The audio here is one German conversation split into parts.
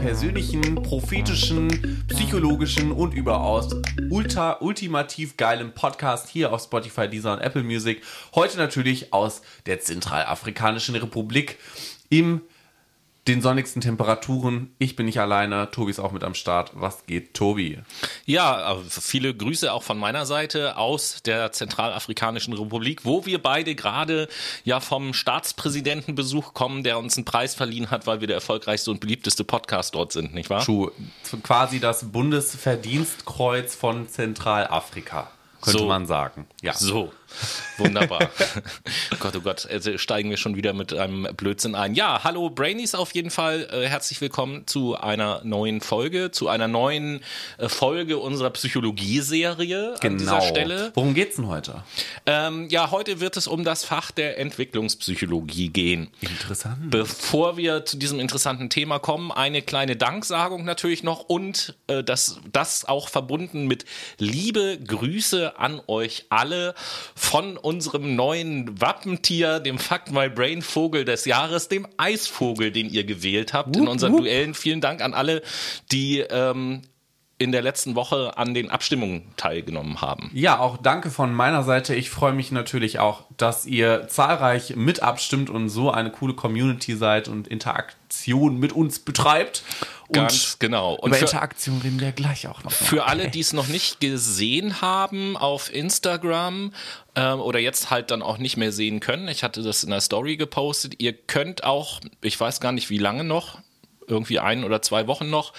persönlichen, prophetischen, psychologischen und überaus ultra, ultimativ geilen Podcast hier auf Spotify, Deezer und Apple Music. Heute natürlich aus der Zentralafrikanischen Republik im den sonnigsten Temperaturen. Ich bin nicht alleine, Tobi ist auch mit am Start. Was geht, Tobi? Ja, äh, viele Grüße auch von meiner Seite aus der Zentralafrikanischen Republik, wo wir beide gerade ja vom Staatspräsidentenbesuch kommen, der uns einen Preis verliehen hat, weil wir der erfolgreichste und beliebteste Podcast dort sind, nicht wahr? True. Quasi das Bundesverdienstkreuz von Zentralafrika, könnte So. man sagen. Ja. So, wunderbar. Gott, oh Gott, also steigen wir schon wieder mit einem Blödsinn ein. Ja, hallo Brainies auf jeden Fall. Äh, herzlich willkommen zu einer neuen Folge, zu einer neuen äh, Folge unserer Psychologie-Serie an dieser Stelle. Genau. Worum geht's denn heute? Ähm, ja, heute wird es um das Fach der Entwicklungspsychologie gehen. Interessant. Bevor wir zu diesem interessanten Thema kommen, eine kleine Danksagung natürlich noch und äh, das, das auch verbunden mit liebe Grüße an euch alle von unserem neuen Wappentier, dem Fuck My Brain Vogel des Jahres, dem Eisvogel, den ihr gewählt habt in Wup, unseren wup. Duellen. Vielen Dank an alle, die ähm, in der letzten Woche an den Abstimmungen teilgenommen haben. Ja, auch danke von meiner Seite. Ich freue mich natürlich auch, dass ihr zahlreich mit abstimmt und so eine coole Community seid und Interaktion mit uns betreibt. Ganz und genau. Und über für- Interaktion reden wir gleich auch noch. Für alle, Okay. die es noch nicht gesehen haben auf Instagram ähm, oder jetzt halt dann auch nicht mehr sehen können, ich hatte das in der Story gepostet, ihr könnt auch, ich weiß gar nicht wie lange noch, irgendwie ein oder zwei Wochen noch,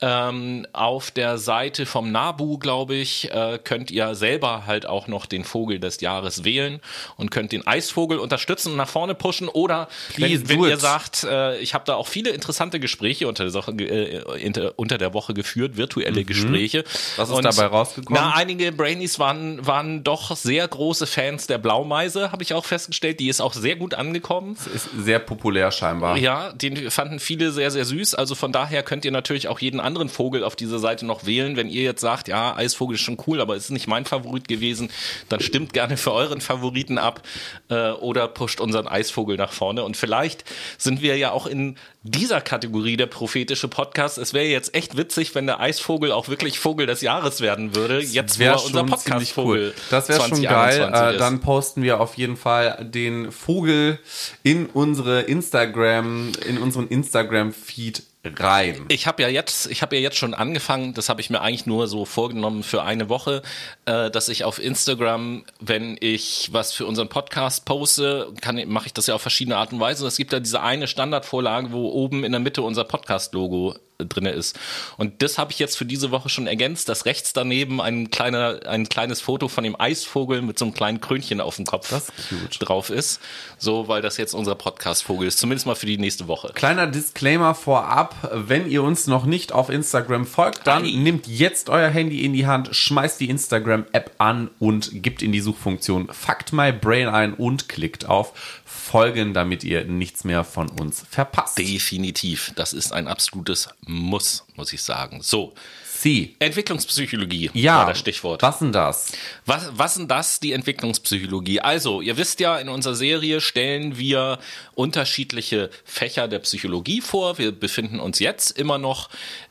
ähm, auf der Seite vom Nabu, glaube ich, äh, könnt ihr selber halt auch noch den Vogel des Jahres wählen und könnt den Eisvogel unterstützen und nach vorne pushen oder Please wenn, wenn ihr sagt, äh, ich habe da auch viele interessante Gespräche unter der, Woche, äh, unter der Woche geführt, virtuelle Gespräche. Mhm. Was ist dabei rausgekommen? Na, einige Brainies waren, waren doch sehr große Fans der Blaumeise, habe ich auch festgestellt. Die ist auch sehr gut angekommen. ist sehr populär scheinbar. Ja, den fanden viele sehr, sehr süß. Also von daher könnt ihr natürlich auch jeden anderen Vogel auf dieser Seite noch wählen. Wenn ihr jetzt sagt, ja, Eisvogel ist schon cool, aber ist nicht mein Favorit gewesen, dann stimmt gerne für euren Favoriten ab äh, oder pusht unseren Eisvogel nach vorne. Und vielleicht sind wir ja auch in dieser Kategorie der prophetische Podcast. Es wäre jetzt echt witzig, wenn der Eisvogel auch wirklich Vogel des Jahres werden würde. Jetzt, Wäre er unser Podcast-Vogel cool. Das wäre schon geil. 2021 Äh, dann posten wir auf jeden Fall den Vogel in unsere Instagram, in unseren Instagram-Feed rein. Ich habe ja jetzt, ich habe ja jetzt schon angefangen. Das habe ich mir eigentlich nur so vorgenommen für eine Woche, äh, dass ich auf Instagram, wenn ich was für unseren Podcast poste, mache ich das ja auf verschiedene Art und Weise. Es gibt ja diese eine Standardvorlage, wo oben in der Mitte unser Podcast-Logo drinne ist. Und das habe ich jetzt für diese Woche schon ergänzt, dass rechts daneben ein kleiner, ein kleines Foto von dem Eisvogel mit so einem kleinen Krönchen auf dem Kopf ist drauf ist. So, weil das jetzt unser Podcast-Vogel ist. Zumindest mal für die nächste Woche. Kleiner Disclaimer vorab, wenn ihr uns noch nicht auf Instagram folgt, dann Ei. nehmt jetzt euer Handy in die Hand, schmeißt die Instagram-App an und gebt in die Suchfunktion Fucked My Brain ein und klickt auf Folgen, damit ihr nichts mehr von uns verpasst. Definitiv. Das ist ein absolutes Muss, muss ich sagen. So, Sie. Entwicklungspsychologie Ja, war das Stichwort. was denn das? Was, was denn das, die Entwicklungspsychologie? Also, ihr wisst ja, in unserer Serie stellen wir unterschiedliche Fächer der Psychologie vor. Wir befinden uns jetzt immer noch,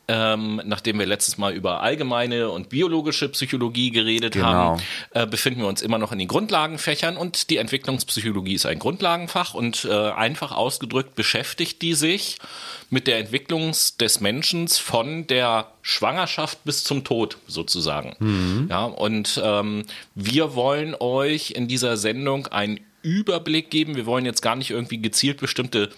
ähm, nachdem wir letztes Mal über allgemeine und biologische Psychologie geredet Genau. haben, äh, befinden wir uns immer noch in den Grundlagenfächern und die Entwicklungspsychologie ist ein Grundlagenfach und äh, einfach ausgedrückt beschäftigt die sich mit der Entwicklung des Menschen von der Schwangerschaft bis zum Tod sozusagen. Ja, und ähm, wir wollen euch in dieser Sendung einen Überblick geben. Wir wollen jetzt gar nicht irgendwie gezielt bestimmte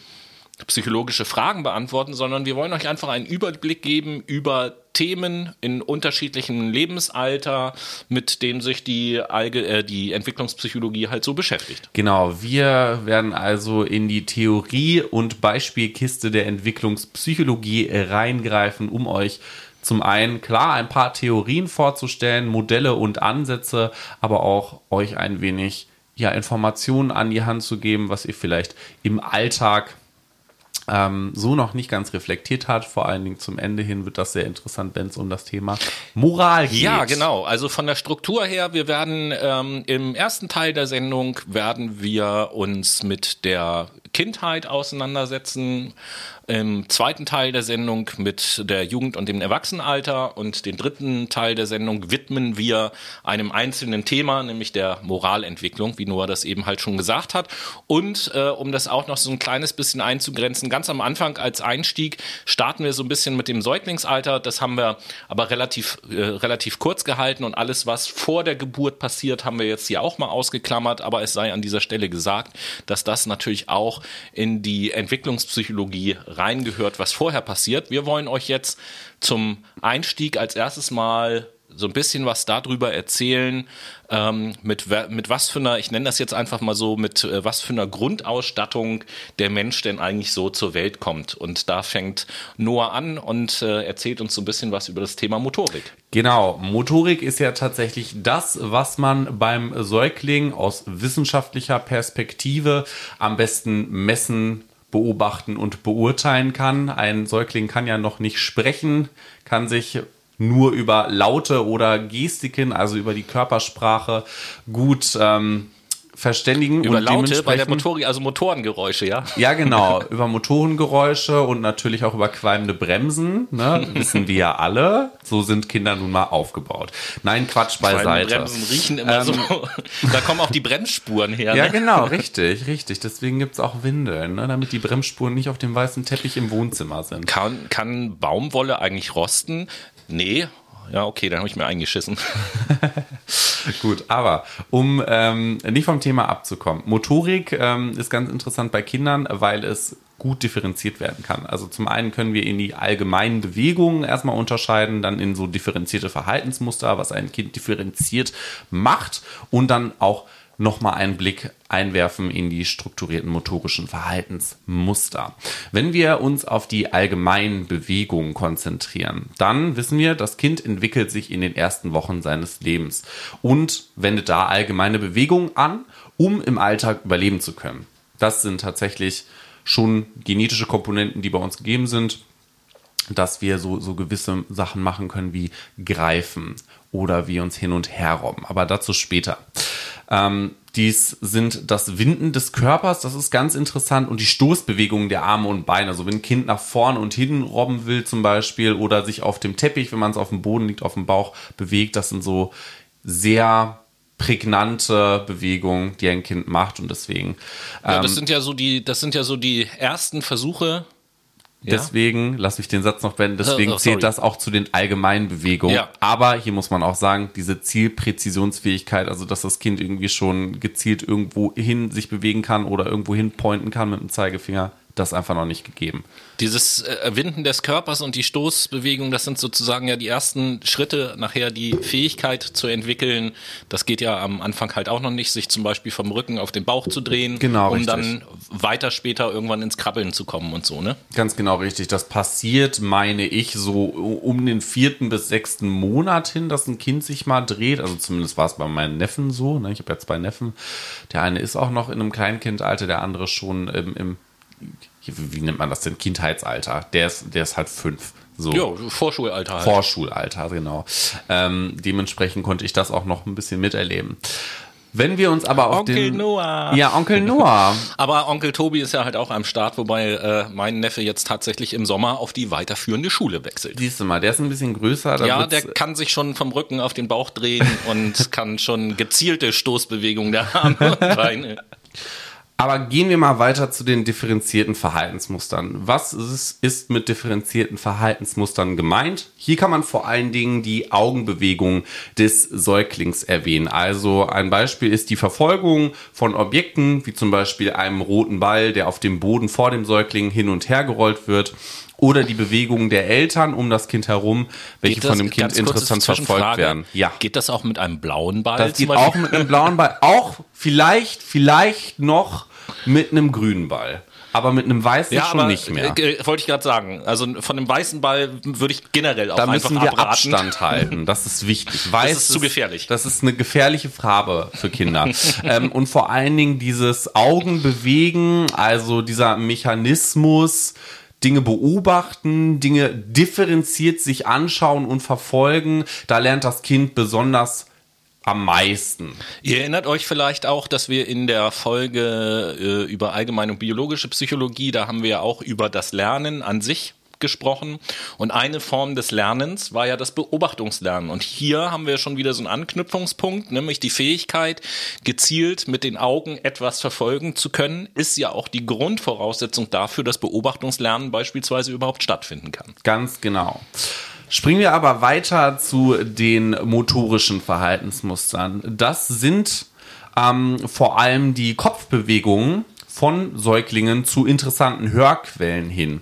psychologische Fragen beantworten, sondern wir wollen euch einfach einen Überblick geben über Themen in unterschiedlichem Lebensalter, mit denen sich die, Allge äh, die Entwicklungspsychologie halt so beschäftigt. Genau, wir werden also in die Theorie und Beispielkiste der Entwicklungspsychologie reingreifen, um euch zum einen klar ein paar Theorien vorzustellen, Modelle und Ansätze, aber auch euch ein wenig ja, Informationen an die Hand zu geben, was ihr vielleicht im Alltag ähm, so noch nicht ganz reflektiert hat. Vor allen Dingen zum Ende hin wird das sehr interessant, wenn es um das Thema Moral geht. Ja, genau. Also von der Struktur her, wir werden ähm, im ersten Teil der Sendung werden wir uns mit der Kindheit auseinandersetzen, im zweiten Teil der Sendung mit der Jugend und dem Erwachsenenalter und den dritten Teil der Sendung widmen wir einem einzelnen Thema, nämlich der Moralentwicklung, wie Noah das eben halt schon gesagt hat. Und äh, um das auch noch so ein kleines bisschen einzugrenzen, ganz am Anfang als Einstieg starten wir so ein bisschen mit dem Säuglingsalter. Das haben wir aber relativ, äh, relativ kurz gehalten und alles, was vor der Geburt passiert, haben wir jetzt hier auch mal ausgeklammert. Aber es sei an dieser Stelle gesagt, dass das natürlich auch in die Entwicklungspsychologie reingehört, was vorher passiert. Wir wollen euch jetzt zum Einstieg als erstes mal so ein bisschen was darüber erzählen, ähm, mit, mit was für einer, ich nenne das jetzt einfach mal so, mit äh, was für einer Grundausstattung der Mensch denn eigentlich so zur Welt kommt. Und da fängt Noah an und äh, erzählt uns so ein bisschen was über das Thema Motorik. Genau, Motorik ist ja tatsächlich das, was man beim Säugling aus wissenschaftlicher Perspektive am besten messen beobachten und beurteilen kann. Ein Säugling kann ja noch nicht sprechen, kann sich nur über Laute oder Gestiken, also über die Körpersprache, gut ähm, verständigen. Über Laute bei der Motorik, also Motorengeräusche, ja? Ja, genau. über Motorengeräusche und natürlich auch über qualmende Bremsen, ne? wissen wir ja alle. So sind Kinder nun mal aufgebaut. Nein, Quatsch beiseite. Bremsen riechen immer ähm, so. da kommen auch die Bremsspuren her. Ne? Ja, genau, richtig, richtig. Deswegen gibt's auch Windeln, ne? damit die Bremsspuren nicht auf dem weißen Teppich im Wohnzimmer sind. Kann, kann Baumwolle eigentlich rosten? Nee, ja, okay, dann habe ich mir eingeschissen. Gut, aber um ähm, nicht vom Thema abzukommen, Motorik ähm, ist ganz interessant bei Kindern, weil es gut differenziert werden kann. Also zum einen können wir in die allgemeinen Bewegungen erstmal unterscheiden, dann in so differenzierte Verhaltensmuster, was ein Kind differenziert macht und dann auch nochmal einen Blick einwerfen in die strukturierten motorischen Verhaltensmuster. Wenn wir uns auf die allgemeinen Bewegungen konzentrieren, dann wissen wir, das Kind entwickelt sich in den ersten Wochen seines Lebens und wendet da allgemeine Bewegungen an, um im Alltag überleben zu können. Das sind tatsächlich schon genetische Komponenten, die bei uns gegeben sind, dass wir so, so gewisse Sachen machen können wie greifen oder wie uns hin und her robben. Aber dazu später. Ähm, dies sind das Winden des Körpers, das ist ganz interessant, und die Stoßbewegungen der Arme und Beine. Also wenn ein Kind nach vorn und hin robben will zum Beispiel oder sich auf dem Teppich, wenn man es auf dem Boden liegt, auf dem Bauch bewegt, das sind so sehr prägnante Bewegungen, die ein Kind macht und deswegen. Ja, das ähm, sind ja so die, das sind ja so die ersten Versuche, Deswegen, lass mich den Satz noch beenden, deswegen oh, zählt das auch zu den allgemeinen Bewegungen. Ja. Aber hier muss man auch sagen, diese Zielpräzisionsfähigkeit, also dass das Kind irgendwie schon gezielt irgendwo hin sich bewegen kann oder irgendwo hin pointen kann mit dem Zeigefinger, das einfach noch nicht gegeben. Dieses äh, Winden des Körpers und die Stoßbewegung, das sind sozusagen ja die ersten Schritte, nachher die Fähigkeit zu entwickeln. Das geht ja am Anfang halt auch noch nicht, sich zum Beispiel vom Rücken auf den Bauch zu drehen, genau, um richtig. dann weiter später irgendwann ins Krabbeln zu kommen und so, ne? Ganz genau richtig. Das passiert, meine ich, so um den vierten bis sechsten Monat hin, dass ein Kind sich mal dreht. Also zumindest war es bei meinen Neffen so. Ne? Ich habe ja zwei Neffen. Der eine ist auch noch in einem Kleinkindalter, der andere schon im, im wie nennt man das denn, Kindheitsalter. Der ist, der ist halt fünf. So. Ja, Vorschulalter halt. Vorschulalter, genau. Ähm, dementsprechend konnte ich das auch noch ein bisschen miterleben. Wenn wir uns aber auf Onkel den Noah. Ja, Onkel Noah. aber Onkel Tobi ist ja halt auch am Start, wobei äh, mein Neffe jetzt tatsächlich im Sommer auf die weiterführende Schule wechselt. Siehst du mal, der ist ein bisschen größer. Ja, der kann sich schon vom Rücken auf den Bauch drehen und kann schon gezielte Stoßbewegungen der Arme und Beine. Aber gehen wir mal weiter zu den differenzierten Verhaltensmustern. Was ist, mit differenzierten Verhaltensmustern gemeint? Hier kann man vor allen Dingen die Augenbewegung des Säuglings erwähnen. Also ein Beispiel ist die Verfolgung von Objekten, wie zum Beispiel einem roten Ball, der auf dem Boden vor dem Säugling hin und her gerollt wird oder die Bewegungen der Eltern um das Kind herum, welche das, von dem Kind interessant verfolgt werden. Ja. Geht das auch mit einem blauen Ball? Das geht auch mit einem blauen Ball. Auch vielleicht, vielleicht noch mit einem grünen Ball. Aber mit einem weißen ja, schon aber, nicht mehr. Äh, wollte ich gerade sagen. Also von einem weißen Ball würde ich generell auch da einfach müssen wir abraten. Abstand halten. Das ist wichtig. Weiß das ist zu gefährlich. Das ist eine gefährliche Farbe für Kinder. ähm, und vor allen Dingen dieses Augenbewegen, also dieser Mechanismus, Dinge beobachten, Dinge differenziert sich anschauen und verfolgen. Da lernt das Kind besonders am meisten. Ihr erinnert euch vielleicht auch, dass wir in der Folge äh, über allgemeine und biologische Psychologie, da haben wir ja auch über das Lernen an sich gesprochen. Und eine Form des Lernens war ja das Beobachtungslernen. Und hier haben wir schon wieder so einen Anknüpfungspunkt, nämlich die Fähigkeit, gezielt mit den Augen etwas verfolgen zu können, ist ja auch die Grundvoraussetzung dafür, dass Beobachtungslernen beispielsweise überhaupt stattfinden kann. Ganz genau. Springen wir aber weiter zu den motorischen Verhaltensmustern. Das sind ähm, vor allem die Kopfbewegungen von Säuglingen zu interessanten Hörquellen hin.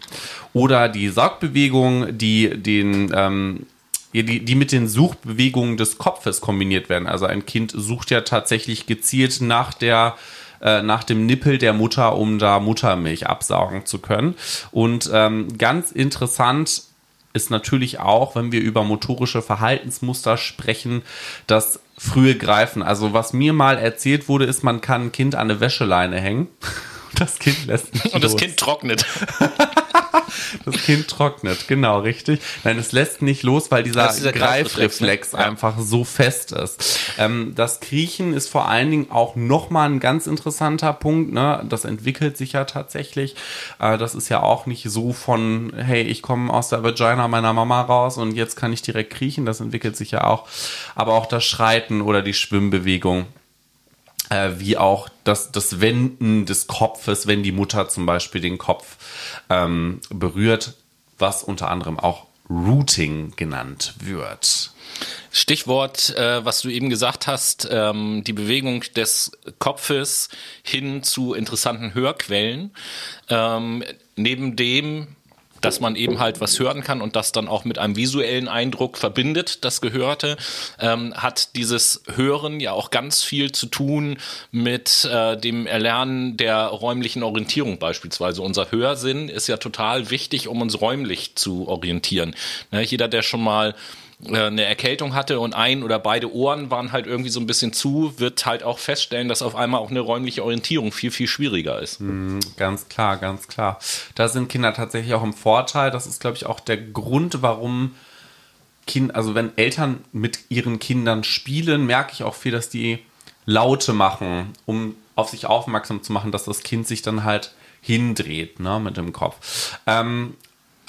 Oder die Saugbewegungen, die den ähm, die, die mit den Suchbewegungen des Kopfes kombiniert werden. Also ein Kind sucht ja tatsächlich gezielt nach der äh, nach dem Nippel der Mutter, um da Muttermilch absaugen zu können. Und ähm, ganz interessant ist natürlich auch, wenn wir über motorische Verhaltensmuster sprechen, das frühe Greifen. Also was mir mal erzählt wurde, ist, man kann ein Kind an eine Wäscheleine hängen. Das Kind lässt nicht Und los. das Kind trocknet. Das Kind trocknet, genau, richtig. Nein, es lässt nicht los, weil dieser, dieser Greifreflex ne? Einfach so fest ist. Ähm, das Kriechen ist vor allen Dingen auch nochmal ein ganz interessanter Punkt. Ne? Das entwickelt sich ja tatsächlich. Äh, das ist ja auch nicht so von, hey, ich komme aus der Vagina meiner Mama raus und jetzt kann ich direkt kriechen. Das entwickelt sich ja auch. Aber auch das Schreiten oder die Schwimmbewegung äh, wie auch das, das Wenden des Kopfes, wenn die Mutter zum Beispiel den Kopf ähm, berührt, was unter anderem auch Routing genannt wird. Stichwort, äh, was du eben gesagt hast, ähm, die Bewegung des Kopfes hin zu interessanten Hörquellen. Ähm, neben dem, dass man eben halt was hören kann und das dann auch mit einem visuellen Eindruck verbindet, das Gehörte, ähm, hat dieses Hören ja auch ganz viel zu tun mit äh, dem Erlernen der räumlichen Orientierung beispielsweise. Unser Hörsinn ist ja total wichtig, um uns räumlich zu orientieren. Ne, jeder, der schon mal eine Erkältung hatte und ein oder beide Ohren waren halt irgendwie so ein bisschen zu, wird halt auch feststellen, dass auf einmal auch eine räumliche Orientierung viel, viel schwieriger ist. Ganz klar, ganz klar. Da sind Kinder tatsächlich auch im Vorteil. Das ist, glaube ich, auch der Grund, warum Kind, also wenn Eltern mit ihren Kindern spielen, merke ich auch viel, dass die Laute machen, um auf sich aufmerksam zu machen, dass das Kind sich dann halt hindreht, ne, mit dem Kopf. Ähm,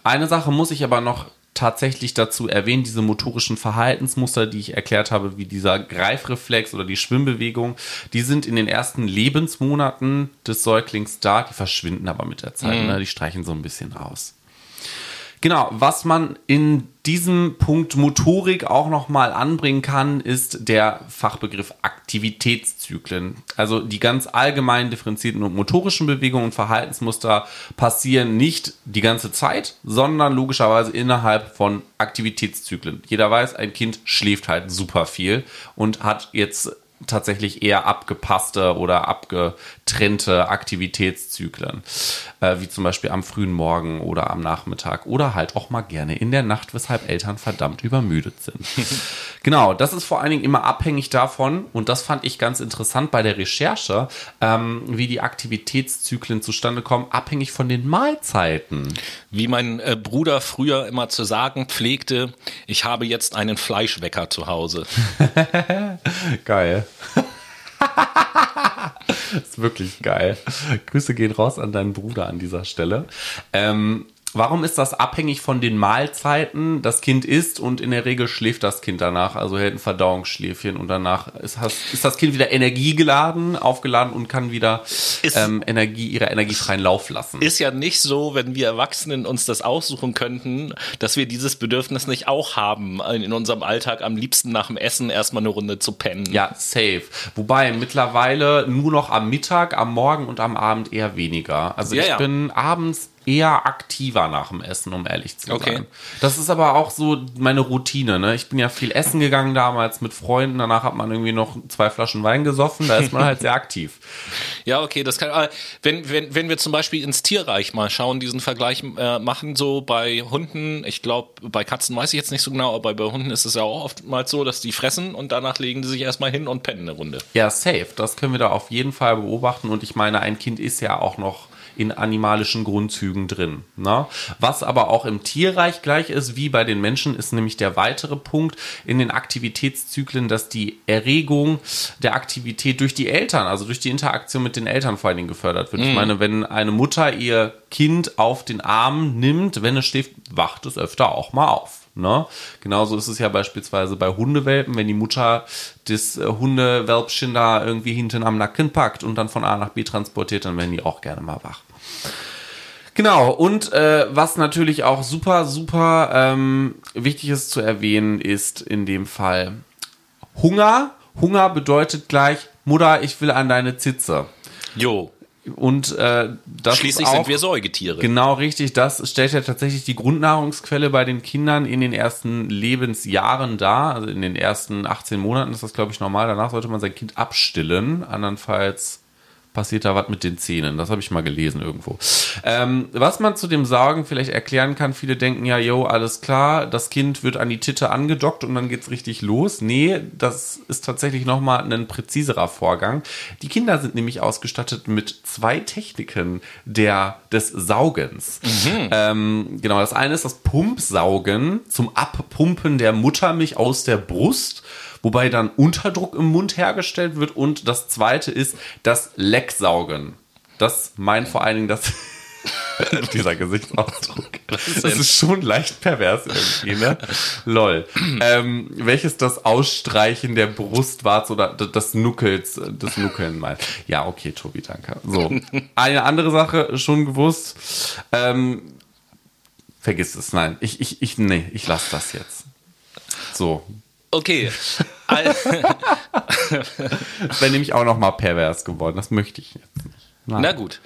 eine Sache muss ich aber noch tatsächlich dazu erwähnen, diese motorischen Verhaltensmuster, die ich erklärt habe, wie dieser Greifreflex oder die Schwimmbewegung, die sind in den ersten Lebensmonaten des Säuglings da, die verschwinden aber mit der Zeit, ne? die streichen so ein bisschen aus. Genau, was man in diesem Punkt Motorik auch nochmal anbringen kann, ist der Fachbegriff Aktivitätszyklen. Also die ganz allgemein differenzierten und motorischen Bewegungen und Verhaltensmuster passieren nicht die ganze Zeit, sondern logischerweise innerhalb von Aktivitätszyklen. Jeder weiß, ein Kind schläft halt super viel und hat jetzt tatsächlich eher abgepasste oder abgetrennte Aktivitätszyklen, äh, wie zum Beispiel am frühen Morgen oder am Nachmittag oder halt auch mal gerne in der Nacht, weshalb Eltern verdammt übermüdet sind. genau, das ist vor allen Dingen immer abhängig davon, und das fand ich ganz interessant bei der Recherche, ähm, wie die Aktivitätszyklen zustande kommen, abhängig von den Mahlzeiten. Wie mein äh, Bruder früher immer zu sagen pflegte, ich habe jetzt einen Fleischwecker zu Hause. Geil. ist wirklich geil. Grüße gehen raus an deinen Bruder an dieser Stelle. Ähm, warum ist das abhängig von den Mahlzeiten? Das Kind isst und in der Regel schläft das Kind danach, also hält ein Verdauungsschläfchen und danach ist, ist das Kind wieder energiegeladen, aufgeladen und kann wieder Ist- ähm, Energie, ihrer energiefreien Lauf lassen. Ist ja nicht so, wenn wir Erwachsenen uns das aussuchen könnten, dass wir dieses Bedürfnis nicht auch haben, in unserem Alltag am liebsten nach dem Essen erstmal eine Runde zu pennen. Ja, safe. Wobei mittlerweile nur noch am Mittag, am Morgen und am Abend eher weniger. Also Ja, ich ja. bin abends eher aktiver nach dem Essen, um ehrlich zu Okay. sein. Das ist aber auch so meine Routine. Ne? Ich bin ja viel essen gegangen damals mit Freunden. Danach hat man irgendwie noch zwei Flaschen Wein gesoffen. Da ist man halt sehr aktiv. Ja, okay, das kann. Wenn, wenn, wenn wir zum Beispiel ins Tierreich mal schauen, diesen Vergleich äh, machen, so bei Hunden, ich glaube, bei Katzen weiß ich jetzt nicht so genau, aber bei Hunden ist es ja auch oftmals so, dass die fressen und danach legen die sich erstmal hin und pennen eine Runde. Ja, safe. Das können wir da auf jeden Fall beobachten. Und ich meine, ein Kind ist ja auch noch in animalischen Grundzügen drin. Ne? Was aber auch im Tierreich gleich ist wie bei den Menschen, ist nämlich der weitere Punkt in den Aktivitätszyklen, dass die Erregung der Aktivität durch die Eltern, also durch die Interaktion mit den Eltern vor allen Dingen gefördert wird. Mhm. Ich meine, wenn eine Mutter ihr Kind auf den Arm nimmt, wenn es schläft, wacht es öfter auch mal auf. Ne? Genauso ist es ja beispielsweise bei Hundewelpen, wenn die Mutter das äh, Hundewelpchen da irgendwie hinten am Nacken packt und dann von A nach B transportiert, dann werden die auch gerne mal wach. Genau, und äh, was natürlich auch super, super ähm, wichtig ist zu erwähnen, ist in dem Fall Hunger. Hunger bedeutet gleich, Mutter, ich will an deine Zitze. Jo. Und äh, das Schließlich auch, sind wir Säugetiere. Genau, richtig. Das stellt ja tatsächlich die Grundnahrungsquelle bei den Kindern in den ersten Lebensjahren dar. Also in den ersten 18 Monaten ist das, glaube ich, normal. Danach sollte man sein Kind abstillen. Andernfalls passiert da was mit den Zähnen. Das habe ich mal gelesen irgendwo. Ähm, was man zu dem Sorgen vielleicht erklären kann, viele denken ja, yo, alles klar, das Kind wird an die Titte angedockt und dann geht's richtig los. Nee, das ist tatsächlich nochmal ein präziserer Vorgang. Die Kinder sind nämlich ausgestattet mit zwei Techniken der, des Saugens. Mhm. Ähm, genau, das eine ist das Pumpsaugen zum Abpumpen der Muttermilch aus der Brust wobei dann Unterdruck im Mund hergestellt wird. Und das zweite ist das Lecksaugen. Das meint vor allen Dingen das. dieser Gesichtsausdruck. Das ist schon leicht pervers irgendwie, ne? Lol. Ähm, welches das Ausstreichen der Brustwarze oder des Nuckels, das Nuckeln meint. Ja, okay, Tobi, danke. So. Eine andere Sache schon gewusst. Ähm, vergiss es, nein. Ich, ich, ich, nee, ich lasse das jetzt. So, Okay. Wäre nämlich auch noch mal pervers geworden. Das möchte ich jetzt nicht. Nein. Na gut.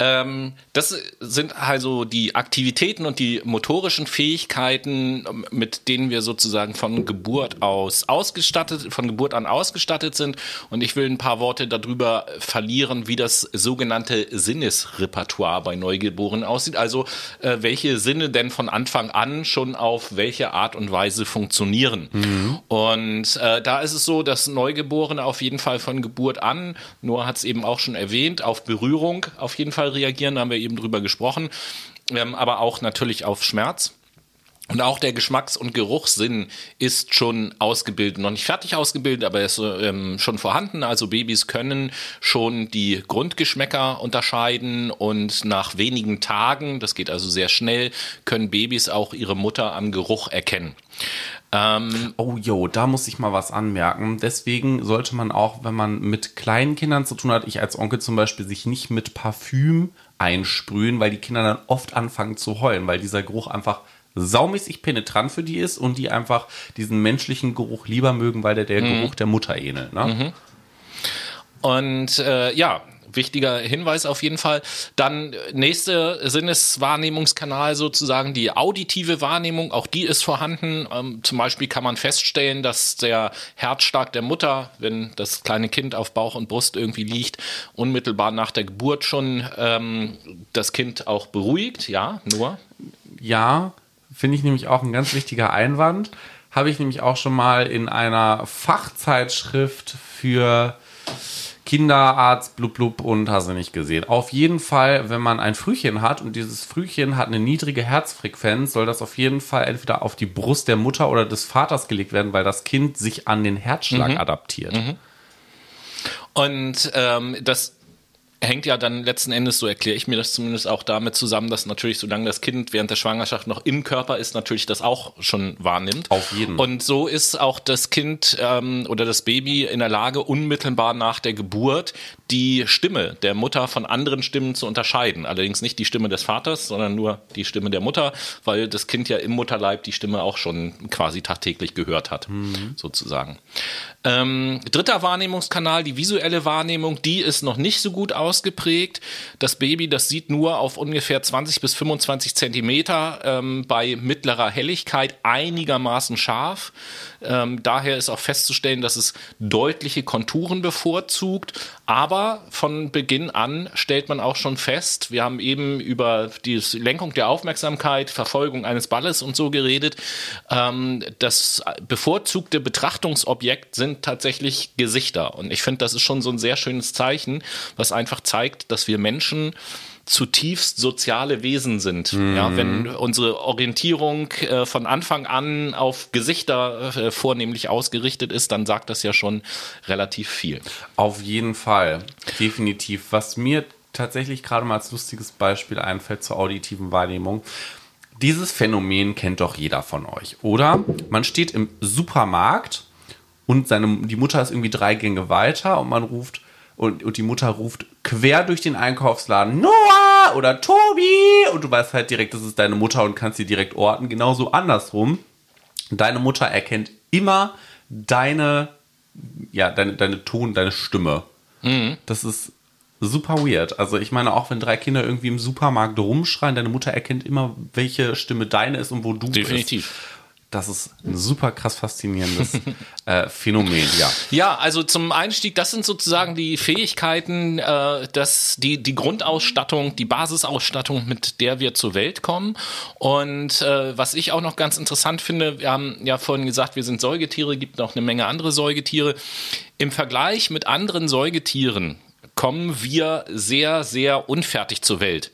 Ähm, das sind also die Aktivitäten und die motorischen Fähigkeiten, mit denen wir sozusagen von Geburt aus ausgestattet, von Geburt an ausgestattet sind. Und ich will ein paar Worte darüber verlieren, wie das sogenannte Sinnesrepertoire bei Neugeborenen aussieht. Also äh, welche Sinne denn von Anfang an schon auf welche Art und Weise funktionieren. Mhm. Und äh, da ist es so, dass Neugeborene auf jeden Fall von Geburt an, Noah hat es eben auch schon erwähnt, auf Berührung Berührung auf jeden Fall reagieren, da haben wir eben drüber gesprochen, ähm, aber auch natürlich auf Schmerz. Und auch der Geschmacks- und Geruchssinn ist schon ausgebildet, noch nicht fertig ausgebildet, aber er ist ähm, schon vorhanden. Also Babys können schon die Grundgeschmäcker unterscheiden und nach wenigen Tagen, das geht also sehr schnell, können Babys auch ihre Mutter am Geruch erkennen. Ähm, oh jo, da muss ich mal was anmerken. Deswegen sollte man auch, wenn man mit kleinen Kindern zu tun hat, ich als Onkel zum Beispiel, sich nicht mit Parfüm einsprühen, weil die Kinder dann oft anfangen zu heulen, weil dieser Geruch einfach saumäßig penetrant für die ist und die einfach diesen menschlichen Geruch lieber mögen, weil der der mhm. Geruch der Mutter ähnelt. Ne? Mhm. Und äh, ja, wichtiger Hinweis auf jeden Fall. Dann nächste Sinneswahrnehmungskanal sozusagen die auditive Wahrnehmung, auch die ist vorhanden. Ähm, zum Beispiel kann man feststellen, dass der Herzschlag der Mutter, wenn das kleine Kind auf Bauch und Brust irgendwie liegt, unmittelbar nach der Geburt schon ähm, das Kind auch beruhigt. Ja, nur? Ja, finde ich nämlich auch ein ganz wichtiger Einwand. Habe ich nämlich auch schon mal in einer Fachzeitschrift für Kinderarzt, blub blub und hast du nicht gesehen. Auf jeden Fall, wenn man ein Frühchen hat und dieses Frühchen hat eine niedrige Herzfrequenz, soll das auf jeden Fall entweder auf die Brust der Mutter oder des Vaters gelegt werden, weil das Kind sich an den Herzschlag mhm. adaptiert. Mhm. Und ähm, das hängt ja dann letzten Endes, so erkläre ich mir das zumindest auch damit zusammen, dass natürlich, solange das Kind während der Schwangerschaft noch im Körper ist, natürlich das auch schon wahrnimmt. Auf jeden. Fall. Und so ist auch das Kind ähm, oder das Baby in der Lage, unmittelbar nach der Geburt die Stimme der Mutter von anderen Stimmen zu unterscheiden. Allerdings nicht die Stimme des Vaters, sondern nur die Stimme der Mutter, weil das Kind ja im Mutterleib die Stimme auch schon quasi tagtäglich gehört hat, mhm. sozusagen. Ähm, dritter Wahrnehmungskanal, die visuelle Wahrnehmung, die ist noch nicht so gut ausgeprägt. Das Baby, das sieht nur auf ungefähr 20 bis 25 Zentimeter ähm, bei mittlerer Helligkeit einigermaßen scharf. Ähm, daher ist auch festzustellen, dass es deutliche Konturen bevorzugt. Aber von Beginn an stellt man auch schon fest, wir haben eben über die Lenkung der Aufmerksamkeit, Verfolgung eines Balles und so geredet. Ähm, das bevorzugte Betrachtungsobjekt sind tatsächlich Gesichter. Und ich finde, das ist schon so ein sehr schönes Zeichen, was einfach zeigt, dass wir Menschen zutiefst soziale Wesen sind. Mhm. Ja, wenn unsere Orientierung äh, von Anfang an auf Gesichter äh, vornehmlich ausgerichtet ist, dann sagt das ja schon relativ viel. Auf jeden Fall, definitiv. Was mir tatsächlich gerade mal als lustiges Beispiel einfällt zur auditiven Wahrnehmung. Dieses Phänomen kennt doch jeder von euch, oder? Man steht im Supermarkt und seine, die Mutter ist irgendwie drei Gänge weiter und man ruft und, und die Mutter ruft quer durch den Einkaufsladen Noah oder Tobi und du weißt halt direkt, das ist deine Mutter und kannst sie direkt orten. Genauso andersrum. Deine Mutter erkennt immer deine, ja, deine, deine Ton, deine Stimme. Mhm. Das ist super weird. Also ich meine, auch wenn drei Kinder irgendwie im Supermarkt rumschreien, deine Mutter erkennt immer, welche Stimme deine ist und wo du Definitiv. bist. Das ist ein super krass faszinierendes äh, Phänomen, ja. Ja, also zum Einstieg, das sind sozusagen die Fähigkeiten, äh, dass die, die Grundausstattung, die Basisausstattung, mit der wir zur Welt kommen. Und äh, was ich auch noch ganz interessant finde, wir haben ja vorhin gesagt, wir sind Säugetiere, gibt noch eine Menge andere Säugetiere. Im Vergleich mit anderen Säugetieren kommen wir sehr, sehr unfertig zur Welt.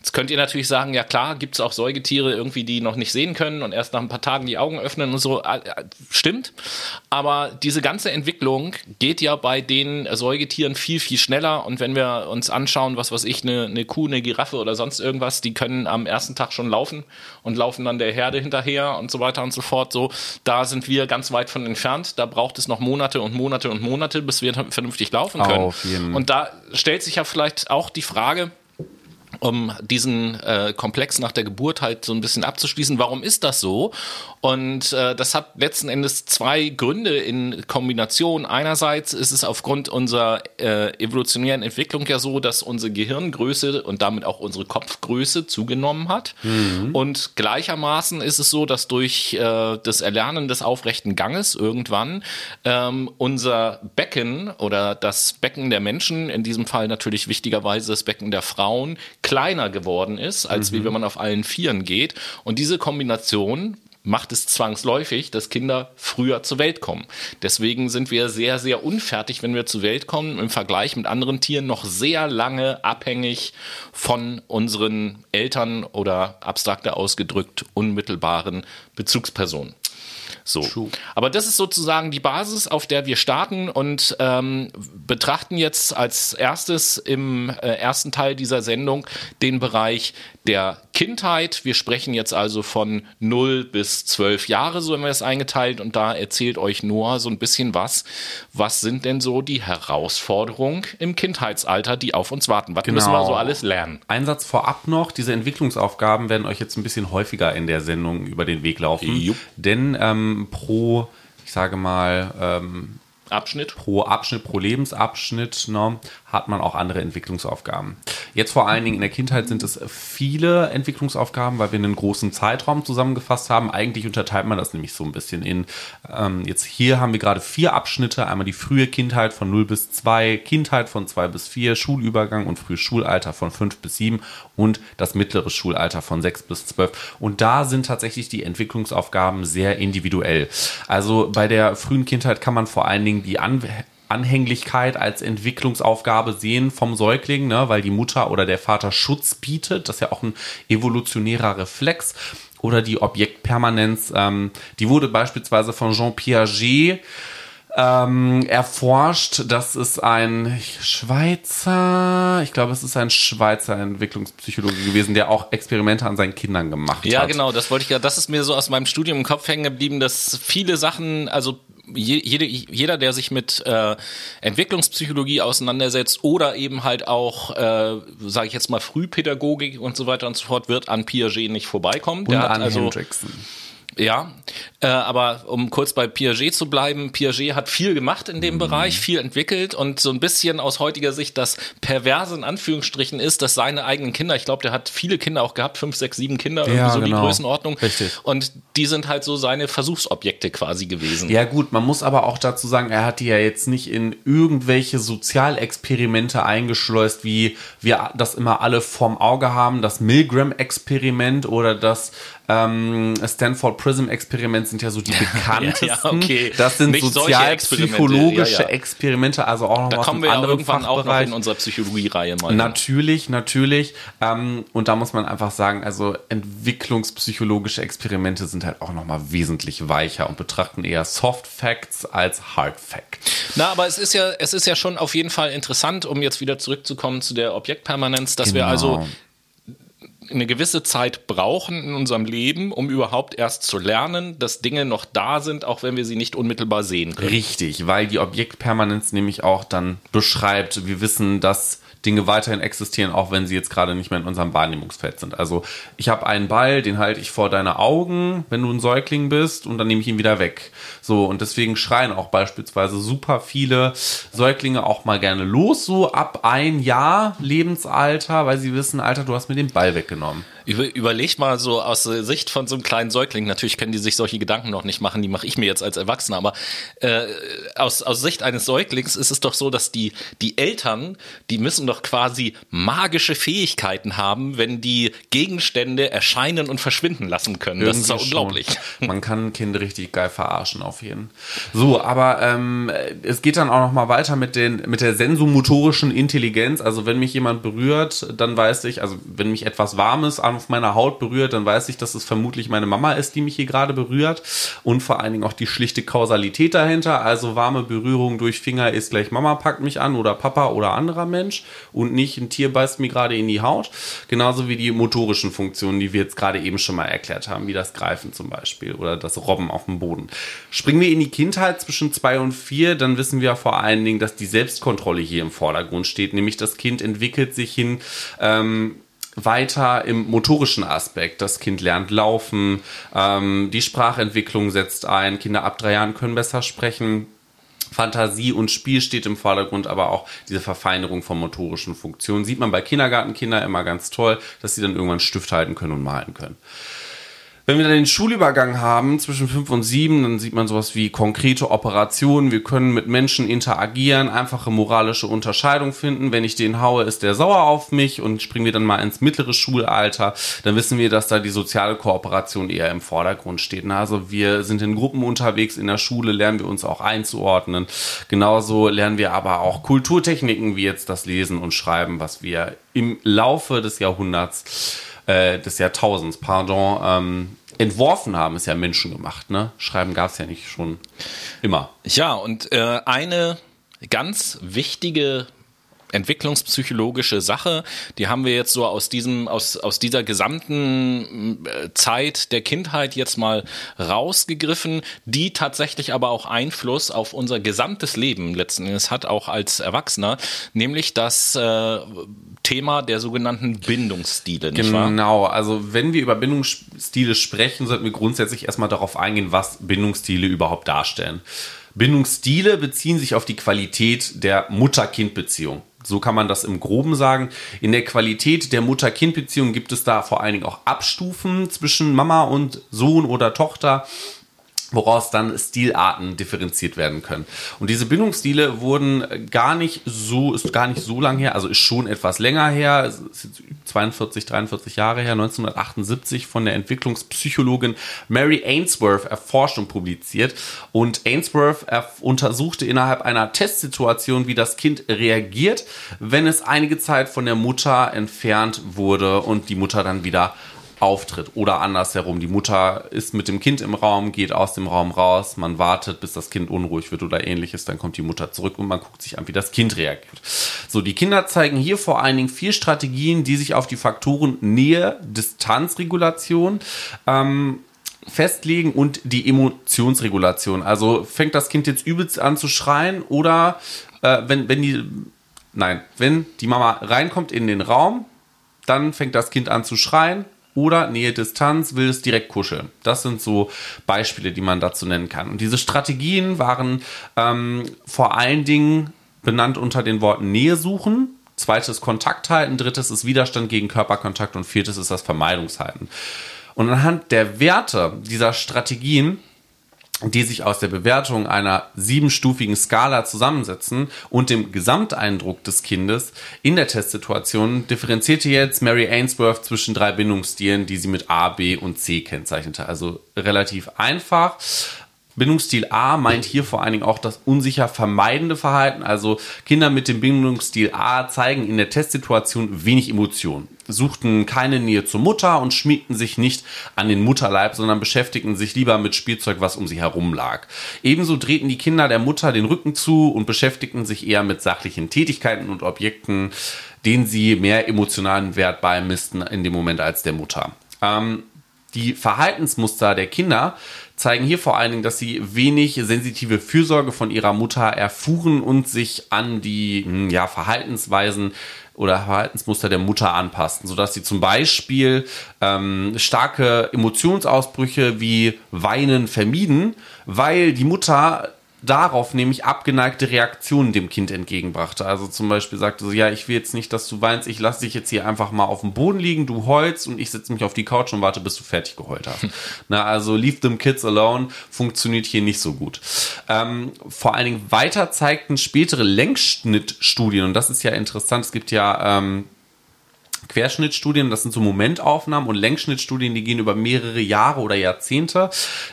Jetzt könnt ihr natürlich sagen, ja klar, gibt es auch Säugetiere irgendwie, die noch nicht sehen können und erst nach ein paar Tagen die Augen öffnen und so. Äh, äh, stimmt. Aber diese ganze Entwicklung geht ja bei den Säugetieren viel, viel schneller. Und wenn wir uns anschauen, was weiß ich, eine, eine Kuh, eine Giraffe oder sonst irgendwas, die können am ersten Tag schon laufen und laufen dann der Herde hinterher und so weiter und so fort. So, da sind wir ganz weit von entfernt. Da braucht es noch Monate und Monate und Monate, bis wir vernünftig laufen können. Und da stellt sich ja vielleicht auch die Frage, um diesen äh, Komplex nach der Geburt halt so ein bisschen abzuschließen. Warum ist das so? Und äh, das hat letzten Endes zwei Gründe in Kombination. Einerseits ist es aufgrund unserer äh, evolutionären Entwicklung ja so, dass unsere Gehirngröße und damit auch unsere Kopfgröße zugenommen hat. Mhm. Und gleichermaßen ist es so, dass durch äh, das Erlernen des aufrechten Ganges irgendwann ähm, unser Becken oder das Becken der Menschen, in diesem Fall natürlich wichtigerweise das Becken der Frauen, kleiner geworden ist, als mhm. wie wenn man auf allen Vieren geht. Und diese Kombination macht es zwangsläufig, dass Kinder früher zur Welt kommen. Deswegen sind wir sehr, sehr unfertig, wenn wir zur Welt kommen, im Vergleich mit anderen Tieren noch sehr lange abhängig von unseren Eltern oder abstrakter ausgedrückt unmittelbaren Bezugspersonen. So. True. Aber das ist sozusagen die Basis, auf der wir starten und ähm, betrachten jetzt als erstes im äh, ersten Teil dieser Sendung den Bereich der Kindheit. Wir sprechen jetzt also von 0 bis 12 Jahre, so haben wir es eingeteilt. Und da erzählt euch Noah so ein bisschen was. Was sind denn so die Herausforderungen im Kindheitsalter, die auf uns warten? Was genau. müssen wir so alles lernen? Ein Satz vorab noch. Diese Entwicklungsaufgaben werden euch jetzt ein bisschen häufiger in der Sendung über den Weg laufen. Jupp. Denn ähm, pro, ich sage mal, ähm, Abschnitt. Pro Abschnitt, pro Lebensabschnitt ne, hat man auch andere Entwicklungsaufgaben. Jetzt vor allen Dingen in der Kindheit sind es viele Entwicklungsaufgaben, weil wir einen großen Zeitraum zusammengefasst haben. Eigentlich unterteilt man das nämlich so ein bisschen in, ähm, jetzt hier haben wir gerade vier Abschnitte. Einmal die frühe Kindheit von 0 bis 2, Kindheit von 2 bis 4, Schulübergang und frühes Schulalter von 5 bis 7 und das mittlere Schulalter von 6 bis 12. Und da sind tatsächlich die Entwicklungsaufgaben sehr individuell. Also bei der frühen Kindheit kann man vor allen Dingen die An Anhänglichkeit als Entwicklungsaufgabe sehen vom Säugling, ne, weil die Mutter oder der Vater Schutz bietet. Das ist ja auch ein evolutionärer Reflex. Oder die Objektpermanenz, ähm, die wurde beispielsweise von Jean Piaget ähm, erforscht. Das ist ein Schweizer, ich glaube, es ist ein Schweizer Entwicklungspsychologe gewesen, der auch Experimente an seinen Kindern gemacht ja, hat. Ja, genau, das wollte ich ja, das ist mir so aus meinem Studium im Kopf hängen geblieben, dass viele Sachen, also jede, jeder, der sich mit äh, Entwicklungspsychologie auseinandersetzt oder eben halt auch, äh, sage ich jetzt mal, Frühpädagogik und so weiter und so fort, wird an Piaget nicht vorbeikommen. Und der an also, Hendrickson. Ja, äh, aber um kurz bei Piaget zu bleiben, Piaget hat viel gemacht in dem mhm. Bereich, viel entwickelt und so ein bisschen aus heutiger Sicht das Perverse in Anführungsstrichen ist, dass seine eigenen Kinder, ich glaube, der hat viele Kinder auch gehabt, fünf, sechs, sieben Kinder, ja, irgendwie so genau. die Größenordnung. Richtig. Und die sind halt so seine Versuchsobjekte quasi gewesen. Ja gut, man muss aber auch dazu sagen, er hat die ja jetzt nicht in irgendwelche Sozialexperimente eingeschleust, wie wir das immer alle vorm Auge haben, das Milgram-Experiment oder das ähm, Stanford PRISM-Experiment sind ja so die bekanntesten. ja, okay. Das sind sozialpsychologische Experimente, ja, ja. Experimente, also auch noch Da aus kommen wir ja irgendwann auch noch in unserer Psychologie-Reihe mal. Natürlich, natürlich. Ähm, und da muss man einfach sagen, also entwicklungspsychologische Experimente sind halt auch nochmal wesentlich weicher und betrachten eher Soft Facts als Hard Facts. Na, aber es ist ja, es ist ja schon auf jeden Fall interessant, um jetzt wieder zurückzukommen zu der Objektpermanenz, dass wir Genau. also eine gewisse Zeit brauchen in unserem Leben, um überhaupt erst zu lernen, dass Dinge noch da sind, auch wenn wir sie nicht unmittelbar sehen können. Richtig, weil die Objektpermanenz nämlich auch dann beschreibt, wir wissen, dass Dinge weiterhin existieren, auch wenn sie jetzt gerade nicht mehr in unserem Wahrnehmungsfeld sind. Also ich habe einen Ball, den halte ich vor deine Augen, wenn du ein Säugling bist, und dann nehme ich ihn wieder weg. So, und deswegen schreien auch beispielsweise super viele Säuglinge auch mal gerne los, so ab ein Jahr Lebensalter, weil sie wissen, Alter, du hast mir den Ball weggenommen. Über, überleg mal so aus der Sicht von so einem kleinen Säugling, natürlich können die sich solche Gedanken noch nicht machen, die mache ich mir jetzt als Erwachsener, aber äh, aus, aus Sicht eines Säuglings ist es doch so, dass die, die Eltern, die müssen doch quasi magische Fähigkeiten haben, wenn die Gegenstände erscheinen und verschwinden lassen können. Das ist doch Irgendwie unglaublich. Schon. Man kann ein Kind richtig geil verarschen auf jeden. So, aber ähm, es geht dann auch noch mal weiter mit den mit der sensomotorischen Intelligenz. Also wenn mich jemand berührt, dann weiß ich, also wenn mich etwas Warmes auf meiner Haut berührt, dann weiß ich, dass es vermutlich meine Mama ist, die mich hier gerade berührt. Und vor allen Dingen auch die schlichte Kausalität dahinter. Also warme Berührung durch Finger ist gleich Mama packt mich an oder Papa oder anderer Mensch und nicht ein Tier beißt mir gerade in die Haut. Genauso wie die motorischen Funktionen, die wir jetzt gerade eben schon mal erklärt haben, wie das Greifen zum Beispiel oder das Robben auf dem Boden. Springen wir in die Kindheit zwischen zwei und vier, dann wissen wir vor allen Dingen, dass die Selbstkontrolle hier im Vordergrund steht, nämlich das Kind entwickelt sich hin. Ähm, weiter im motorischen Aspekt. Das Kind lernt laufen, ähm, die Sprachentwicklung setzt ein, Kinder ab drei Jahren können besser sprechen. Fantasie und Spiel steht im Vordergrund, aber auch diese Verfeinerung von motorischen Funktionen. Sieht man bei Kindergartenkindern immer ganz toll, dass sie dann irgendwann Stift halten können und malen können. Wenn wir dann den Schulübergang haben zwischen fünf und sieben, dann sieht man sowas wie konkrete Operationen. Wir können mit Menschen interagieren, einfache moralische Unterscheidung finden. Wenn ich den haue, ist der sauer auf mich und springen wir dann mal ins mittlere Schulalter, dann wissen wir, dass da die soziale Kooperation eher im Vordergrund steht. Also wir sind in Gruppen unterwegs in der Schule, lernen wir uns auch einzuordnen. Genauso lernen wir aber auch Kulturtechniken wie jetzt das Lesen und Schreiben, was wir im Laufe des Jahrhunderts äh, des Jahrtausends, pardon, ähm, entworfen haben, ist ja menschengemacht. Ne? Schreiben gab es ja nicht schon immer. Ja, und äh, eine ganz wichtige entwicklungspsychologische Sache, die haben wir jetzt so aus diesem, aus, aus dieser gesamten äh, Zeit der Kindheit jetzt mal rausgegriffen, die tatsächlich aber auch Einfluss auf unser gesamtes Leben letzten Endes hat, auch als Erwachsener, nämlich das äh, Thema der sogenannten Bindungsstile? Genau, also wenn wir über Bindungsstile sprechen, sollten wir grundsätzlich erstmal darauf eingehen, was Bindungsstile überhaupt darstellen. Bindungsstile beziehen sich auf die Qualität der Mutter-Kind-Beziehung. So kann man das im Groben sagen. In der Qualität der Mutter-Kind-Beziehung gibt es da vor allen Dingen auch Abstufen zwischen Mama und Sohn oder Tochter woraus dann Stilarten differenziert werden können. Und diese Bindungsstile wurden gar nicht so, ist gar nicht so lang her, also ist schon etwas länger her, es ist jetzt 42, 43 Jahre her, 1978 von der Entwicklungspsychologin Mary Ainsworth erforscht und publiziert. Und Ainsworth untersuchte innerhalb einer Testsituation, wie das Kind reagiert, wenn es einige Zeit von der Mutter entfernt wurde und die Mutter dann wieder auftritt. Oder andersherum, die Mutter ist mit dem Kind im Raum, geht aus dem Raum raus, man wartet, bis das Kind unruhig wird oder ähnliches, dann kommt die Mutter zurück und man guckt sich an, wie das Kind reagiert. So, die Kinder zeigen hier vor allen Dingen vier Strategien, die sich auf die Faktoren Nähe, Distanzregulation, ähm, festlegen und die Emotionsregulation. Also fängt das Kind jetzt übelst an zu schreien oder äh, wenn, wenn die, nein, wenn die Mama reinkommt in den Raum, dann fängt das Kind an zu schreien oder Nähe Distanz will es direkt kuscheln. Das sind so Beispiele, die man dazu nennen kann. Und diese Strategien waren ähm, vor allen Dingen benannt unter den Worten Nähe suchen, zweites Kontakt halten, drittes ist Widerstand gegen Körperkontakt und viertes ist das Vermeidungshalten. Und anhand der Werte dieser Strategien die sich aus der Bewertung einer siebenstufigen Skala zusammensetzen und dem Gesamteindruck des Kindes in der Testsituation differenzierte jetzt Mary Ainsworth zwischen drei Bindungsstilen, die sie mit A, B und C kennzeichnete. Also relativ einfach. Bindungsstil A meint hier vor allen Dingen auch das unsicher vermeidende Verhalten. Also Kinder mit dem Bindungsstil A zeigen in der Testsituation wenig Emotionen, suchten keine Nähe zur Mutter und schmiegten sich nicht an den Mutterleib, sondern beschäftigten sich lieber mit Spielzeug, was um sie herum lag. Ebenso drehten die Kinder der Mutter den Rücken zu und beschäftigten sich eher mit sachlichen Tätigkeiten und Objekten, denen sie mehr emotionalen Wert beimissten in dem Moment als der Mutter. Ähm, die Verhaltensmuster der Kinder zeigen hier vor allen Dingen, dass sie wenig sensitive Fürsorge von ihrer Mutter erfuhren und sich an die hm, ja, Verhaltensweisen oder Verhaltensmuster der Mutter anpassten, sodass sie zum Beispiel ähm, starke Emotionsausbrüche wie Weinen vermieden, weil die Mutter darauf nämlich abgeneigte Reaktionen dem Kind entgegenbrachte. Also zum Beispiel sagte so, ja, ich will jetzt nicht, dass du weinst, ich lasse dich jetzt hier einfach mal auf dem Boden liegen, du heulst und ich setze mich auf die Couch und warte, bis du fertig geheult hast. Na, also leave them kids alone funktioniert hier nicht so gut. Ähm, vor allen Dingen weiter zeigten spätere Längsschnittstudien, und das ist ja interessant, es gibt ja ähm, Querschnittstudien, das sind so Momentaufnahmen und Längsschnittstudien, die gehen über mehrere Jahre oder Jahrzehnte,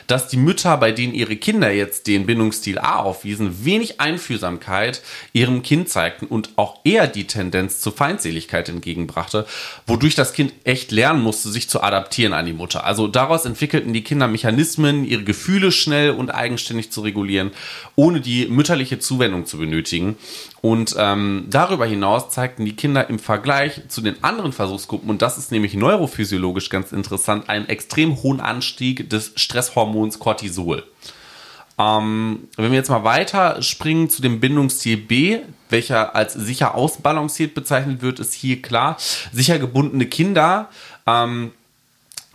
dass die Mütter, bei denen ihre Kinder jetzt den Bindungsstil A aufwiesen, wenig Einfühlsamkeit ihrem Kind zeigten und auch eher die Tendenz zur Feindseligkeit entgegenbrachte, wodurch das Kind echt lernen musste, sich zu adaptieren an die Mutter. Also daraus entwickelten die Kinder Mechanismen, ihre Gefühle schnell und eigenständig zu regulieren, ohne die mütterliche Zuwendung zu benötigen. Und ähm, darüber hinaus zeigten die Kinder im Vergleich zu den anderen Versuchsgruppen, und das ist nämlich neurophysiologisch ganz interessant, einen extrem hohen Anstieg des Stresshormons Cortisol. Ähm, wenn wir jetzt mal weiter springen zu dem Bindungsstil B, welcher als sicher ausbalanciert bezeichnet wird, ist hier klar, sicher gebundene Kinder ähm,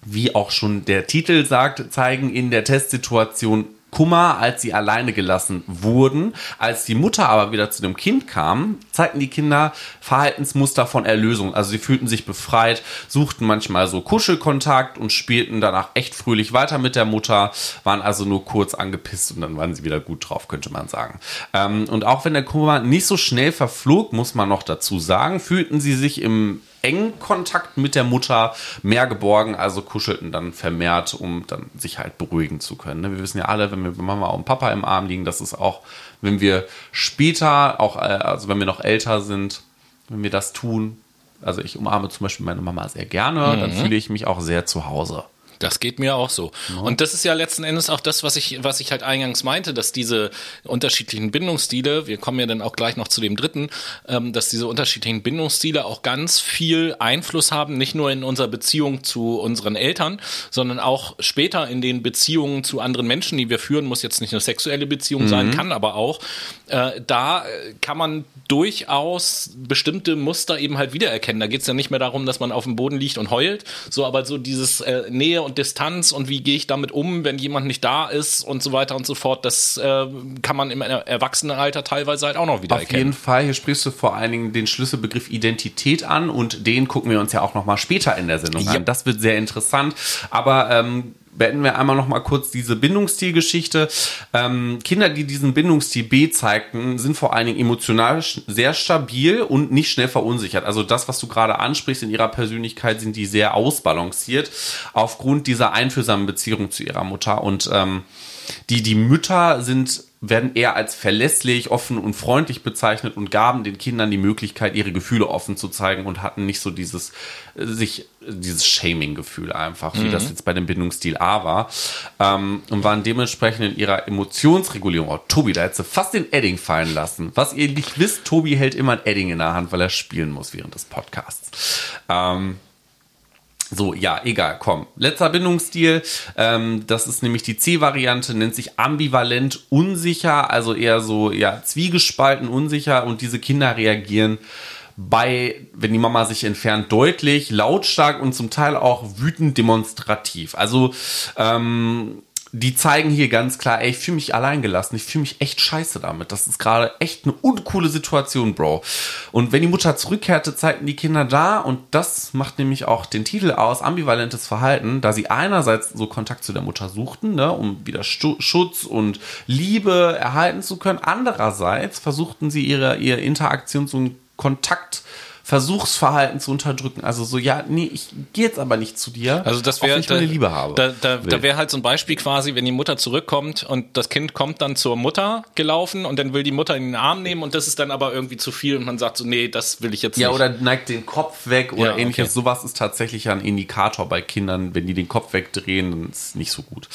wie auch schon der Titel sagt, zeigen in der Testsituation Kummer, als sie alleine gelassen wurden. Als die Mutter aber wieder zu dem Kind kam, zeigten die Kinder Verhaltensmuster von Erlösung. Also sie fühlten sich befreit, suchten manchmal so Kuschelkontakt und spielten danach echt fröhlich weiter mit der Mutter, waren also nur kurz angepisst und dann waren sie wieder gut drauf, könnte man sagen. Ähm, und auch wenn der Kummer nicht so schnell verflog, muss man noch dazu sagen, fühlten sie sich im engen Kontakt mit der Mutter mehr geborgen, also kuschelten dann vermehrt, um dann sich halt beruhigen zu können. Ne? Wir wissen ja alle, wenn wir Mama und Papa im Arm liegen, das ist auch, wenn wir später, auch äh, also wenn wir noch älter sind, wenn wir das tun, also ich umarme zum Beispiel meine Mama sehr gerne, mhm. dann fühle ich mich auch sehr zu Hause. Das geht mir auch so. Ja. Und das ist ja letzten Endes auch das, was ich, was ich halt eingangs meinte, dass diese unterschiedlichen Bindungsstile, wir kommen ja dann auch gleich noch zu dem dritten, ähm, dass diese unterschiedlichen Bindungsstile auch ganz viel Einfluss haben, nicht nur in unserer Beziehung zu unseren Eltern, sondern auch später in den Beziehungen zu anderen Menschen, die wir führen, muss jetzt nicht eine sexuelle Beziehung mhm. sein, kann aber auch. Äh, da kann man durchaus bestimmte Muster eben halt wiedererkennen. Da geht es ja nicht mehr darum, dass man auf dem Boden liegt und heult, so aber so dieses äh, Nähe und Distanz und wie gehe ich damit um, wenn jemand nicht da ist und so weiter und so fort, das äh, kann man im Erwachsenenalter teilweise halt auch noch wieder Auf erkennen. Auf jeden Fall, hier sprichst du vor allen Dingen den Schlüsselbegriff Identität an und den gucken wir uns ja auch noch mal später in der Sendung ja. an. Das wird sehr interessant, aber ähm, beenden wir einmal noch mal kurz diese Bindungsstilgeschichte. Ähm, Kinder, die diesen Bindungsstil B zeigten, sind vor allen Dingen emotional sehr stabil und nicht schnell verunsichert. Also das, was du gerade ansprichst in ihrer Persönlichkeit, sind die sehr ausbalanciert aufgrund dieser einfühlsamen Beziehung zu ihrer Mutter. Und ähm, die, die Mütter sind werden eher als verlässlich, offen und freundlich bezeichnet und gaben den Kindern die Möglichkeit, ihre Gefühle offen zu zeigen und hatten nicht so dieses äh, sich dieses Shaming-Gefühl einfach, wie mhm. das jetzt bei dem Bindungsstil A war ähm, und waren dementsprechend in ihrer Emotionsregulierung. Oh, Tobi, da hätte fast den Edding fallen lassen. Was ihr nicht wisst, Tobi hält immer ein Edding in der Hand, weil er spielen muss während des Podcasts. Ähm, so, ja, egal, komm. Letzter Bindungsstil, ähm, das ist nämlich die C-Variante, nennt sich ambivalent unsicher, also eher so, ja, zwiegespalten unsicher und diese Kinder reagieren bei, wenn die Mama sich entfernt, deutlich, lautstark und zum Teil auch wütend demonstrativ. Also, ähm, die zeigen hier ganz klar, ey, ich fühle mich alleingelassen, ich fühle mich echt scheiße damit. Das ist gerade echt eine uncoole Situation, Bro. Und wenn die Mutter zurückkehrte, zeigten die Kinder da, und das macht nämlich auch den Titel aus, ambivalentes Verhalten, da sie einerseits so Kontakt zu der Mutter suchten, ne, um wieder Schutz und Liebe erhalten zu können. Andererseits versuchten sie ihre, ihre Interaktions- und Kontakt Versuchsverhalten zu unterdrücken. Also so, ja, nee, ich gehe jetzt aber nicht zu dir, also das wäre, ich meine Liebe habe. Da, da, da wäre halt so ein Beispiel quasi, wenn die Mutter zurückkommt und das Kind kommt dann zur Mutter gelaufen und dann will die Mutter in den Arm nehmen und das ist dann aber irgendwie zu viel und man sagt so, nee, das will ich jetzt ja, nicht. Ja, oder neigt den Kopf weg oder Ja, ähnliches. okay. Sowas ist tatsächlich ein Indikator bei Kindern. Wenn die den Kopf wegdrehen, dann ist es nicht so gut.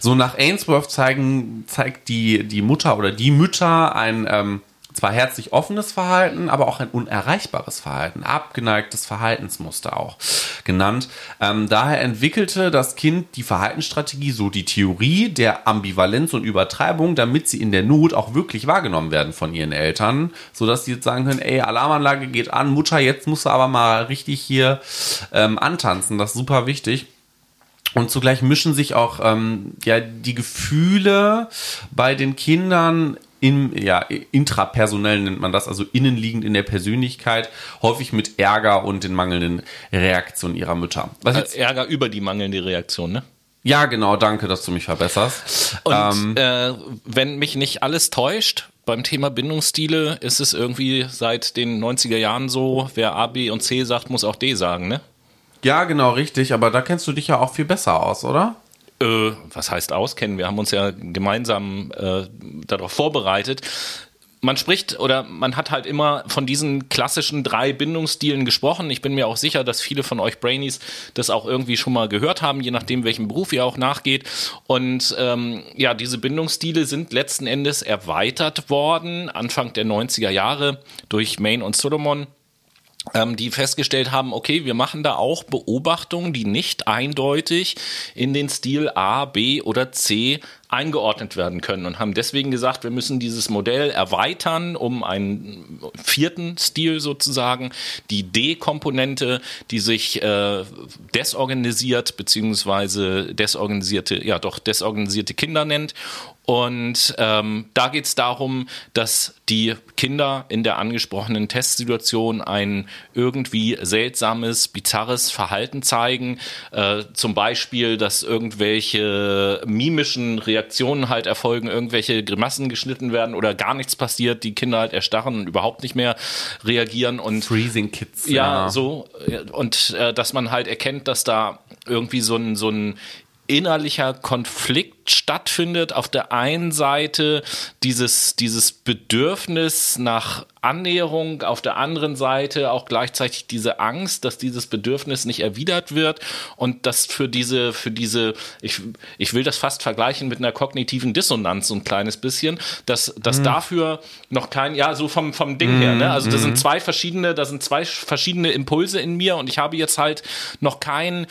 So nach Ainsworth zeigen, zeigt die, die Mutter oder die Mütter ein ähm, zwar herzlich offenes Verhalten, aber auch ein unerreichbares Verhalten, abgeneigtes Verhaltensmuster auch genannt. Ähm, daher entwickelte das Kind die Verhaltensstrategie, so die Theorie der Ambivalenz und Übertreibung, damit sie in der Not auch wirklich wahrgenommen werden von ihren Eltern, sodass sie jetzt sagen können, ey, Alarmanlage geht an, Mutter, jetzt musst du aber mal richtig hier ähm, antanzen, das ist super wichtig. Und zugleich mischen sich auch ähm, ja, die Gefühle bei den Kindern im, ja, intrapersonell nennt man das, also innenliegend in der Persönlichkeit, häufig mit Ärger und den mangelnden Reaktionen ihrer Mütter. Äh, Ärger über die mangelnde Reaktion, ne? ja, genau, danke, dass du mich verbesserst. Und Ähm, äh, wenn mich nicht alles täuscht, beim Thema Bindungsstile ist es irgendwie seit den 90er Jahren so, wer A, B und C sagt, muss auch D sagen, ne? ja, genau, richtig, aber da kennst du dich ja auch viel besser aus, oder? Äh, was heißt auskennen? Wir haben uns ja gemeinsam äh, darauf vorbereitet. Man spricht oder man hat halt immer von diesen klassischen drei Bindungsstilen gesprochen. Ich bin mir auch sicher, dass viele von euch Brainies das auch irgendwie schon mal gehört haben, je nachdem, welchem Beruf ihr auch nachgeht. Und ähm, ja, diese Bindungsstile sind letzten Endes erweitert worden, Anfang der 90er Jahre durch Main und Solomon die festgestellt haben, okay, wir machen da auch Beobachtungen, die nicht eindeutig in den Stil A, B oder C eingeordnet werden können und haben deswegen gesagt, wir müssen dieses Modell erweitern um einen vierten Stil sozusagen, die D-Komponente, die sich äh, desorganisiert beziehungsweise desorganisierte, ja doch desorganisierte Kinder nennt und ähm, da geht es darum, dass die Kinder in der angesprochenen Testsituation ein irgendwie seltsames, bizarres Verhalten zeigen. Äh, zum Beispiel, dass irgendwelche mimischen Reaktionen halt erfolgen, irgendwelche Grimassen geschnitten werden oder gar nichts passiert, die Kinder halt erstarren und überhaupt nicht mehr reagieren und Freezing Kids. ja, so. Und äh, dass man halt erkennt, dass da irgendwie so ein, so ein innerlicher Konflikt stattfindet. Auf der einen Seite dieses, dieses Bedürfnis nach Annäherung, auf der anderen Seite auch gleichzeitig diese Angst, dass dieses Bedürfnis nicht erwidert wird und dass für diese, für diese, ich, ich will das fast vergleichen mit einer kognitiven Dissonanz so ein kleines bisschen, dass, dass dafür noch kein, ja, so vom, vom Ding her, ne? Also das sind zwei verschiedene, da sind zwei verschiedene Impulse in mir und ich habe jetzt halt noch kein,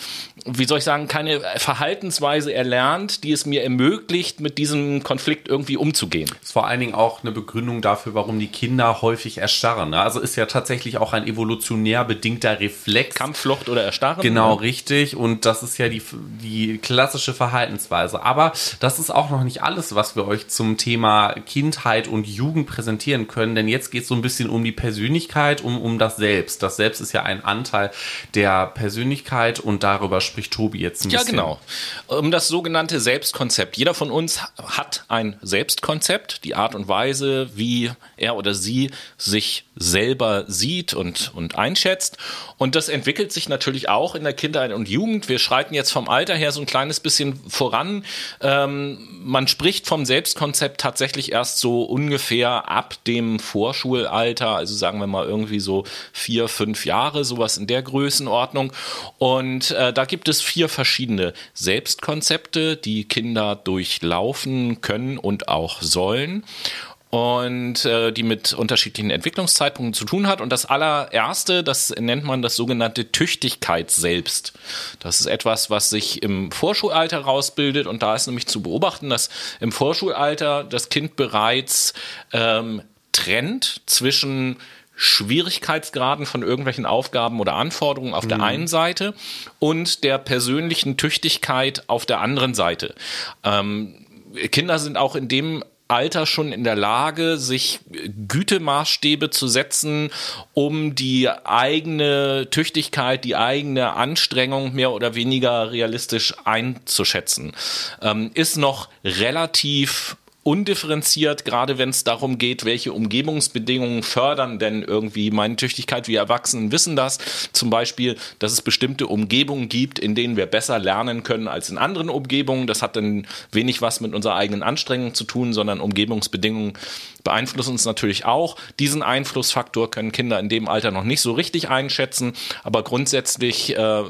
wie soll ich sagen, keine Verhaltensweise erlernt, die es mir ermöglicht, mit diesem Konflikt irgendwie umzugehen. ist vor allen Dingen auch eine Begründung dafür, warum die Kinder häufig erstarren. ne? Also ist ja tatsächlich auch ein evolutionär bedingter Reflex. Kampfflucht oder Erstarren. Genau, richtig. Und das ist ja die, die klassische Verhaltensweise. Aber das ist auch noch nicht alles, was wir euch zum Thema Kindheit und Jugend präsentieren können. Denn jetzt geht es so ein bisschen um die Persönlichkeit, um, um das Selbst. Das Selbst ist ja ein Anteil der Persönlichkeit und darüber spricht Tobi jetzt ein Ja, bisschen. genau. Um das sogenannte Selbstkonzept. Jeder von uns hat ein Selbstkonzept, die Art und Weise, wie er oder sie sich selber sieht und, und einschätzt. Und das entwickelt sich natürlich auch in der Kindheit und Jugend. Wir schreiten jetzt vom Alter her so ein kleines bisschen voran. Ähm, man spricht vom Selbstkonzept tatsächlich erst so ungefähr ab dem Vorschulalter, also sagen wir mal irgendwie so vier, fünf Jahre, sowas in der Größenordnung. Und äh, da gibt es vier verschiedene Selbstkonzepte, die Kinder durchlaufen können und auch sollen und äh, die mit unterschiedlichen Entwicklungszeitpunkten zu tun hat. Und das allererste, das nennt man das sogenannte Tüchtigkeitsselbst. Das ist etwas, was sich im Vorschulalter rausbildet. Und da ist nämlich zu beobachten, dass im Vorschulalter das Kind bereits ähm, trennt zwischen Schwierigkeitsgraden von irgendwelchen Aufgaben oder Anforderungen auf der einen Seite und der persönlichen Tüchtigkeit auf der anderen Seite. Ähm, Kinder sind auch in dem Alter schon in der Lage, sich Gütemaßstäbe zu setzen, um die eigene Tüchtigkeit, die eigene Anstrengung mehr oder weniger realistisch einzuschätzen. Ähm, ist noch relativ undifferenziert, gerade wenn es darum geht, welche Umgebungsbedingungen fördern denn irgendwie meine Tüchtigkeit. Wir Erwachsenen wissen das. Zum Beispiel, dass es bestimmte Umgebungen gibt, in denen wir besser lernen können als in anderen Umgebungen. Das hat dann wenig was mit unserer eigenen Anstrengung zu tun, sondern Umgebungsbedingungen beeinflussen uns natürlich auch. Diesen Einflussfaktor können Kinder in dem Alter noch nicht so richtig einschätzen, aber grundsätzlich äh,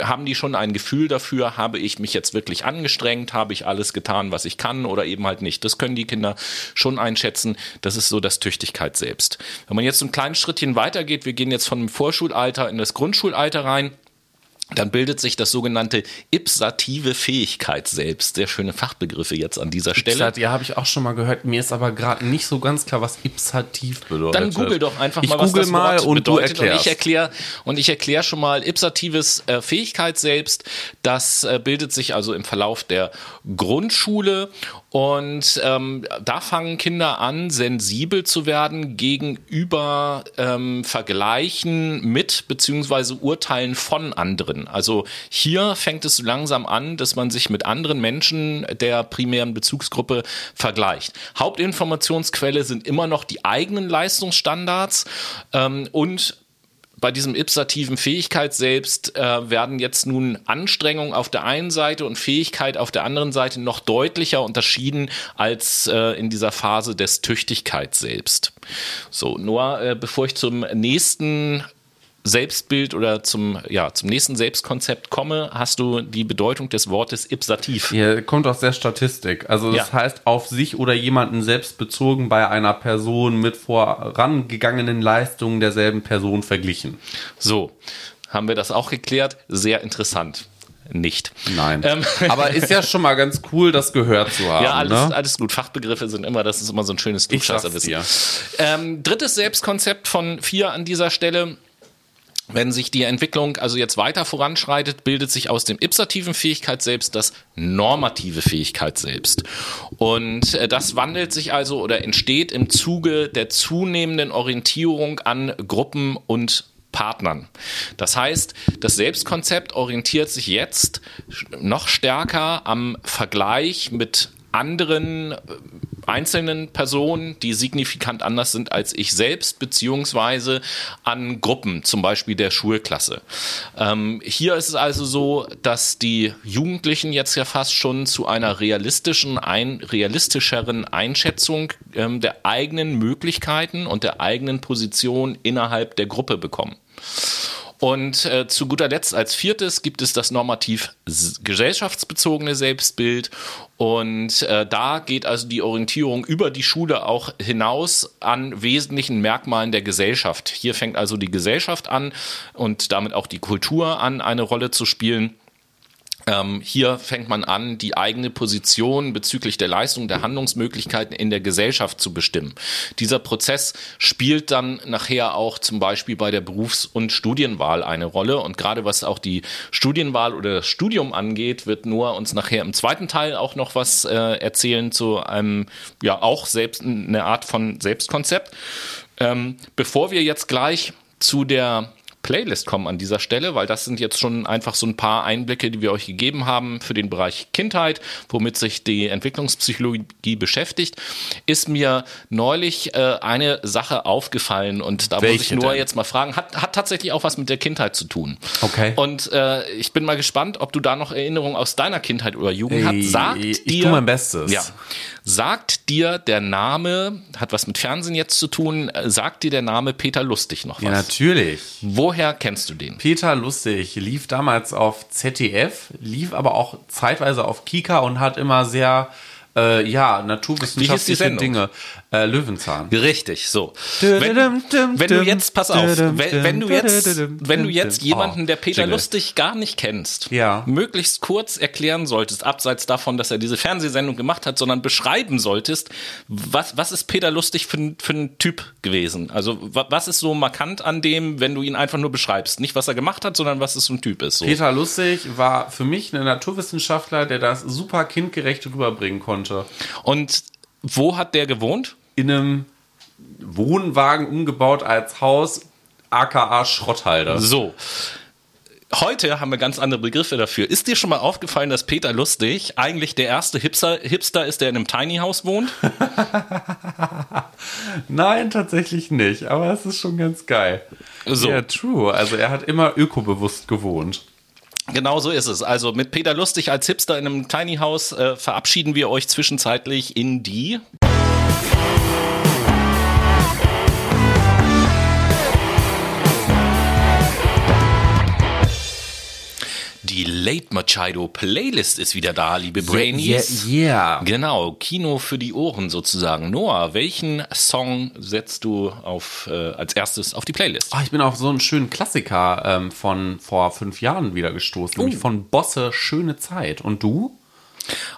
haben die schon ein Gefühl dafür, habe ich mich jetzt wirklich angestrengt, habe ich alles getan, was ich kann oder eben halt nicht. Das können die Kinder schon einschätzen. Das ist so das Tüchtigkeit selbst. Wenn man jetzt ein kleines Schrittchen weitergeht, wir gehen jetzt von dem Vorschulalter in das Grundschulalter rein, dann bildet sich das sogenannte ipsative Fähigkeit selbst. Sehr schöne Fachbegriffe jetzt an dieser Stelle. Ipsat, ja, habe ich auch schon mal gehört. Mir ist aber gerade nicht so ganz klar, was ipsativ bedeutet. Dann google doch einfach ich mal, was google das mal Wort und bedeutet. du und ich erklärst. erkläre und ich erkläre schon mal ipsatives äh, Fähigkeit selbst. Das äh, bildet sich also im Verlauf der Grundschule und ähm, da fangen Kinder an, sensibel zu werden gegenüber ähm, Vergleichen mit beziehungsweise Urteilen von anderen. Also hier fängt es langsam an, dass man sich mit anderen Menschen der primären Bezugsgruppe vergleicht. Hauptinformationsquelle sind immer noch die eigenen Leistungsstandards ähm, und bei diesem ipsativen Fähigkeit selbst äh, werden jetzt nun Anstrengungen auf der einen Seite und Fähigkeit auf der anderen Seite noch deutlicher unterschieden als äh, in dieser Phase des Tüchtigkeit selbst. So, nur äh, bevor ich zum nächsten Selbstbild oder zum, ja, zum nächsten Selbstkonzept komme, hast du die Bedeutung des Wortes ipsativ. Hier kommt aus der Statistik. Also das Ja. heißt, auf sich oder jemanden selbst bezogen bei einer Person mit vorangegangenen Leistungen derselben Person verglichen. So, haben wir das auch geklärt? Sehr interessant. Nicht. Nein. Ähm. Aber ist ja schon mal ganz cool, das gehört zu haben. Ja, alles, ne? alles gut. Fachbegriffe sind immer, das ist immer so ein schönes Klugscheißerwissen. Ähm, drittes Selbstkonzept von vier an dieser Stelle. Wenn sich die Entwicklung also jetzt weiter voranschreitet, bildet sich aus dem ipsativen Fähigkeit selbst das normative Fähigkeit selbst. Und äh, das wandelt sich also oder entsteht im Zuge der zunehmenden Orientierung an Gruppen und Partnern. Das heißt, das Selbstkonzept orientiert sich jetzt noch stärker am Vergleich mit anderen äh, einzelnen Personen, die signifikant anders sind als ich selbst, beziehungsweise an Gruppen, zum Beispiel der Schulklasse. Ähm, hier ist es also so, dass die Jugendlichen jetzt ja fast schon zu einer realistischen, ein, realistischeren Einschätzung ähm, der eigenen Möglichkeiten und der eigenen Position innerhalb der Gruppe bekommen. Und äh, zu guter Letzt als viertes gibt es das normativ gesellschaftsbezogene Selbstbild. Und äh, da geht also die Orientierung über die Schule auch hinaus an wesentlichen Merkmalen der Gesellschaft. Hier fängt also die Gesellschaft an und damit auch die Kultur an, eine Rolle zu spielen. Ähm, hier fängt man an, die eigene Position bezüglich der Leistung, der Handlungsmöglichkeiten in der Gesellschaft zu bestimmen. Dieser Prozess spielt dann nachher auch zum Beispiel bei der Berufs- und Studienwahl eine Rolle. Und gerade was auch die Studienwahl oder das Studium angeht, wird Noah uns nachher im zweiten Teil auch noch was äh, erzählen zu einem, ja, auch selbst eine Art von Selbstkonzept. Ähm, bevor wir jetzt gleich zu der Playlist kommen an dieser Stelle, weil das sind jetzt schon einfach so ein paar Einblicke, die wir euch gegeben haben für den Bereich Kindheit, womit sich die Entwicklungspsychologie beschäftigt, ist mir neulich äh, eine Sache aufgefallen und da muss ich Welche nur denn? jetzt mal fragen, hat, hat tatsächlich auch was mit der Kindheit zu tun. Okay. Und äh, ich bin mal gespannt, ob du da noch Erinnerungen aus deiner Kindheit oder Jugend hast. Sagt ich dir, tu mein Bestes. Ja. Sagt dir der Name, hat was mit Fernsehen jetzt zu tun, äh, sagt dir der Name Peter Lustig noch was? Ja, natürlich. Woher kennst du den? Peter Lustig lief damals auf ZDF, lief aber auch zeitweise auf Kika und hat immer sehr, äh, ja, naturwissenschaftliche? Dinge. Äh, Löwenzahn. Richtig, so. Wenn, wenn du jetzt, pass auf, wenn, wenn du jetzt, wenn du jetzt jemanden, der Peter Jingle. Lustig gar nicht kennst, Ja. möglichst kurz erklären solltest, abseits davon, dass er diese Fernsehsendung gemacht hat, sondern beschreiben solltest, was, was ist Peter Lustig für, ein- für ein Typ gewesen? Also, wa- was ist so markant an dem, wenn du ihn einfach nur beschreibst? Nicht, was er gemacht hat, sondern was es so ein Typ ist. So. Peter Lustig war für mich ein Naturwissenschaftler, der das super kindgerecht rüberbringen konnte. Und wo hat der gewohnt? In einem Wohnwagen umgebaut als Haus, aka Schrotthalter. So. Heute haben wir ganz andere Begriffe dafür. Ist dir schon mal aufgefallen, dass Peter Lustig eigentlich der erste Hipster, Hipster ist, der in einem Tiny House wohnt? Nein, tatsächlich nicht, aber es ist schon ganz geil. So. Ja, true. Also er hat immer ökobewusst gewohnt. Genau so ist es. Also mit Peter Lustig als Hipster in einem Tiny House äh, verabschieden wir euch zwischenzeitlich in die. Die Late Machado Playlist ist wieder da, liebe Brainies. Yeah, yeah. Genau, Kino für die Ohren sozusagen. Noah, welchen Song setzt du auf, äh, als erstes auf die Playlist? Ah, ich bin auf so einen schönen Klassiker ähm, von vor fünf Jahren wieder gestoßen, nämlich von Bosse Schöne Zeit. Und du?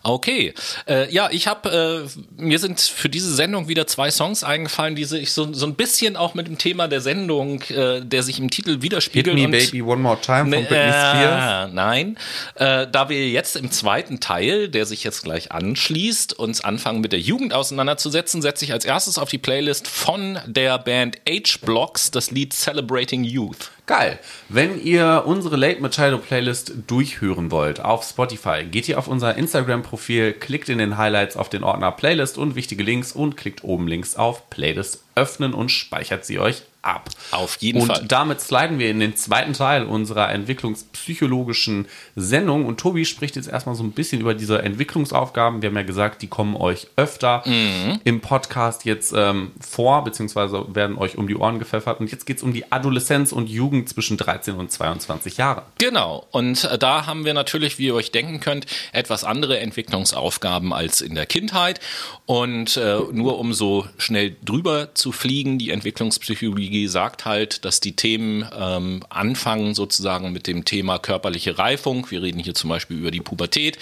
Okay, äh, ja, ich habe, äh, mir sind für diese Sendung wieder zwei Songs eingefallen, die sich so, so ein bisschen auch mit dem Thema der Sendung, äh, der sich im Titel Hit widerspiegelt. Me und- Baby One More Time von Nee, Britney Spears. äh, nein, äh, da wir jetzt im zweiten Teil, der sich jetzt gleich anschließt, uns anfangen mit der Jugend auseinanderzusetzen, setze ich als erstes auf die Playlist von der Band H-Blocks das Lied Celebrating Youth. Geil. Wenn ihr unsere Late Machado Playlist durchhören wollt auf Spotify, geht ihr auf unser Instagram-Profil, klickt in den Highlights auf den Ordner Playlist und wichtige Links und klickt oben links auf Playlist öffnen und speichert sie euch ab. Auf jeden und Fall. damit sliden wir in den zweiten Teil unserer entwicklungspsychologischen Sendung. Und Tobi spricht jetzt erstmal so ein bisschen über diese Entwicklungsaufgaben. Wir haben ja gesagt, die kommen euch öfter Mhm. im Podcast jetzt ähm, vor, beziehungsweise werden euch um die Ohren gepfeffert. Und jetzt geht es um die Adoleszenz und Jugend zwischen 13 und 22 Jahren. Genau. Und äh, da haben wir natürlich, wie ihr euch denken könnt, etwas andere Entwicklungsaufgaben als in der Kindheit. Und äh, nur um so schnell drüber zu fliegen, die Entwicklungspsychologie sagt halt, dass die Themen ähm, anfangen sozusagen mit dem Thema körperliche Reifung. Wir reden hier zum Beispiel über die Pubertät.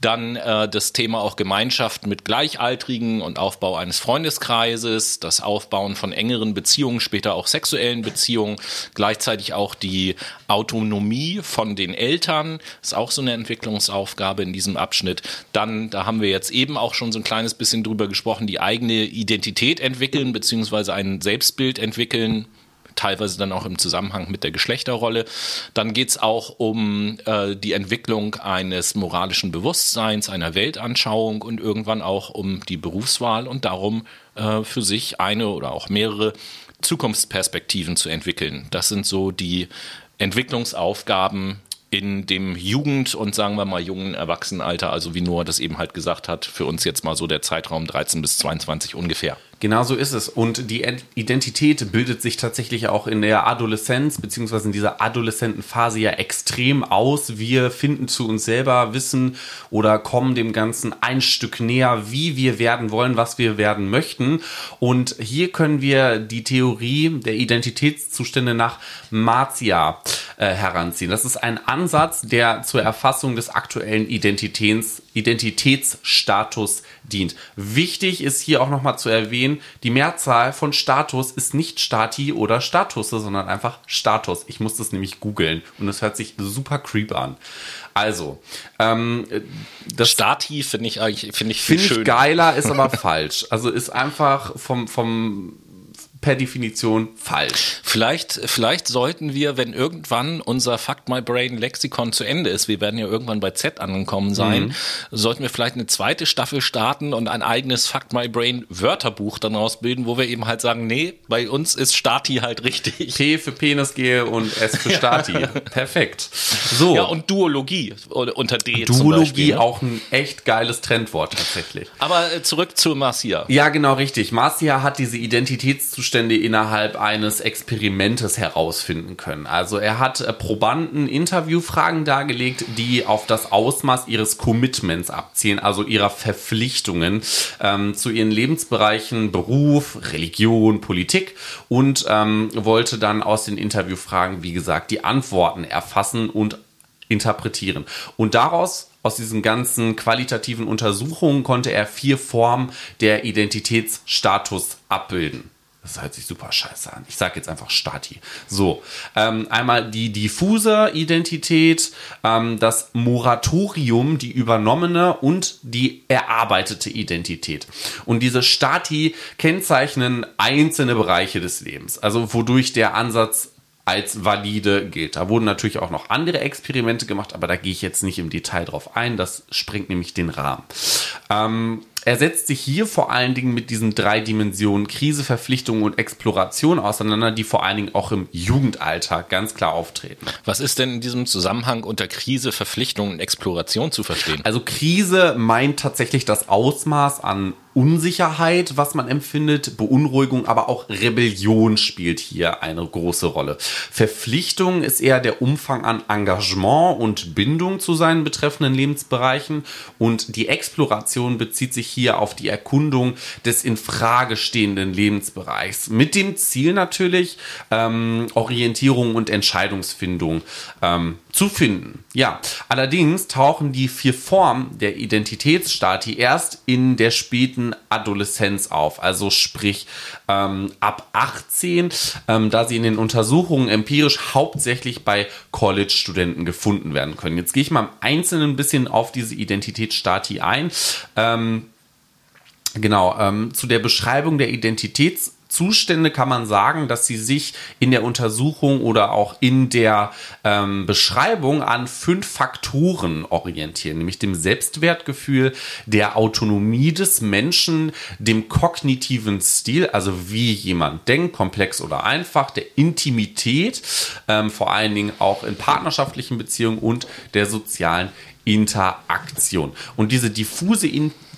Dann äh, das Thema auch Gemeinschaft mit Gleichaltrigen und Aufbau eines Freundeskreises, das Aufbauen von engeren Beziehungen, später auch sexuellen Beziehungen, gleichzeitig auch die Autonomie von den Eltern, ist auch so eine Entwicklungsaufgabe in diesem Abschnitt. Dann, da haben wir jetzt eben auch schon so ein kleines bisschen drüber gesprochen, die eigene Identität entwickeln, beziehungsweise ein Selbstbild entwickeln, teilweise dann auch im Zusammenhang mit der Geschlechterrolle. Dann geht's auch um äh, die Entwicklung eines moralischen Bewusstseins, einer Weltanschauung und irgendwann auch um die Berufswahl und darum, äh, für sich eine oder auch mehrere Zukunftsperspektiven zu entwickeln. Das sind so die Entwicklungsaufgaben in dem Jugend- und sagen wir mal jungen Erwachsenenalter, also wie Noah das eben halt gesagt hat, für uns jetzt mal so der Zeitraum 13 bis 22 ungefähr. Genau so ist es. Und die Ent- Identität bildet sich tatsächlich auch in der Adoleszenz, beziehungsweise in dieser Adoleszentenphase ja extrem aus. Wir finden zu uns selber, wissen oder kommen dem Ganzen ein Stück näher, wie wir werden wollen, was wir werden möchten. Und hier können wir die Theorie der Identitätszustände nach Marcia äh, heranziehen. Das ist ein Ansatz, der zur Erfassung des aktuellen Identitäts, Identitätsstatus dient. Wichtig ist hier auch nochmal zu erwähnen, die Mehrzahl von Status ist nicht Stati oder Statusse, sondern einfach Status. Ich muss das nämlich googeln und es hört sich super creep an. Also, ähm, das Stati finde ich eigentlich finde ich viel finde ich schöner. geiler, ist aber falsch. Also ist einfach vom, vom per Definition falsch. Vielleicht, vielleicht sollten wir, wenn irgendwann unser Fuck My Brain Lexikon zu Ende ist, wir werden ja irgendwann bei Z angekommen sein, Mhm. sollten wir vielleicht eine zweite Staffel starten und ein eigenes Fuck My Brain Wörterbuch dann rausbilden, wo wir eben halt sagen, nee, bei uns ist Stati halt richtig. P für Penisgel und S für Stati. Perfekt. So. Ja, und Duologie oder unter D Duologie ne? auch ein echt geiles Trendwort tatsächlich. Aber äh, zurück zu Marcia. Ja, genau richtig. Marcia hat diese Identitätszustände Zustände innerhalb eines Experimentes herausfinden können. Also er hat äh, Probanden Interviewfragen dargelegt, die auf das Ausmaß ihres Commitments abzielen, also ihrer Verpflichtungen ähm, zu ihren Lebensbereichen Beruf, Religion, Politik und ähm, wollte dann aus den Interviewfragen, wie gesagt, die Antworten erfassen und interpretieren. Und daraus aus diesen ganzen qualitativen Untersuchungen konnte er vier Formen der Identitätsstatus abbilden. Das hört sich super scheiße an. Ich sage jetzt einfach Stati. So, ähm, einmal die diffuse Identität, ähm, das Moratorium, die übernommene und die erarbeitete Identität. Und diese Stati kennzeichnen einzelne Bereiche des Lebens, also wodurch der Ansatz als valide gilt. Da wurden natürlich auch noch andere Experimente gemacht, aber da gehe ich jetzt nicht im Detail drauf ein. Das sprengt nämlich den Rahmen. Ähm, er setzt sich hier vor allen Dingen mit diesen drei Dimensionen Krise, Verpflichtung und Exploration auseinander, die vor allen Dingen auch im Jugendalter ganz klar auftreten. Was ist denn in diesem Zusammenhang unter Krise, Verpflichtung und Exploration zu verstehen? Also Krise meint tatsächlich das Ausmaß an Unsicherheit, was man empfindet, Beunruhigung, aber auch Rebellion spielt hier eine große Rolle. Verpflichtung ist eher der Umfang an Engagement und Bindung zu seinen betreffenden Lebensbereichen und die Exploration bezieht sich hier auf die Erkundung des in Frage stehenden Lebensbereichs mit dem Ziel natürlich ähm, Orientierung und Entscheidungsfindung ähm, zu finden. Ja, allerdings tauchen die vier Formen der Identitätsstati erst in der späten Adoleszenz auf, also sprich ähm, ab 18, ähm, da sie in den Untersuchungen empirisch hauptsächlich bei College-Studenten gefunden werden können. Jetzt gehe ich mal im Einzelnen ein bisschen auf diese Identitätsstati ein. Ähm, genau, ähm, zu der Beschreibung der Identitäts Zustände kann man sagen, dass sie sich in der Untersuchung oder auch in der ähm, Beschreibung an fünf Faktoren orientieren, nämlich dem Selbstwertgefühl, der Autonomie des Menschen, dem kognitiven Stil, also wie jemand denkt, komplex oder einfach, der Intimität, ähm, vor allen Dingen auch in partnerschaftlichen Beziehungen und der sozialen Interaktion. Und diese diffuse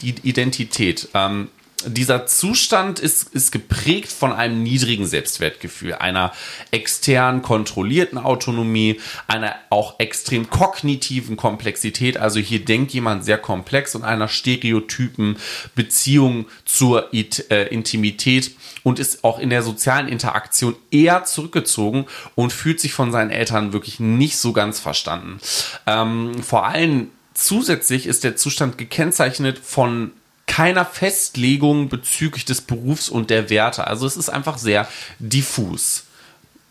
Identität, ähm, dieser Zustand ist, ist geprägt von einem niedrigen Selbstwertgefühl, einer extern kontrollierten Autonomie, einer auch extrem kognitiven Komplexität. Also hier denkt jemand sehr komplex und einer stereotypen Beziehung zur It, äh, Intimität und ist auch in der sozialen Interaktion eher zurückgezogen und fühlt sich von seinen Eltern wirklich nicht so ganz verstanden. Ähm, vor allem zusätzlich ist der Zustand gekennzeichnet von keiner Festlegung bezüglich des Berufs und der Werte. Also es ist einfach sehr diffus.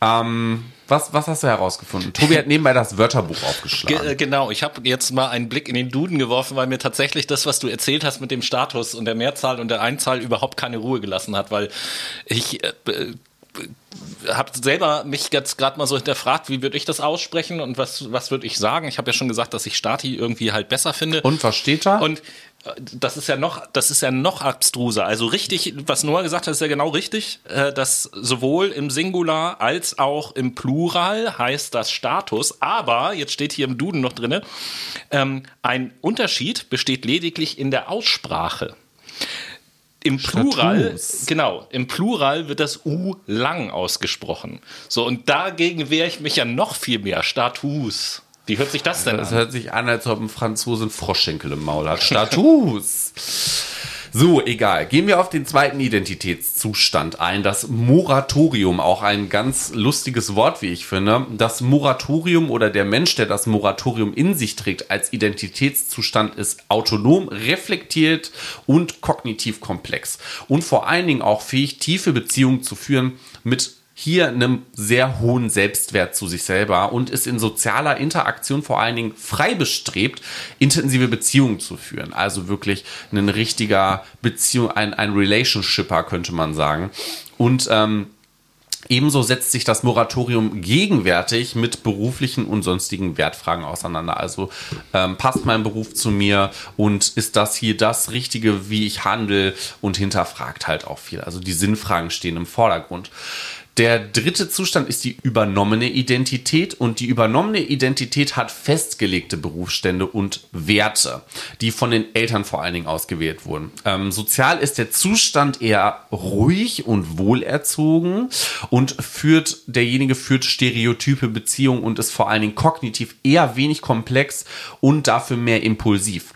Ähm, was, was hast du herausgefunden? Tobi hat nebenbei das Wörterbuch aufgeschlagen. Ge genau, ich habe jetzt mal einen Blick in den Duden geworfen, weil mir tatsächlich das, was du erzählt hast mit dem Status und der Mehrzahl und der Einzahl überhaupt keine Ruhe gelassen hat, weil ich äh, habe selber mich jetzt gerade mal so hinterfragt, wie würde ich das aussprechen und was, was würde ich sagen? Ich habe ja schon gesagt, dass ich Stati irgendwie halt besser finde. Und was steht da? Und das ist ja noch, das ist ja noch abstruser. Also richtig, was Noah gesagt hat, ist ja genau richtig, äh, dass sowohl im Singular als auch im Plural heißt das Status. Aber jetzt steht hier im Duden noch drinne, ähm, ein Unterschied besteht lediglich in der Aussprache. Im Plural, Status. genau, im Plural wird das U lang ausgesprochen. So, und dagegen wehre ich mich ja noch viel mehr. Status. Wie hört sich das denn das an? Das hört sich an, als ob ein Franzose einen Froschschenkel im Maul hat. Status. So, egal. Gehen wir auf den zweiten Identitätszustand ein. Das Moratorium, auch ein ganz lustiges Wort, wie ich finde. Das Moratorium oder der Mensch, der das Moratorium in sich trägt als Identitätszustand, ist autonom, reflektiert und kognitiv komplex. Und vor allen Dingen auch fähig, tiefe Beziehungen zu führen mit hier einem sehr hohen Selbstwert zu sich selber und ist in sozialer Interaktion vor allen Dingen frei bestrebt, intensive Beziehungen zu führen. Also wirklich ein richtiger Beziehung, ein, ein Relationshipper könnte man sagen. Und ähm, Ebenso setzt sich das Moratorium gegenwärtig mit beruflichen und sonstigen Wertfragen auseinander. Also ähm, passt mein Beruf zu mir und ist das hier das Richtige, wie ich handle und hinterfragt halt auch viel. Also die Sinnfragen stehen im Vordergrund. Der dritte Zustand ist die übernommene Identität und die übernommene Identität hat festgelegte Berufsstände und Werte, die von den Eltern vor allen Dingen ausgewählt wurden. Ähm, sozial ist der Zustand eher ruhig und wohlerzogen und führt, derjenige führt stereotype Beziehungen und ist vor allen Dingen kognitiv eher wenig komplex und dafür mehr impulsiv.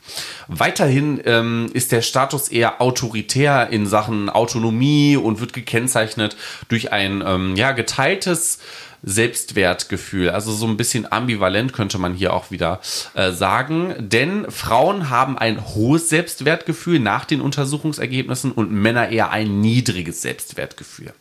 Weiterhin ähm, ist der Status eher autoritär in Sachen Autonomie und wird gekennzeichnet durch ein ähm, ja, geteiltes Selbstwertgefühl. Also so ein bisschen ambivalent könnte man hier auch wieder äh, sagen. Denn Frauen haben ein hohes Selbstwertgefühl nach den Untersuchungsergebnissen und Männer eher ein niedriges Selbstwertgefühl.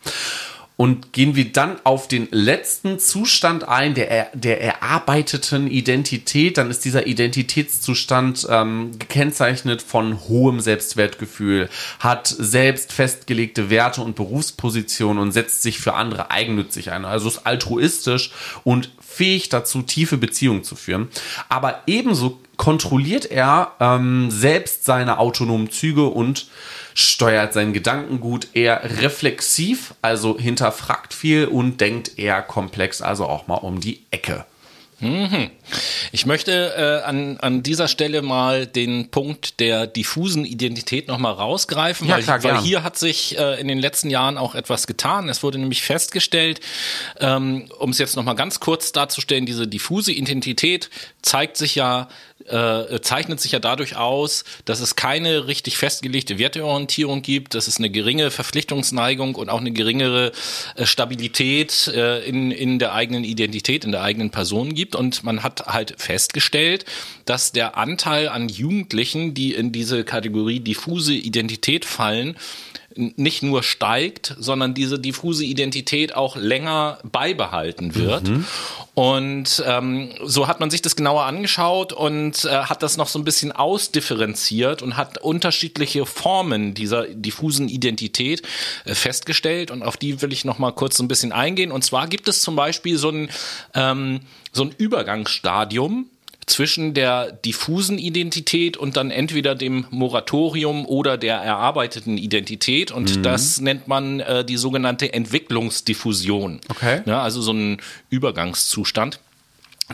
Und gehen wir dann auf den letzten Zustand ein, der, der erarbeiteten Identität, dann ist dieser Identitätszustand ähm, gekennzeichnet von hohem Selbstwertgefühl, hat selbst festgelegte Werte und Berufspositionen und setzt sich für andere eigennützig ein. Also ist altruistisch und fähig dazu, tiefe Beziehungen zu führen. Aber ebenso kontrolliert er ähm, selbst seine autonomen Züge und steuert sein Gedankengut eher reflexiv, also hinterfragt viel und denkt eher komplex, also auch mal um die Ecke. Mhm. Ich möchte äh, an, an dieser Stelle mal den Punkt der diffusen Identität nochmal rausgreifen, ja, weil, klar, weil hier hat sich äh, in den letzten Jahren auch etwas getan. Es wurde nämlich festgestellt, ähm, um es jetzt nochmal ganz kurz darzustellen, diese diffuse Identität zeigt sich ja äh, zeichnet sich ja dadurch aus, dass es keine richtig festgelegte Werteorientierung gibt, dass es eine geringe Verpflichtungsneigung und auch eine geringere äh, Stabilität äh, in, in der eigenen Identität, in der eigenen Person gibt. Und man hat halt festgestellt, dass der Anteil an Jugendlichen, die in diese Kategorie diffuse Identität fallen, nicht nur steigt, sondern diese diffuse Identität auch länger beibehalten wird. Mhm. Und ähm, so hat man sich das genauer angeschaut und äh, hat das noch so ein bisschen ausdifferenziert und hat unterschiedliche Formen dieser diffusen Identität äh, festgestellt. Und auf die will ich noch mal kurz so ein bisschen eingehen. Und zwar gibt es zum Beispiel so ein, ähm, so ein Übergangsstadium, zwischen der diffusen Identität und dann entweder dem Moratorium oder der erarbeiteten Identität und mhm. das nennt man äh, die sogenannte Entwicklungsdiffusion. Okay. Ja, also so ein Übergangszustand.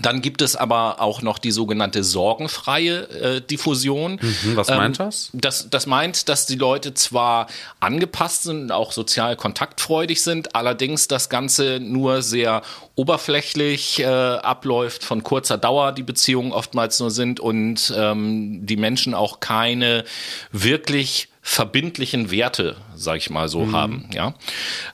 Dann gibt es aber auch noch die sogenannte sorgenfreie äh, Diffusion. Mhm, was meint ähm, das? das? Das meint, dass die Leute zwar angepasst sind, auch sozial kontaktfreudig sind, allerdings das Ganze nur sehr oberflächlich äh, abläuft, von kurzer Dauer die Beziehungen oftmals nur sind und ähm, die Menschen auch keine wirklich verbindlichen Werte, sag ich mal so, mhm. haben. Ja,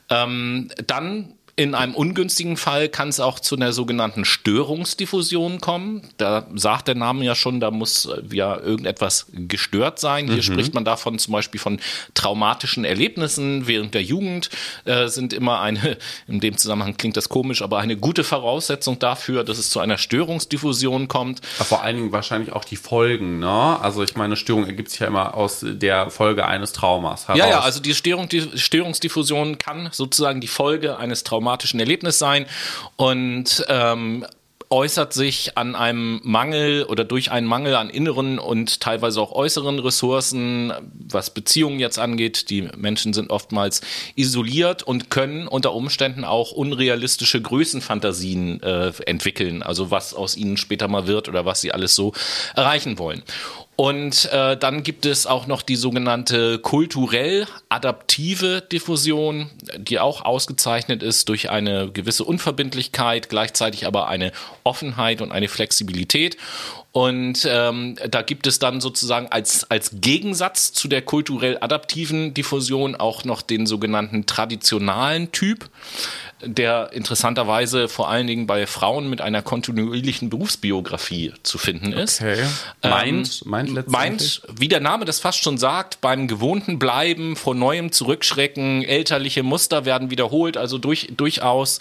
ähm, dann in einem ungünstigen Fall kann es auch zu einer sogenannten Störungsdiffusion kommen. Da sagt der Name ja schon, da muss äh, ja irgendetwas gestört sein. Hier mhm. spricht man davon zum Beispiel von traumatischen Erlebnissen während der Jugend äh, sind immer eine, in dem Zusammenhang klingt das komisch, aber eine gute Voraussetzung dafür, dass es zu einer Störungsdiffusion kommt. Aber vor allen Dingen wahrscheinlich auch die Folgen, ne? Also ich meine, Störung ergibt sich ja immer aus der Folge eines Traumas heraus. Ja, ja, also die, Störung, die Störungsdiffusion kann sozusagen die Folge eines Traumas traumatischen Erlebnis sein und ähm, äußert sich an einem Mangel oder durch einen Mangel an inneren und teilweise auch äußeren Ressourcen, was Beziehungen jetzt angeht. Die Menschen sind oftmals isoliert und können unter Umständen auch unrealistische Größenfantasien äh, entwickeln, also was aus ihnen später mal wird oder was sie alles so erreichen wollen. Und äh, dann gibt es auch noch die sogenannte kulturell adaptive Diffusion, die auch ausgezeichnet ist durch eine gewisse Unverbindlichkeit, gleichzeitig aber eine Offenheit und eine Flexibilität. Und ähm, da gibt es dann sozusagen als, als Gegensatz zu der kulturell adaptiven Diffusion auch noch den sogenannten traditionalen Typ der interessanterweise vor allen Dingen bei Frauen mit einer kontinuierlichen Berufsbiografie zu finden ist. Okay. Ähm, meint, meint, meint, wie der Name das fast schon sagt, beim gewohnten Bleiben, vor neuem Zurückschrecken, elterliche Muster werden wiederholt, also durch, durchaus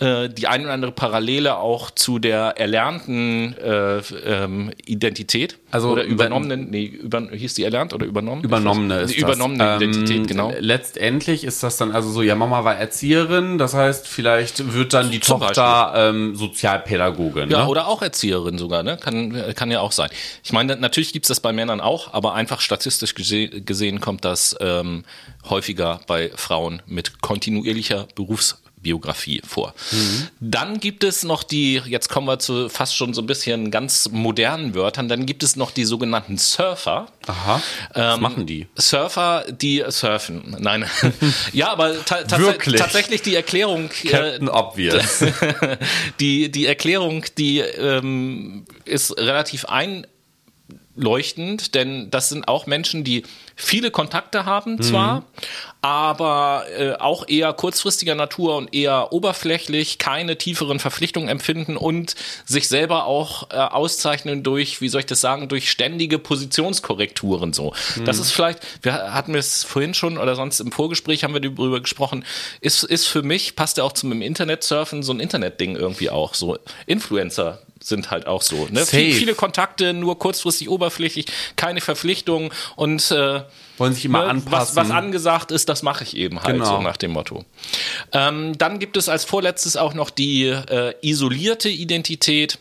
äh, die ein oder andere Parallele auch zu der erlernten äh, ähm, Identität. Also oder übernommenen, nee, über, hieß die erlernt oder übernommen? Übernommene ist die Übernommene das. Identität, ähm, genau. Letztendlich ist das dann also so, ja, Mama war Erzieherin, das heißt, vielleicht wird dann die Zum Tochter ähm, Sozialpädagogin. Ja, ne? oder auch Erzieherin sogar, ne? Kann, kann ja auch sein. Ich meine, natürlich gibt's das bei Männern auch, aber einfach statistisch gesehen kommt das ähm, häufiger bei Frauen mit kontinuierlicher Berufs Biografie vor. Mhm. Dann gibt es noch die, jetzt kommen wir zu fast schon so ein bisschen ganz modernen Wörtern, dann gibt es noch die sogenannten Surfer. Aha. Was ähm, machen die? Surfer, die surfen. Nein. ja, aber ta ta tatsächlich die Erklärung. Äh, Captain äh, Obvious. die, die Erklärung, die ähm, ist relativ ein leuchtend, denn das sind auch Menschen, die viele Kontakte haben zwar, mhm. aber äh, auch eher kurzfristiger Natur und eher oberflächlich, keine tieferen Verpflichtungen empfinden und sich selber auch äh, auszeichnen durch, wie soll ich das sagen, durch ständige Positionskorrekturen so. Mhm. Das ist vielleicht, wir hatten es vorhin schon oder sonst im Vorgespräch haben wir darüber gesprochen, ist, ist für mich, passt ja auch zum Internet surfen, so ein Internetding irgendwie auch, so Influencer sind halt auch so. Ne? Viel, viele Kontakte, nur kurzfristig oberflächlich, keine Verpflichtungen und äh, wollen sich immer ne, anpassen. Was, was angesagt ist, das mache ich eben halt genau. so nach dem Motto. Ähm, dann gibt es als vorletztes auch noch die äh, isolierte Identität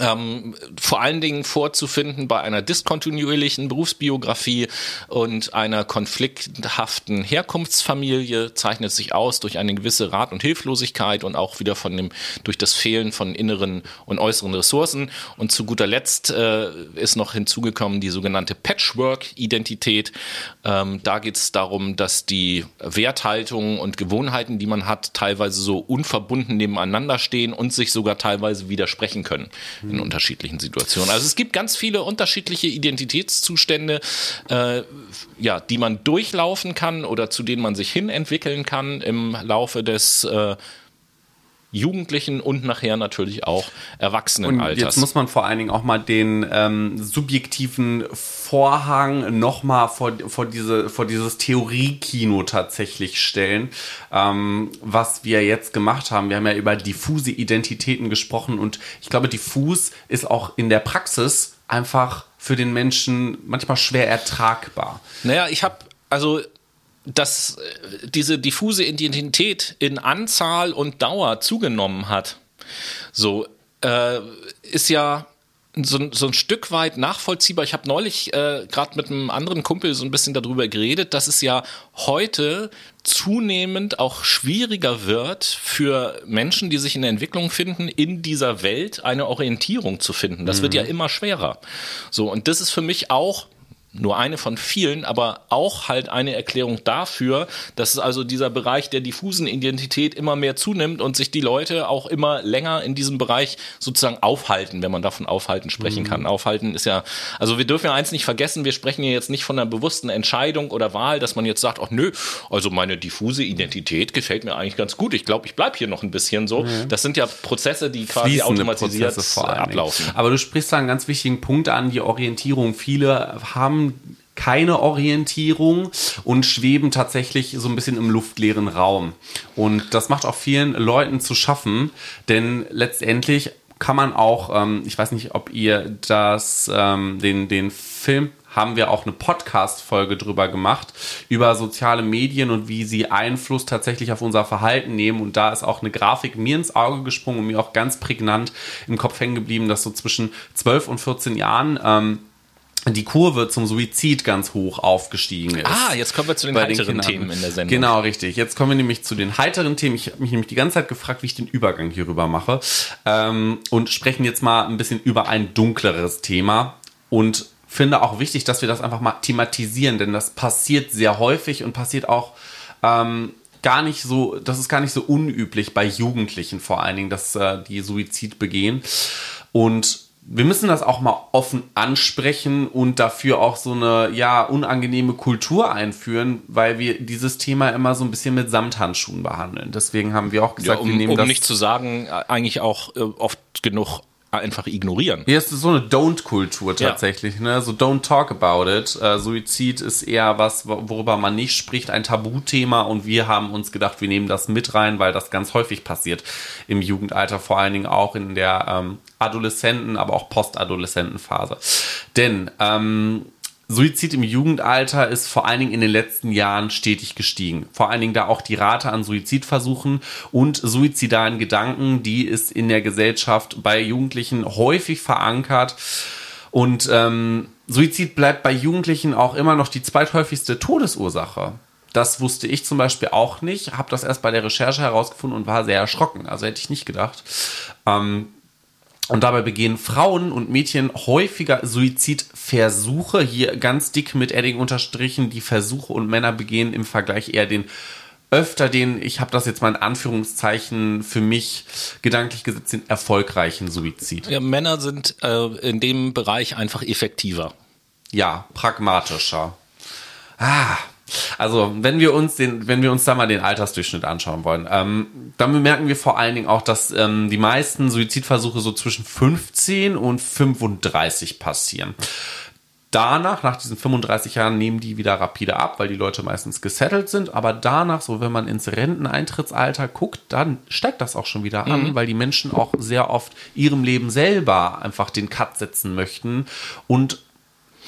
ähm, vor allen Dingen vorzufinden bei einer diskontinuierlichen Berufsbiografie und einer konflikthaften Herkunftsfamilie, zeichnet sich aus durch eine gewisse Rat- und Hilflosigkeit und auch wieder von dem, durch das Fehlen von inneren und äußeren Ressourcen. Und zu guter Letzt äh, ist noch hinzugekommen die sogenannte Patchwork-Identität. Ähm, da geht es darum, dass die Werthaltungen und Gewohnheiten, die man hat, teilweise so unverbunden nebeneinander stehen und sich sogar teilweise widersprechen können in unterschiedlichen Situationen. Also es gibt ganz viele unterschiedliche Identitätszustände, äh, ja, die man durchlaufen kann oder zu denen man sich hin entwickeln kann im Laufe des äh, Jugendlichen und nachher natürlich auch Erwachsenenalters. Und jetzt muss man vor allen Dingen auch mal den ähm, subjektiven Vorhang nochmal vor, vor, diese, vor dieses Theoriekino tatsächlich stellen, ähm, was wir jetzt gemacht haben. Wir haben ja über diffuse Identitäten gesprochen und ich glaube, diffus ist auch in der Praxis einfach für den Menschen manchmal schwer ertragbar. Naja, ich habe also dass äh, diese diffuse Identität in Anzahl und Dauer zugenommen hat, so äh, ist ja so, so ein Stück weit nachvollziehbar. Ich habe neulich äh, gerade mit einem anderen Kumpel so ein bisschen darüber geredet, dass es ja heute zunehmend auch schwieriger wird für Menschen, die sich in der Entwicklung finden, in dieser Welt eine Orientierung zu finden. Das mhm. wird ja immer schwerer. So und das ist für mich auch nur eine von vielen, aber auch halt eine Erklärung dafür, dass es also dieser Bereich der diffusen Identität immer mehr zunimmt und sich die Leute auch immer länger in diesem Bereich sozusagen aufhalten, wenn man davon aufhalten sprechen mhm. kann. Aufhalten ist ja, also wir dürfen ja eins nicht vergessen, wir sprechen ja jetzt nicht von einer bewussten Entscheidung oder Wahl, dass man jetzt sagt, ach nö, also meine diffuse Identität gefällt mir eigentlich ganz gut. Ich glaube, ich bleib hier noch ein bisschen so. Mhm. Das sind ja Prozesse, die quasi Fließende automatisiert ablaufen. Aber du sprichst da einen ganz wichtigen Punkt an, die Orientierung. Viele haben keine Orientierung und schweben tatsächlich so ein bisschen im luftleeren Raum. Und das macht auch vielen Leuten zu schaffen, denn letztendlich kann man auch, ähm, ich weiß nicht, ob ihr das, ähm, den, den Film haben wir auch eine Podcast-Folge drüber gemacht, über soziale Medien und wie sie Einfluss tatsächlich auf unser Verhalten nehmen. Und da ist auch eine Grafik mir ins Auge gesprungen und mir auch ganz prägnant im Kopf hängen geblieben, dass so zwischen 12 und 14 Jahren ähm, die Kurve zum Suizid ganz hoch aufgestiegen ist. Ah, jetzt kommen wir zu den heiteren den Themen in der Sendung. Genau, richtig. Jetzt kommen wir nämlich zu den heiteren Themen. Ich habe mich nämlich die ganze Zeit gefragt, wie ich den Übergang hierüber mache. Ähm, und sprechen jetzt mal ein bisschen über ein dunkleres Thema. Und finde auch wichtig, dass wir das einfach mal thematisieren, denn das passiert sehr häufig und passiert auch ähm, gar nicht so, das ist gar nicht so unüblich bei Jugendlichen vor allen Dingen, dass äh, die Suizid begehen. Und wir müssen das auch mal offen ansprechen und dafür auch so eine ja unangenehme Kultur einführen, weil wir dieses Thema immer so ein bisschen mit Samthandschuhen behandeln. Deswegen haben wir auch gesagt, ja, um, wir nehmen um das nicht zu sagen, äh, eigentlich auch äh, oft genug einfach ignorieren. Hier ist so eine Don't-Kultur tatsächlich, ja. ne? So don't talk about it. Äh, Suizid ist eher was, worüber man nicht spricht, ein Tabuthema und wir haben uns gedacht, wir nehmen das mit rein, weil das ganz häufig passiert im Jugendalter, vor allen Dingen auch in der ähm, Adoleszenten, aber auch Postadoleszentenphase. Denn ähm, Suizid im Jugendalter ist vor allen Dingen in den letzten Jahren stetig gestiegen. Vor allen Dingen da auch die Rate an Suizidversuchen und suizidalen Gedanken, die ist in der Gesellschaft bei Jugendlichen häufig verankert. Und ähm, Suizid bleibt bei Jugendlichen auch immer noch die zweithäufigste Todesursache. Das wusste ich zum Beispiel auch nicht, habe das erst bei der Recherche herausgefunden und war sehr erschrocken. Also hätte ich nicht gedacht. Ähm, und dabei begehen Frauen und Mädchen häufiger Suizidversuche. Hier ganz dick mit Edding unterstrichen die Versuche und Männer begehen im Vergleich eher den öfter den, ich habe das jetzt mal in Anführungszeichen für mich gedanklich gesetzt, den erfolgreichen Suizid. Ja, Männer sind äh, in dem Bereich einfach effektiver. Ja, pragmatischer. Ah, also, wenn wir uns den, wenn wir uns da mal den Altersdurchschnitt anschauen wollen, ähm, dann bemerken wir vor allen Dingen auch, dass ähm, die meisten Suizidversuche so zwischen 15 und 35 passieren. Danach, nach diesen 35 Jahren, nehmen die wieder rapide ab, weil die Leute meistens gesettelt sind. Aber danach, so wenn man ins Renteneintrittsalter guckt, dann steigt das auch schon wieder an, mhm. weil die Menschen auch sehr oft ihrem Leben selber einfach den Cut setzen möchten und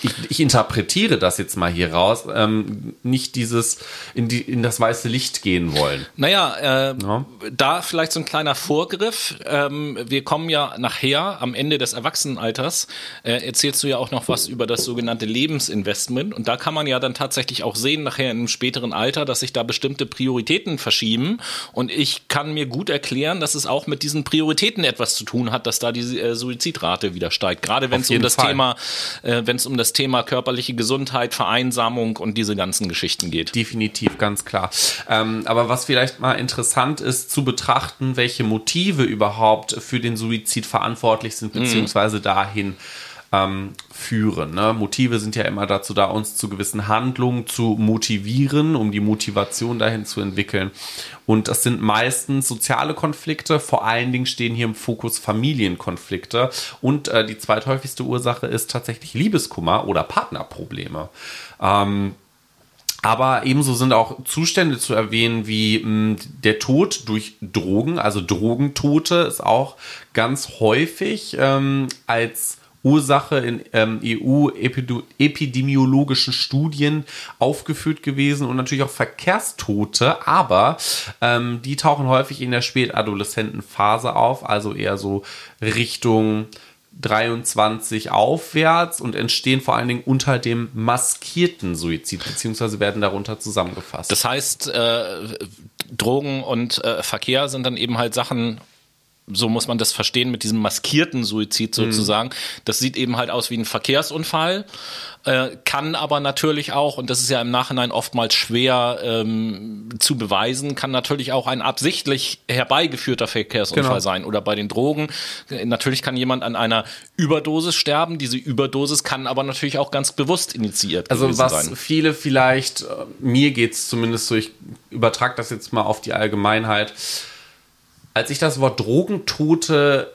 ich, ich interpretiere das jetzt mal hier raus, ähm, nicht dieses in, die, in das weiße Licht gehen wollen. Naja, äh, ja. da vielleicht so ein kleiner Vorgriff. Ähm, wir kommen ja nachher am Ende des Erwachsenenalters, äh, erzählst du ja auch noch was über das sogenannte Lebensinvestment. Und da kann man ja dann tatsächlich auch sehen, nachher im späteren Alter, dass sich da bestimmte Prioritäten verschieben. Und ich kann mir gut erklären, dass es auch mit diesen Prioritäten etwas zu tun hat, dass da die äh, Suizidrate wieder steigt. Gerade wenn es um das Fall. Thema, äh, wenn es um das Thema körperliche Gesundheit, Vereinsamung und diese ganzen Geschichten geht. Definitiv, ganz klar. Ähm, aber was vielleicht mal interessant ist, zu betrachten, welche Motive überhaupt für den Suizid verantwortlich sind, mhm. beziehungsweise dahin ähm, führen. Ne? Motive sind ja immer dazu da, uns zu gewissen Handlungen zu motivieren, um die Motivation dahin zu entwickeln. Und das sind meistens soziale Konflikte, vor allen Dingen stehen hier im Fokus Familienkonflikte. Und äh, die zweithäufigste Ursache ist tatsächlich Liebeskummer oder Partnerprobleme. Ähm, aber ebenso sind auch Zustände zu erwähnen wie mh, der Tod durch Drogen, also Drogentote ist auch ganz häufig ähm, als Ursache in ähm, EU-epidemiologischen Studien aufgeführt gewesen und natürlich auch Verkehrstote, aber ähm, die tauchen häufig in der spätadoleszenten Phase auf, also eher so Richtung 23 aufwärts und entstehen vor allen Dingen unter dem maskierten Suizid, beziehungsweise werden darunter zusammengefasst. Das heißt, äh, Drogen und äh, Verkehr sind dann eben halt Sachen, so muss man das verstehen, mit diesem maskierten Suizid mhm. sozusagen. Mhm. Das sieht eben halt aus wie ein Verkehrsunfall, äh, kann aber natürlich auch, und das ist ja im Nachhinein oftmals schwer ähm, zu beweisen, kann natürlich auch ein absichtlich herbeigeführter Verkehrsunfall genau. sein. Oder bei den Drogen, äh, natürlich kann jemand an einer Überdosis sterben. Diese Überdosis kann aber natürlich auch ganz bewusst initiiert also was sein. viele vielleicht, äh, mir geht's zumindest so, ich übertrage das jetzt mal auf die Allgemeinheit, als ich das Wort Drogentote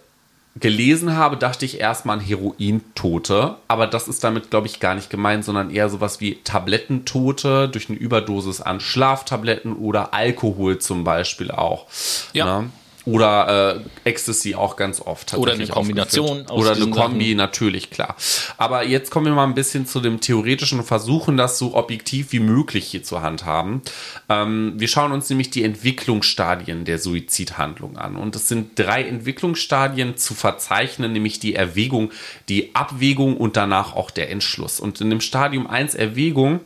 gelesen habe, dachte ich erstmal an Herointote, aber das ist damit, glaube ich, gar nicht gemeint, sondern eher sowas wie Tablettentote durch eine Überdosis an Schlaftabletten oder Alkohol zum Beispiel auch. Ja. Ne? Oder äh, Ecstasy auch ganz oft. Oder eine Kombination. Oder eine Kombi, Sachen. natürlich, klar. Aber jetzt kommen wir mal ein bisschen zu dem theoretischen und versuchen das so objektiv wie möglich hier zu handhaben. Ähm, wir schauen uns nämlich die Entwicklungsstadien der Suizidhandlung an. Und es sind drei Entwicklungsstadien zu verzeichnen, nämlich die Erwägung, die Abwägung und danach auch der Entschluss. Und in dem Stadium 1 Erwägung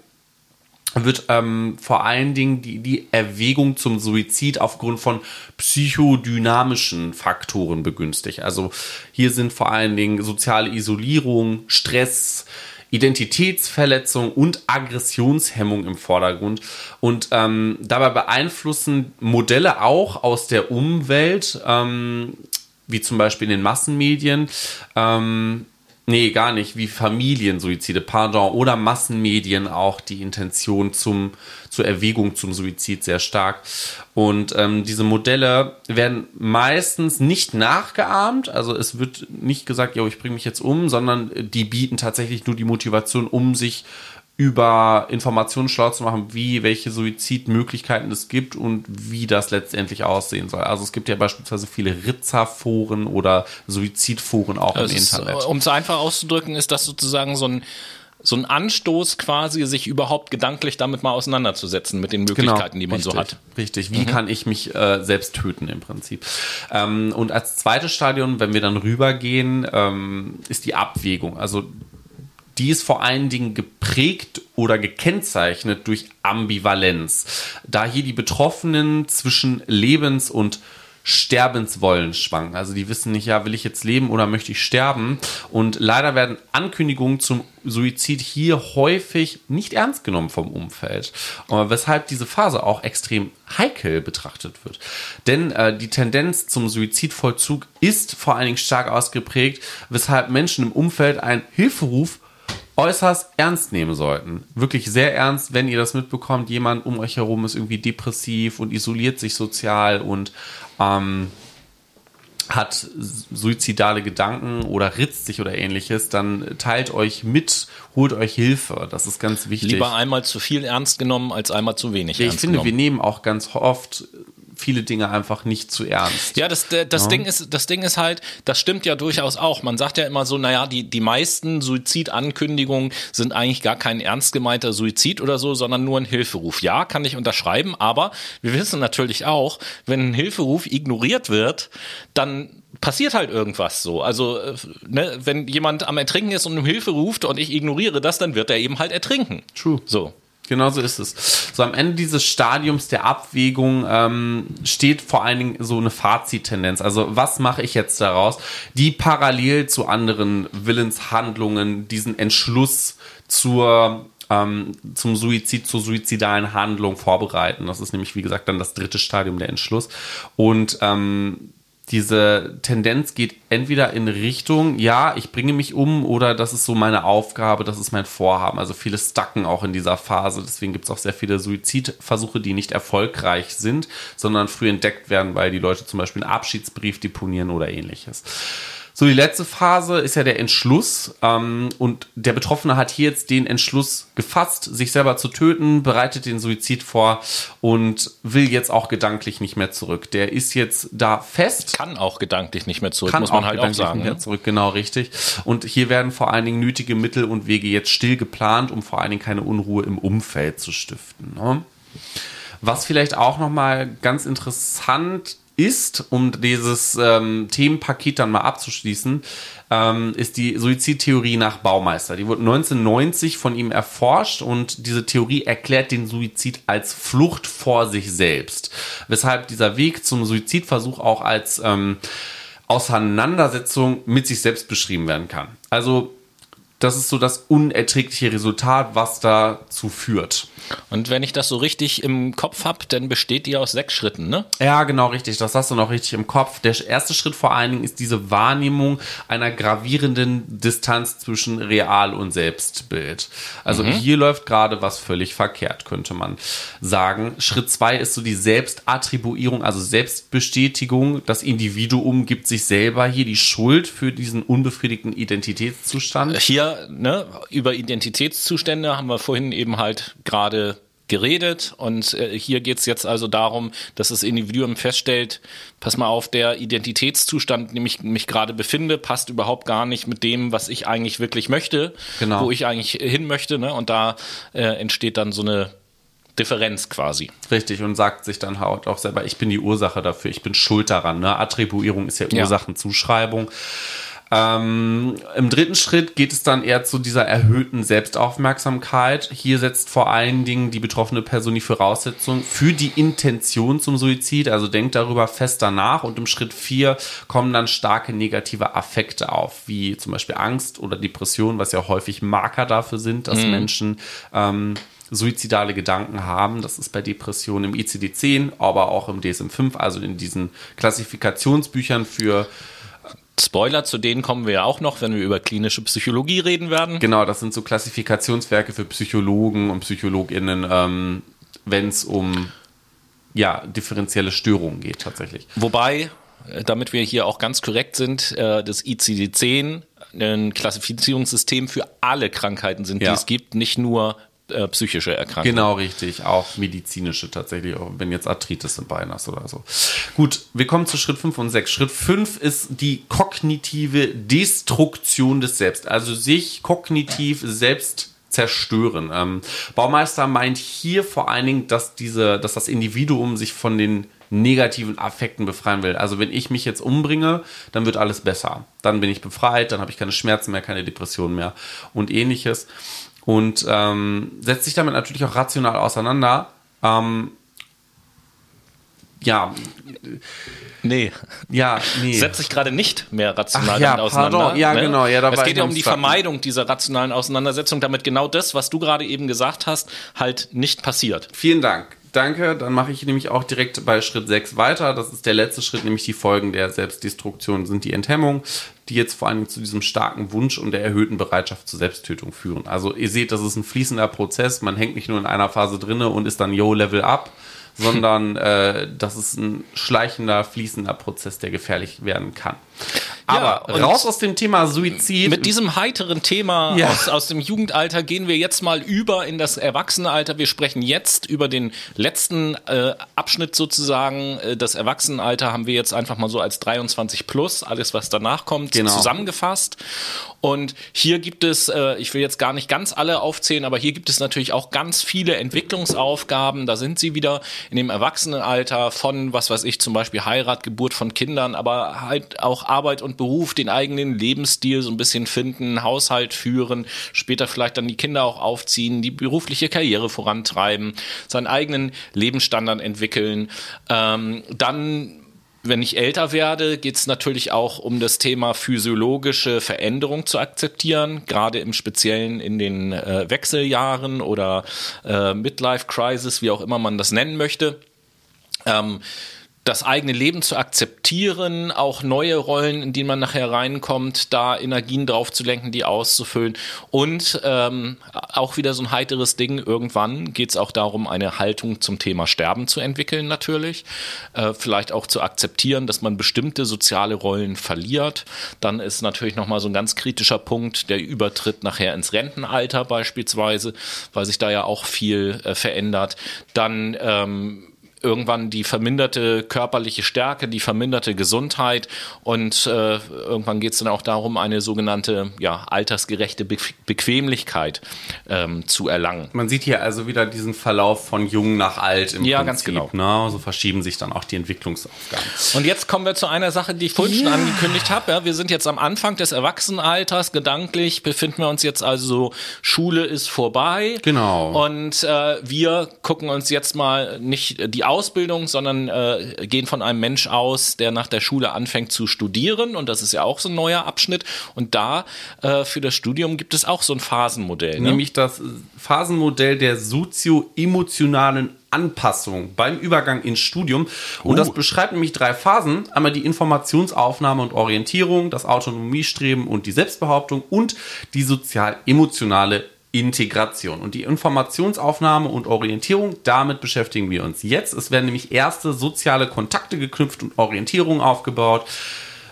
wird ähm, vor allen Dingen die, die Erwägung zum Suizid aufgrund von psychodynamischen Faktoren begünstigt. Also hier sind vor allen Dingen soziale Isolierung, Stress, Identitätsverletzung und Aggressionshemmung im Vordergrund. Und ähm, dabei beeinflussen Modelle auch aus der Umwelt, ähm, wie zum Beispiel in den Massenmedien, ähm, Nee, gar nicht, wie Familiensuizide, pardon, oder Massenmedien auch. Die Intention zum, zur Erwägung zum Suizid sehr stark. Und ähm, diese Modelle werden meistens nicht nachgeahmt, also es wird nicht gesagt, ja, ich bringe mich jetzt um, sondern die bieten tatsächlich nur die Motivation, um sich über Informationen schlau zu machen, wie, welche Suizidmöglichkeiten es gibt und wie das letztendlich aussehen soll. Also es gibt ja beispielsweise viele Ritzerforen oder Suizidforen auch also im Internet. Um es einfach auszudrücken, ist das sozusagen so ein so ein Anstoß quasi, sich überhaupt gedanklich damit mal auseinanderzusetzen mit den Möglichkeiten, genau, die man richtig, so hat. Richtig, wie mhm. kann ich mich äh, selbst töten im Prinzip. Ähm, und als zweites Stadion, wenn wir dann rübergehen, ähm, ist die Abwägung. Also die ist vor allen Dingen geprägt oder gekennzeichnet durch Ambivalenz. Da hier die Betroffenen zwischen Lebens- und Sterbenswollen schwanken. Also die wissen nicht, ja, will ich jetzt leben oder möchte ich sterben? Und leider werden Ankündigungen zum Suizid hier häufig nicht ernst genommen vom Umfeld, weshalb diese Phase auch extrem heikel betrachtet wird. Denn äh, die Tendenz zum Suizidvollzug ist vor allen Dingen stark ausgeprägt, weshalb Menschen im Umfeld einen Hilferuf äußerst ernst nehmen sollten. Wirklich sehr ernst, wenn ihr das mitbekommt, jemand um euch herum ist irgendwie depressiv und isoliert sich sozial und ähm, hat suizidale Gedanken oder ritzt sich oder ähnliches, dann teilt euch mit, holt euch Hilfe. Das ist ganz wichtig. Lieber einmal zu viel ernst genommen als einmal zu wenig ja, ernst Ich finde, genommen. wir nehmen auch ganz oft viele Dinge einfach nicht zu ernst. Ja, das, das, ja. Ding ist, das Ding ist halt, das stimmt ja durchaus auch. Man sagt ja immer so, naja, die, die meisten Suizidankündigungen sind eigentlich gar kein ernst gemeinter Suizid oder so, sondern nur ein Hilferuf. Ja, kann ich unterschreiben, aber wir wissen natürlich auch, wenn ein Hilferuf ignoriert wird, dann passiert halt irgendwas so. Also, äh, ne, wenn jemand am Ertrinken ist und um Hilfe ruft und ich ignoriere das, dann wird er eben halt ertrinken. True. So. Genau so ist es. So am Ende dieses Stadiums der Abwägung ähm, steht vor allen Dingen so eine Fazittendenz. Also was mache ich jetzt daraus, die parallel zu anderen Willenshandlungen diesen Entschluss zur ähm, zum Suizid, zur suizidalen Handlung vorbereiten. Das ist nämlich, wie gesagt, dann das dritte Stadium der Entschluss. Und ähm, diese Tendenz geht entweder in Richtung, ja, ich bringe mich um oder das ist so meine Aufgabe, das ist mein Vorhaben. Also viele stacken auch in dieser Phase. Deswegen gibt es auch sehr viele Suizidversuche, die nicht erfolgreich sind, sondern früh entdeckt werden, weil die Leute zum Beispiel einen Abschiedsbrief deponieren oder ähnliches. So, die letzte Phase ist ja der Entschluss. Ähm, und der Betroffene hat hier jetzt den Entschluss gefasst, sich selber zu töten, bereitet den Suizid vor und will jetzt auch gedanklich nicht mehr zurück. Der ist jetzt da fest. Kann auch gedanklich nicht mehr zurück, Kann muss man auch halt auch gedanklich sagen. Nicht mehr ne? zurück, genau richtig. Und hier werden vor allen Dingen nötige Mittel und Wege jetzt still geplant, um vor allen Dingen keine Unruhe im Umfeld zu stiften. Ne? Was vielleicht auch nochmal ganz interessant ist, um dieses ähm, Themenpaket dann mal abzuschließen, ähm, ist die Suizidtheorie nach Baumeister. Die wurde 1990 von ihm erforscht und diese Theorie erklärt den Suizid als Flucht vor sich selbst. Weshalb dieser Weg zum Suizidversuch auch als ähm, Auseinandersetzung mit sich selbst beschrieben werden kann. Also das ist so das unerträgliche Resultat, was dazu führt. Und wenn ich das so richtig im Kopf habe, dann besteht die aus sechs Schritten, ne? Ja, genau richtig. Das hast du noch richtig im Kopf. Der erste Schritt vor allen Dingen ist diese Wahrnehmung einer gravierenden Distanz zwischen Real- und Selbstbild. Also mhm. hier läuft gerade was völlig verkehrt, könnte man sagen. Schritt zwei ist so die Selbstattribuierung, also Selbstbestätigung. Das Individuum gibt sich selber hier die Schuld für diesen unbefriedigten Identitätszustand. Hier, ne, über Identitätszustände haben wir vorhin eben halt gerade geredet und äh, hier geht es jetzt also darum, dass das Individuum feststellt, pass mal auf, der Identitätszustand, in dem ich mich gerade befinde, passt überhaupt gar nicht mit dem, was ich eigentlich wirklich möchte, Genau. wo ich eigentlich hin möchte. Ne? Und da äh, entsteht dann so eine Differenz quasi. Richtig, und sagt sich dann halt auch selber, ich bin die Ursache dafür, ich bin schuld daran. Ne? Attribuierung ist ja Ja. Ursachenzuschreibung. Ähm, Im dritten Schritt geht es dann eher zu dieser erhöhten Selbstaufmerksamkeit. Hier setzt vor allen Dingen die betroffene Person die Voraussetzung für die Intention zum Suizid, also denkt darüber fest danach. Und im Schritt vier kommen dann starke negative Affekte auf, wie zum Beispiel Angst oder Depression, was ja häufig Marker dafür sind, dass Menschen ähm, suizidale Gedanken haben. Das ist bei Depressionen im ICD-10, aber auch im DSM-5, also in diesen Klassifikationsbüchern für Spoiler, zu denen kommen wir ja auch noch, wenn wir über klinische Psychologie reden werden. Genau, das sind so Klassifikationswerke für Psychologen und PsychologInnen, ähm, wenn es um ja, differenzielle Störungen geht tatsächlich. Wobei, äh, damit wir hier auch ganz korrekt sind, äh, das ICD-10 ein Klassifizierungssystem für alle Krankheiten sind, die Ja. es gibt, nicht nur äh, psychische Erkrankungen. Genau, richtig. Auch medizinische tatsächlich, wenn jetzt Arthritis im Bein hast oder so. Gut, wir kommen zu Schritt 5 und 6. Schritt 5 ist die kognitive Destruktion des Selbst. Also sich kognitiv selbst zerstören. Ähm, Baumeister meint hier vor allen Dingen, dass diese, dass das Individuum sich von den negativen Affekten befreien will. Also wenn ich mich jetzt umbringe, dann wird alles besser. Dann bin ich befreit, dann habe ich keine Schmerzen mehr, keine Depressionen mehr und ähnliches. Und ähm, setzt sich damit natürlich auch rational auseinander. Ähm, ja. Nee. Ja, nee. Setzt sich gerade nicht mehr rational Ach, ja, auseinander. pardon. Ja, ne? genau. Ja, es geht ja um die. Vermeidung dieser rationalen Auseinandersetzung, damit genau das, was du gerade eben gesagt hast, halt nicht passiert. Vielen Dank. Danke. Dann mache ich nämlich auch direkt bei Schritt 6 weiter. Das ist der letzte Schritt, nämlich die Folgen der Selbstdestruktion sind die Enthemmung, die jetzt vor allem zu diesem starken Wunsch und der erhöhten Bereitschaft zur Selbsttötung führen. Also ihr seht, das ist ein fließender Prozess. Man hängt nicht nur in einer Phase drinne und ist dann Yo, Level up, sondern äh, das ist ein schleichender, fließender Prozess, der gefährlich werden kann. Aber und raus aus dem Thema Suizid. Mit diesem heiteren Thema Ja. aus, aus dem Jugendalter gehen wir jetzt mal über in das Erwachsenenalter. Wir sprechen jetzt über den letzten äh, Abschnitt sozusagen. Äh, Das Erwachsenenalter haben wir jetzt einfach mal so als 23 plus, alles was danach kommt, Genau. zusammengefasst. Und hier gibt es, äh, ich will jetzt gar nicht ganz alle aufzählen, aber hier gibt es natürlich auch ganz viele Entwicklungsaufgaben. Da sind sie wieder in dem Erwachsenenalter von, was weiß ich, zum Beispiel Heirat, Geburt von Kindern, aber halt auch Arbeit und Beruf, den eigenen Lebensstil so ein bisschen finden, Haushalt führen, später vielleicht dann die Kinder auch aufziehen, die berufliche Karriere vorantreiben, seinen eigenen Lebensstandard entwickeln. Ähm, dann wenn ich älter werde, geht es natürlich auch um das Thema physiologische Veränderung zu akzeptieren, gerade im Speziellen in den äh, Wechseljahren oder äh, Midlife Crisis, wie auch immer man das nennen möchte. Ähm, das eigene Leben zu akzeptieren, auch neue Rollen, in die man nachher reinkommt, da Energien drauf zu lenken, die auszufüllen. Und ähm, auch wieder so ein heiteres Ding, irgendwann geht es auch darum, eine Haltung zum Thema Sterben zu entwickeln natürlich. Äh, vielleicht auch zu akzeptieren, dass man bestimmte soziale Rollen verliert. Dann ist natürlich nochmal so ein ganz kritischer Punkt der Übertritt nachher ins Rentenalter beispielsweise, weil sich da ja auch viel äh, verändert. Dann ähm, irgendwann die verminderte körperliche Stärke, die verminderte Gesundheit und äh, irgendwann geht es dann auch darum, eine sogenannte ja, altersgerechte Be Bequemlichkeit ähm, zu erlangen. Man sieht hier also wieder diesen Verlauf von jung nach alt im Ja, Prinzip. ganz genau. Ne? So verschieben sich dann auch die Entwicklungsaufgaben. Und jetzt kommen wir zu einer Sache, die ich vorhin schon angekündigt habe. Ja, wir sind jetzt am Anfang des Erwachsenenalters. Gedanklich befinden wir uns jetzt also so, Schule ist vorbei. Genau. Und äh, wir gucken uns jetzt mal nicht die Ausbildung, sondern äh, gehen von einem Mensch aus, der nach der Schule anfängt zu studieren. Und das ist ja auch so ein neuer Abschnitt. Und da äh, für das Studium gibt es auch so ein Phasenmodell. Ne? Nämlich das Phasenmodell der sozio-emotionalen Anpassung beim Übergang ins Studium. Und das beschreibt nämlich drei Phasen. Einmal die Informationsaufnahme und Orientierung, das Autonomiestreben und die Selbstbehauptung und die sozial-emotionale Integration. Und die Informationsaufnahme und Orientierung, damit beschäftigen wir uns jetzt. Es werden nämlich erste soziale Kontakte geknüpft und Orientierung aufgebaut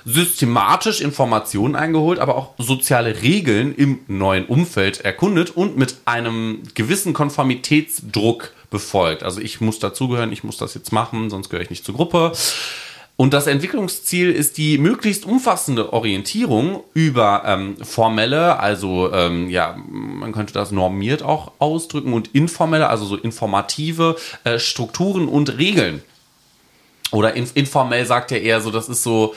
systematisch Informationen eingeholt, aber auch soziale Regeln im neuen Umfeld erkundet und mit einem gewissen Konformitätsdruck befolgt. Also ich muss dazugehören, ich muss das jetzt machen, sonst gehöre ich nicht zur Gruppe. Und das Entwicklungsziel ist die möglichst umfassende Orientierung über ähm, formelle, also ähm, ja, man könnte das normiert auch ausdrücken und informelle, also so informative äh, Strukturen und Regeln. Oder in, informell sagt er eher so, das ist so,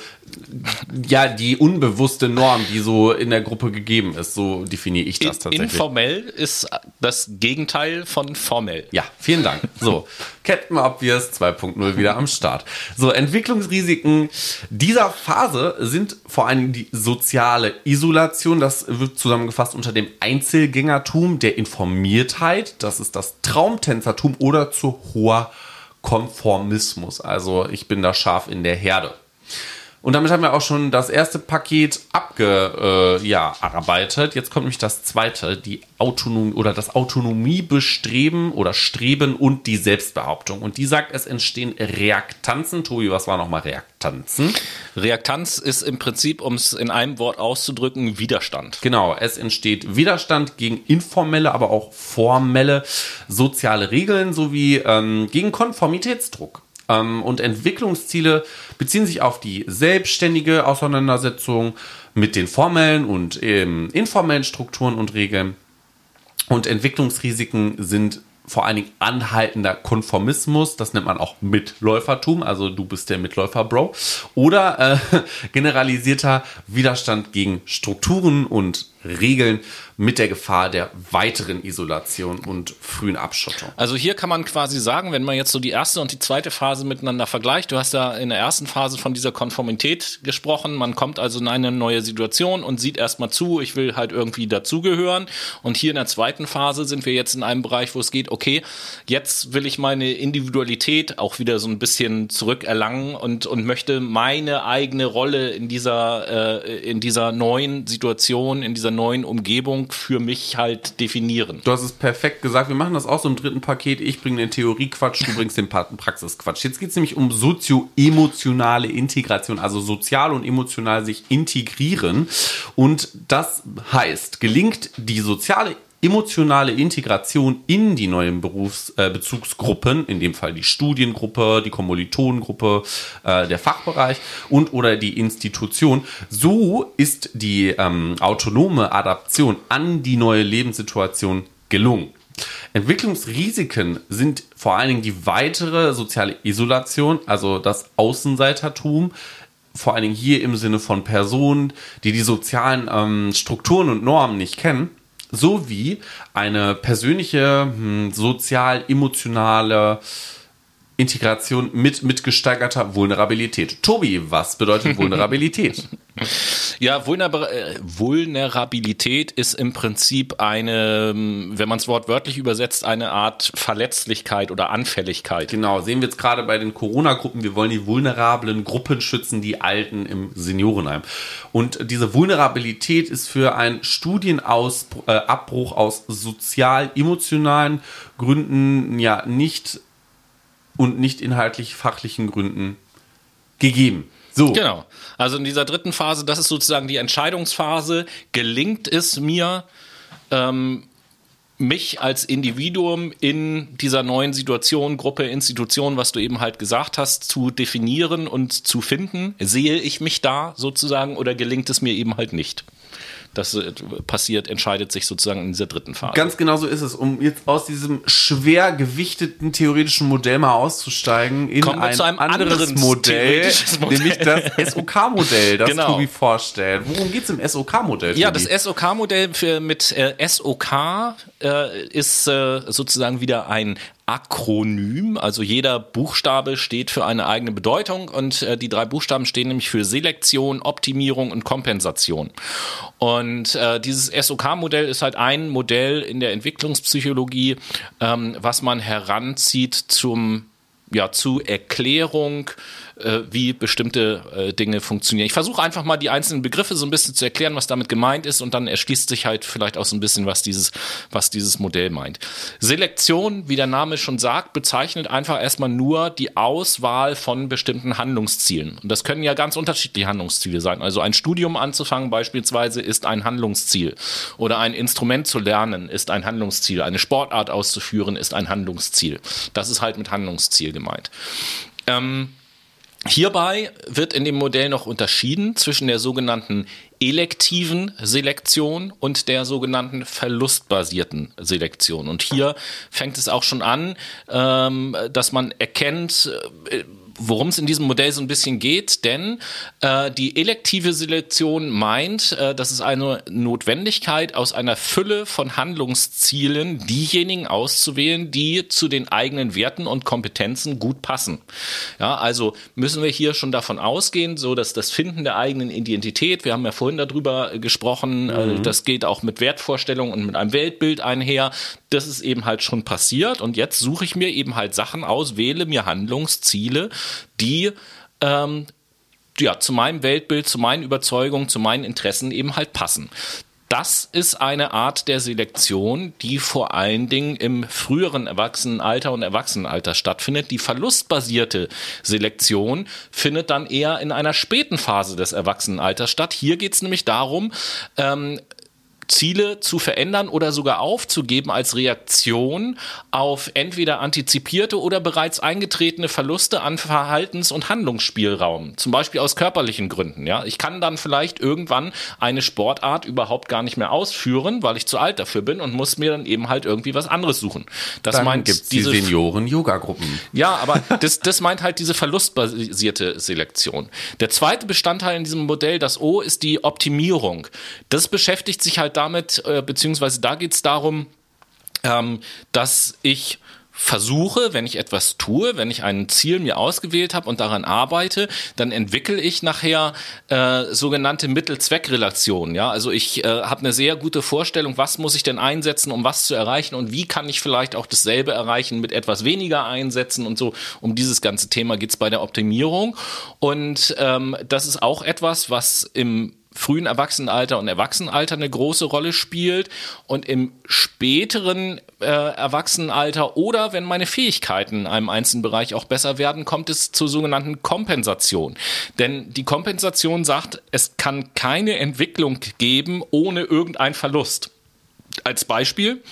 ja, die unbewusste Norm, die so in der Gruppe gegeben ist. So definiere ich das tatsächlich. Informell ist das Gegenteil von formell. Ja, vielen Dank. So, Captain Obvious 2.0 wieder am Start. So, Entwicklungsrisiken dieser Phase sind vor allem die soziale Isolation. Das wird zusammengefasst unter dem Einzelgängertum, der Informiertheit. Das ist das Traumtänzertum oder zu hoher Konformismus. Also ich bin da scharf in der Herde. Und damit haben wir auch schon das erste Paket abge, äh, ja, arbeitet. Jetzt kommt nämlich das zweite, die Autonomie oder das Autonomiebestreben oder Streben und die Selbstbehauptung. Und die sagt, es entstehen Reaktanzen. Tobi, was war nochmal Reaktanzen? Reaktanz ist im Prinzip, um es in einem Wort auszudrücken, Widerstand. Genau, es entsteht Widerstand gegen informelle, aber auch formelle soziale Regeln sowie ähm, gegen Konformitätsdruck. Ähm, und Entwicklungsziele beziehen sich auf die selbstständige Auseinandersetzung mit den formellen und ähm, informellen Strukturen und Regeln. Und Entwicklungsrisiken sind vor allen Dingen anhaltender Konformismus, das nennt man auch Mitläufertum, also du bist der Mitläufer, Bro, oder äh, generalisierter Widerstand gegen Strukturen und Regeln mit der Gefahr der weiteren Isolation und frühen Abschottung. Also hier kann man quasi sagen, wenn man jetzt so die erste und die zweite Phase miteinander vergleicht, du hast ja in der ersten Phase von dieser Konformität gesprochen, man kommt also in eine neue Situation und sieht erstmal zu, ich will halt irgendwie dazugehören und hier in der zweiten Phase sind wir jetzt in einem Bereich, wo es geht, okay, jetzt will ich meine Individualität auch wieder so ein bisschen zurückerlangen und, und möchte meine eigene Rolle in dieser, äh, in dieser neuen Situation, in dieser neuen Umgebung für mich halt definieren. Du hast es perfekt gesagt. Wir machen das auch so im dritten Paket. Ich bringe den Theoriequatsch, du bringst den Praxisquatsch. Jetzt geht es nämlich um sozio-emotionale Integration, also sozial und emotional sich integrieren. Und das heißt, gelingt die soziale emotionale Integration in die neuen Berufsbezugsgruppen, äh, in dem Fall die Studiengruppe, die Kommilitonengruppe, äh, der Fachbereich und oder die Institution. So ist die ähm, autonome Adaption an die neue Lebenssituation gelungen. Entwicklungsrisiken sind vor allen Dingen die weitere soziale Isolation, also das Außenseitertum, vor allen Dingen hier im Sinne von Personen, die die sozialen ähm, Strukturen und Normen nicht kennen sowie eine persönliche, hm, sozial-emotionale Integration mit, mit gesteigerter Vulnerabilität. Tobi, was bedeutet Vulnerabilität? Ja, äh, Vulnerabilität ist im Prinzip eine, wenn man es wortwörtlich übersetzt, eine Art Verletzlichkeit oder Anfälligkeit. Genau, sehen wir jetzt gerade bei den Corona-Gruppen. Wir wollen die vulnerablen Gruppen schützen, die Alten im Seniorenheim. Und diese Vulnerabilität ist für einen Studienabbruch äh, aus sozial-emotionalen Gründen ja nicht und nicht inhaltlich fachlichen Gründen gegeben. So. Genau. Also in dieser dritten Phase, das ist sozusagen die Entscheidungsphase. Gelingt es mir, ähm, mich als Individuum in dieser neuen Situation, Gruppe, Institution, was du eben halt gesagt hast, zu definieren und zu finden? Sehe ich mich da sozusagen oder gelingt es mir eben halt nicht? Das äh, passiert, entscheidet sich sozusagen in dieser dritten Phase. Ganz genau so ist es. Um jetzt aus diesem schwer gewichteten theoretischen Modell mal auszusteigen in ein, einem anderes Modell, Modell, nämlich das SOK-Modell, das genau. Tobi vorstellt. Worum geht es im SOK-Modell? Ja, das SOK-Modell mit äh, SOK äh, ist äh, sozusagen wieder ein Akronym, also jeder Buchstabe steht für eine eigene Bedeutung und äh, die drei Buchstaben stehen nämlich für Selektion, Optimierung und Kompensation. Und äh, dieses SOK-Modell ist halt ein Modell in der Entwicklungspsychologie, ähm, was man heranzieht zum ja, zu Erklärung äh, wie bestimmte äh, Dinge funktionieren. Ich versuche einfach mal die einzelnen Begriffe so ein bisschen zu erklären, was damit gemeint ist und dann erschließt sich halt vielleicht auch so ein bisschen, was dieses, was dieses Modell meint. Selektion, wie der Name schon sagt, bezeichnet einfach erstmal nur die Auswahl von bestimmten Handlungszielen. Und das können ja ganz unterschiedliche Handlungsziele sein. Also ein Studium anzufangen beispielsweise ist ein Handlungsziel oder ein Instrument zu lernen ist ein Handlungsziel. Eine Sportart auszuführen ist ein Handlungsziel. Das ist halt mit Handlungsziel gemeint. Ähm, Hierbei wird in dem Modell noch unterschieden zwischen der sogenannten elektiven Selektion und der sogenannten verlustbasierten Selektion. Und hier fängt es auch schon an, ähm, dass man erkennt, äh, worum es in diesem Modell so ein bisschen geht, denn äh, die elektive Selektion meint, äh, das ist eine Notwendigkeit, aus einer Fülle von Handlungszielen diejenigen auszuwählen, die zu den eigenen Werten und Kompetenzen gut passen. Ja, also müssen wir hier schon davon ausgehen, so dass das Finden der eigenen Identität, wir haben ja vorhin darüber gesprochen, äh, mhm. äh, das geht auch mit Wertvorstellungen und mit einem Weltbild einher. Das ist eben halt schon passiert und jetzt suche ich mir eben halt Sachen aus, wähle mir Handlungsziele, die ähm, ja, zu meinem Weltbild, zu meinen Überzeugungen, zu meinen Interessen eben halt passen. Das ist eine Art der Selektion, die vor allen Dingen im früheren Erwachsenenalter und Erwachsenenalter stattfindet. Die verlustbasierte Selektion findet dann eher in einer späten Phase des Erwachsenenalters statt. Hier geht es nämlich darum, ähm, Ziele zu verändern oder sogar aufzugeben als Reaktion auf entweder antizipierte oder bereits eingetretene Verluste an Verhaltens- und Handlungsspielraum, zum Beispiel aus körperlichen Gründen. Ja, ich kann dann vielleicht irgendwann eine Sportart überhaupt gar nicht mehr ausführen, weil ich zu alt dafür bin und muss mir dann eben halt irgendwie was anderes suchen. Das Dann meint gibt's diese die Senioren-Yoga-Gruppen. ja, aber das, das meint halt diese verlustbasierte Selektion. Der zweite Bestandteil in diesem Modell, das O, ist die Optimierung. Das beschäftigt sich halt damit, äh, beziehungsweise da geht es darum, ähm, dass ich versuche, wenn ich etwas tue, wenn ich ein Ziel mir ausgewählt habe und daran arbeite, dann entwickle ich nachher äh, sogenannte Mittel-Zweck-Relationen. Ja, also ich äh, habe eine sehr gute Vorstellung, was muss ich denn einsetzen, um was zu erreichen und wie kann ich vielleicht auch dasselbe erreichen mit etwas weniger einsetzen und so. Um dieses ganze Thema geht's bei der Optimierung und ähm, das ist auch etwas, was im frühen Erwachsenenalter und Erwachsenenalter eine große Rolle spielt und im späteren äh, Erwachsenenalter oder wenn meine Fähigkeiten in einem einzelnen Bereich auch besser werden, kommt es zur sogenannten Kompensation. Denn die Kompensation sagt, es kann keine Entwicklung geben ohne irgendein Verlust. Als Beispiel,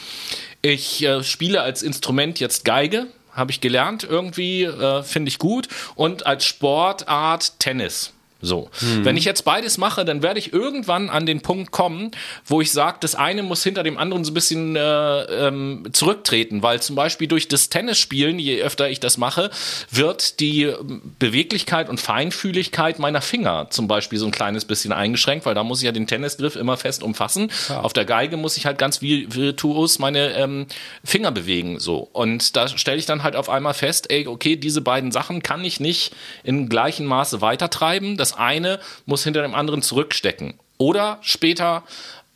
ich äh, spiele als Instrument jetzt Geige, habe ich gelernt, irgendwie äh, finde ich gut und als Sportart Tennis. So. Wenn ich jetzt beides mache, dann werde ich irgendwann an den Punkt kommen, wo ich sage, das eine muss hinter dem anderen so ein bisschen äh, ähm, zurücktreten, weil zum Beispiel durch das Tennisspielen, je öfter ich das mache, wird die Beweglichkeit und Feinfühligkeit meiner Finger zum Beispiel so ein kleines bisschen eingeschränkt, weil da muss ich ja den Tennisgriff immer fest umfassen. Auf der Geige muss ich halt ganz vi- virtuos meine ähm, Finger bewegen. So. Und da stelle ich dann halt auf einmal fest, ey, okay, diese beiden Sachen kann ich nicht in gleichem Maße weitertreiben. Das eine muss hinter dem anderen zurückstecken. Oder später,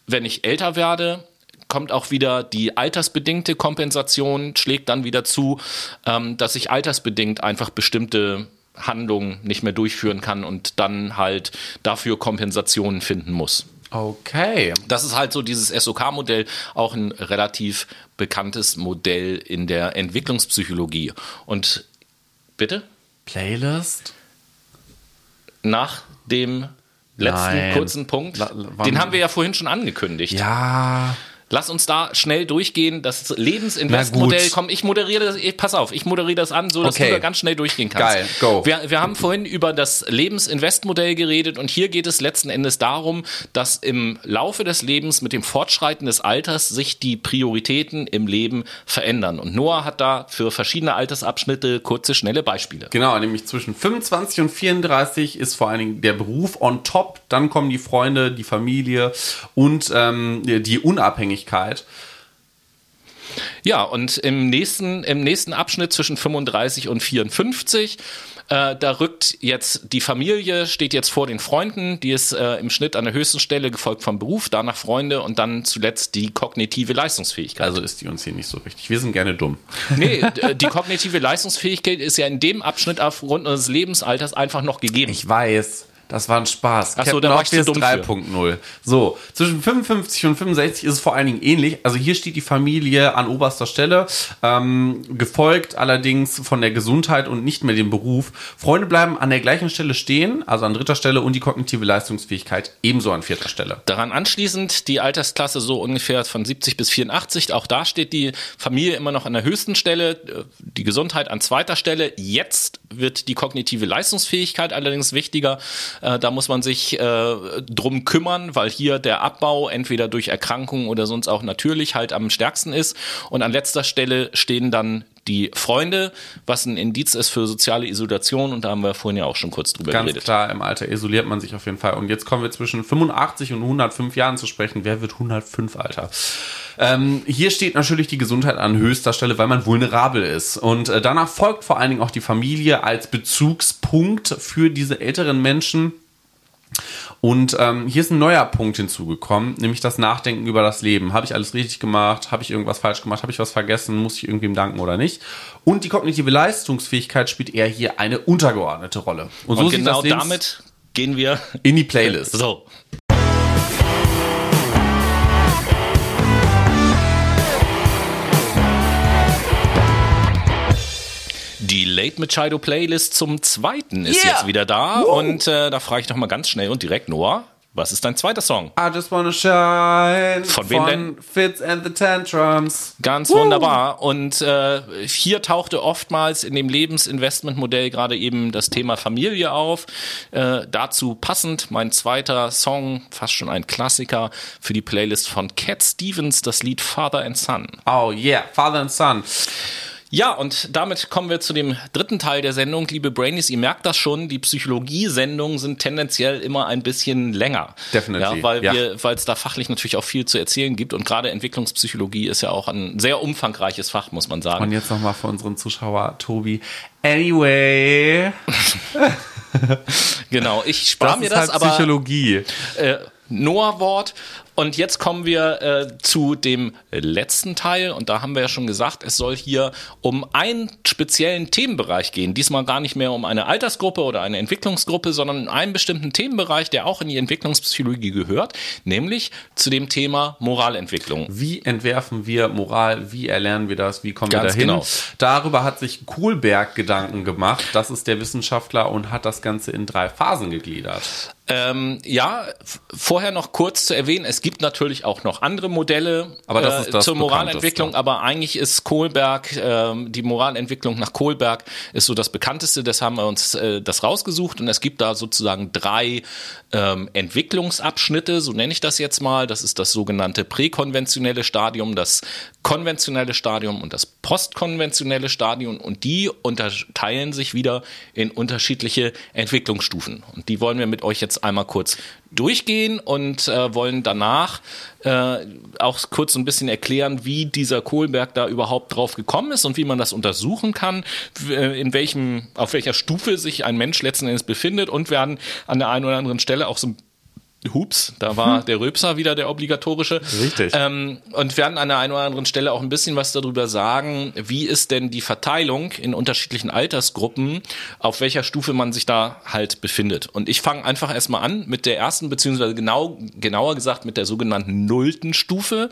wenn ich älter werde, kommt auch wieder die altersbedingte Kompensation, schlägt dann wieder zu, ähm, dass ich altersbedingt einfach bestimmte Handlungen nicht mehr durchführen kann und dann halt dafür Kompensationen finden muss. Okay. Das ist halt so dieses SOK-Modell, auch ein relativ bekanntes Modell in der Entwicklungspsychologie. Und bitte? Playlist? Nach dem letzten Nein. kurzen Punkt, La- wann- den haben wir ja vorhin schon angekündigt. Ja. Lass uns da schnell durchgehen. Das Lebensinvestmodell, komm, ich moderiere das, ich- pass auf, ich moderiere das an, so dass Okay. du da ganz schnell durchgehen kannst. Geil, go. Wir, wir haben vorhin über das Lebensinvestmodell geredet und hier geht es letzten Endes darum, dass im Laufe des Lebens mit dem Fortschreiten des Alters sich die Prioritäten im Leben verändern. Und Noah hat da für verschiedene Altersabschnitte kurze, schnelle Beispiele. Genau, nämlich zwischen 25 und 34 ist vor allen Dingen der Beruf on top, dann kommen die Freunde, die Familie und ähm, die Unabhängigkeit. Ja, und im nächsten, im nächsten Abschnitt zwischen 35 und 54, äh, da rückt jetzt die Familie, steht jetzt vor den Freunden, die ist äh, im Schnitt an der höchsten Stelle, gefolgt vom Beruf, danach Freunde und dann zuletzt die kognitive Leistungsfähigkeit. Also ist die uns hier nicht so richtig. Wir sind gerne dumm. Nee, d- die kognitive Leistungsfähigkeit ist ja in dem Abschnitt aufgrund unseres Lebensalters einfach noch gegeben. Ich weiß. Das war ein Spaß. Ach so, da war ich zu Obvious dumm für. 3.0. So, zwischen 55 und 65 ist es vor allen Dingen ähnlich. Also hier steht die Familie an oberster Stelle, ähm, gefolgt allerdings von der Gesundheit und nicht mehr dem Beruf. Freunde bleiben an der gleichen Stelle stehen, also an dritter Stelle und die kognitive Leistungsfähigkeit ebenso an vierter Stelle. Daran anschließend die Altersklasse so ungefähr von 70 bis 84. Auch da steht die Familie immer noch an der höchsten Stelle, äh, die Gesundheit an zweiter Stelle. Jetzt wird die kognitive Leistungsfähigkeit allerdings wichtiger. Äh, Da muss man sich äh, drum kümmern, weil hier der Abbau entweder durch Erkrankung oder sonst auch natürlich halt am stärksten ist. Und an letzter Stelle stehen dann die Freunde, was ein Indiz ist für soziale Isolation. Und da haben wir vorhin ja auch schon kurz drüber Ganz geredet. klar, im Alter isoliert man sich auf jeden Fall. Und jetzt kommen wir zwischen 85 und 105 Jahren zu sprechen. Wer wird 105, Alter? Ähm, hier steht natürlich die Gesundheit an höchster Stelle, weil man vulnerabel ist. Und äh, danach folgt vor allen Dingen auch die Familie als Bezugspunkt für diese älteren Menschen. Und ähm, hier ist ein neuer Punkt hinzugekommen, nämlich das Nachdenken über das Leben. Habe ich alles richtig gemacht? Habe ich irgendwas falsch gemacht? Habe ich was vergessen? Muss ich irgendwem danken oder nicht? Und die kognitive Leistungsfähigkeit spielt eher hier eine untergeordnete Rolle. Und sieht genau das Lebens- damit gehen wir in die Playlist. so. Die Late Machado Playlist zum zweiten ist Yeah! jetzt wieder da Woo! und äh, da frage ich noch mal ganz schnell und direkt Noah, Was ist dein zweiter Song? I just wanna shine. Von wem denn? Fits and the Tantrums. Ganz wunderbar. Und äh, hier tauchte oftmals in dem Lebensinvestmentmodell gerade eben das Thema Familie auf. Äh, dazu passend mein zweiter Song, fast schon ein Klassiker für die Playlist von Cat Stevens, das Lied Father and Son. Oh yeah, Father and Son. Ja, und damit kommen wir zu dem dritten Teil der Sendung. Liebe Brainies, ihr merkt das schon, die Psychologie-Sendungen sind tendenziell immer ein bisschen länger. Definitiv, Ja, weil ja. wir, weil es da fachlich natürlich auch viel zu erzählen gibt und gerade Entwicklungspsychologie ist ja auch ein sehr umfangreiches Fach, muss man sagen. Und jetzt nochmal für unseren Zuschauer Tobi. Anyway, Genau, ich spare mir das, halt aber Psychologie. äh, Noah-Wort. Und jetzt kommen wir äh, zu dem letzten Teil. Und da haben wir ja schon gesagt, es soll hier um einen speziellen Themenbereich gehen. Diesmal gar nicht mehr um eine Altersgruppe oder eine Entwicklungsgruppe, sondern um einen bestimmten Themenbereich, der auch in die Entwicklungspsychologie gehört, nämlich zu dem Thema Moralentwicklung. Wie entwerfen wir Moral? Wie erlernen wir das? Wie kommen wir Ganz dahin? genau. Darüber hat sich Kohlberg Gedanken gemacht. Das ist der Wissenschaftler und hat das Ganze in drei Phasen gegliedert. Ähm, ja, vorher noch kurz zu erwähnen, es gibt natürlich auch noch andere Modelle Aber das ist das zur Moralentwicklung, bekannteste. aber eigentlich ist Kohlberg, ähm, die Moralentwicklung nach Kohlberg ist so das bekannteste, das haben wir uns äh, das rausgesucht und es gibt da sozusagen drei ähm, Entwicklungsabschnitte, so nenne ich das jetzt mal. Das ist das sogenannte präkonventionelle Stadium, das konventionelle Stadium und das postkonventionelle Stadium und die unterteilen sich wieder in unterschiedliche Entwicklungsstufen. Und die wollen wir mit euch jetzt einmal kurz durchgehen und äh, wollen danach äh, auch kurz ein bisschen erklären, wie dieser Kohlberg da überhaupt drauf gekommen ist und wie man das untersuchen kann, äh, in welchem, auf welcher Stufe sich ein Mensch letzten Endes befindet. Und werden an der einen oder anderen Stelle auch so ein Hups, da war der Röpser wieder der obligatorische. Richtig. Ähm, und werden an der einen oder anderen Stelle auch ein bisschen was darüber sagen, wie ist denn die Verteilung in unterschiedlichen Altersgruppen, auf welcher Stufe man sich da halt befindet. Und ich fange einfach erstmal an mit der ersten, beziehungsweise genau, genauer gesagt mit der sogenannten nullten Stufe.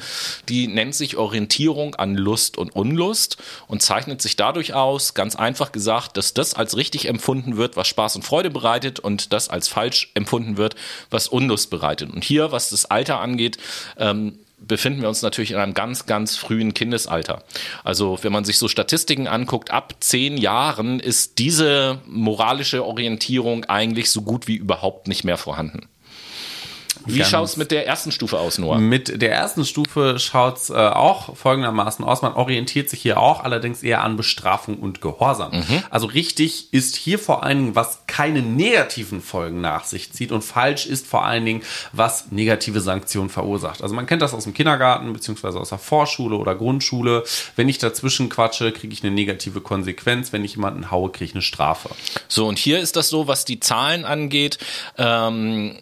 Die nennt sich Orientierung an Lust und Unlust und zeichnet sich dadurch aus, ganz einfach gesagt, dass das als richtig empfunden wird, was Spaß und Freude bereitet und das als falsch empfunden wird, was Unlust bereitet. Und hier, was das Alter angeht, ähm, befinden wir uns natürlich in einem ganz, ganz frühen Kindesalter. Also wenn man sich so Statistiken anguckt, ab zehn Jahren ist diese moralische Orientierung eigentlich so gut wie überhaupt nicht mehr vorhanden. Wie Ganz- schaut's mit der ersten Stufe aus, Noah? Mit der ersten Stufe schaut's äh, auch folgendermaßen aus. Man orientiert sich hier auch allerdings eher an Bestrafung und Gehorsam. Mhm. Also richtig ist hier vor allen Dingen, was keine negativen Folgen nach sich zieht und falsch ist vor allen Dingen, was negative Sanktionen verursacht. Also man kennt das aus dem Kindergarten beziehungsweise aus der Vorschule oder Grundschule. Wenn ich dazwischen quatsche, kriege ich eine negative Konsequenz. Wenn ich jemanden haue, kriege ich eine Strafe. So, und hier ist das so, was die Zahlen angeht. Ähm,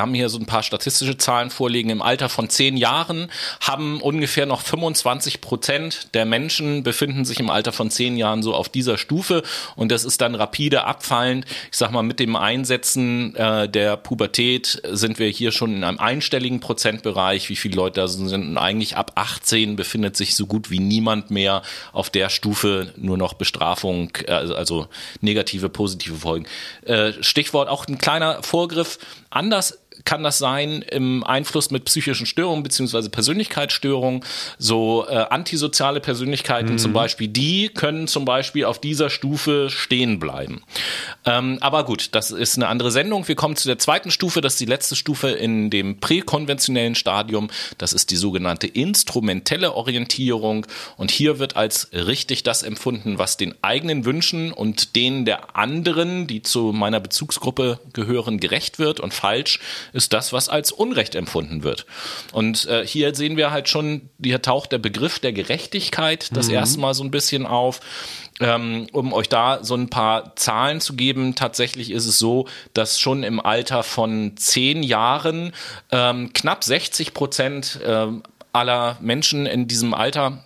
wir haben hier so ein paar statistische Zahlen vorliegen. Im Alter von zehn Jahren haben ungefähr noch 25 Prozent der Menschen befinden sich im Alter von zehn Jahren so auf dieser Stufe. Und das ist dann rapide abfallend. Ich sag mal, mit dem Einsetzen äh, der Pubertät sind wir hier schon in einem einstelligen Prozentbereich. Wie viele Leute da sind, und eigentlich ab 18 befindet sich so gut wie niemand mehr auf der Stufe nur noch Bestrafung, äh, also, negative, positive Folgen. Äh, Stichwort auch ein kleiner Vorgriff. Anders kann das sein im Einfluss mit psychischen Störungen beziehungsweise Persönlichkeitsstörungen. So äh, antisoziale Persönlichkeiten zum Beispiel, die können zum Beispiel auf dieser Stufe stehen bleiben. Ähm, aber gut, das ist eine andere Sendung. Wir kommen zu der zweiten Stufe, das ist die letzte Stufe in dem präkonventionellen Stadium. Das ist die sogenannte instrumentelle Orientierung. Und hier wird als richtig das empfunden, was den eigenen Wünschen und denen der anderen, die zu meiner Bezugsgruppe gehören, gerecht wird. Und falsch ist das, was als Unrecht empfunden wird. Und äh, hier sehen wir halt schon, hier taucht der Begriff der Gerechtigkeit das erste Mal so ein bisschen auf. Ähm, um euch da so ein paar Zahlen zu geben, tatsächlich ist es so, dass schon im Alter von zehn Jahren ähm, knapp 60 Prozent ähm, aller Menschen in diesem Alter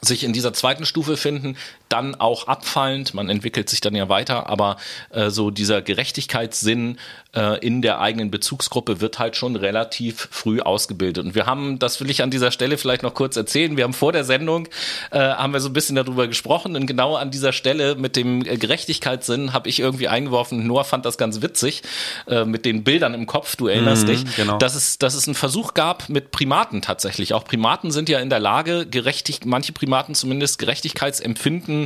sich in dieser zweiten Stufe finden, dann auch abfallend, man entwickelt sich dann ja weiter, aber äh, so dieser Gerechtigkeitssinn äh, in der eigenen Bezugsgruppe wird halt schon relativ früh ausgebildet. Und wir haben, das will ich an dieser Stelle vielleicht noch kurz erzählen, wir haben vor der Sendung, äh, haben wir so ein bisschen darüber gesprochen und genau an dieser Stelle mit dem Gerechtigkeitssinn habe ich irgendwie eingeworfen, Noah fand das ganz witzig, äh, mit den Bildern im Kopf, du erinnerst mhm, dich, genau. dass, es, dass es einen Versuch gab mit Primaten tatsächlich. Auch Primaten sind ja in der Lage, gerechtig, manche Primaten zumindest Gerechtigkeitsempfinden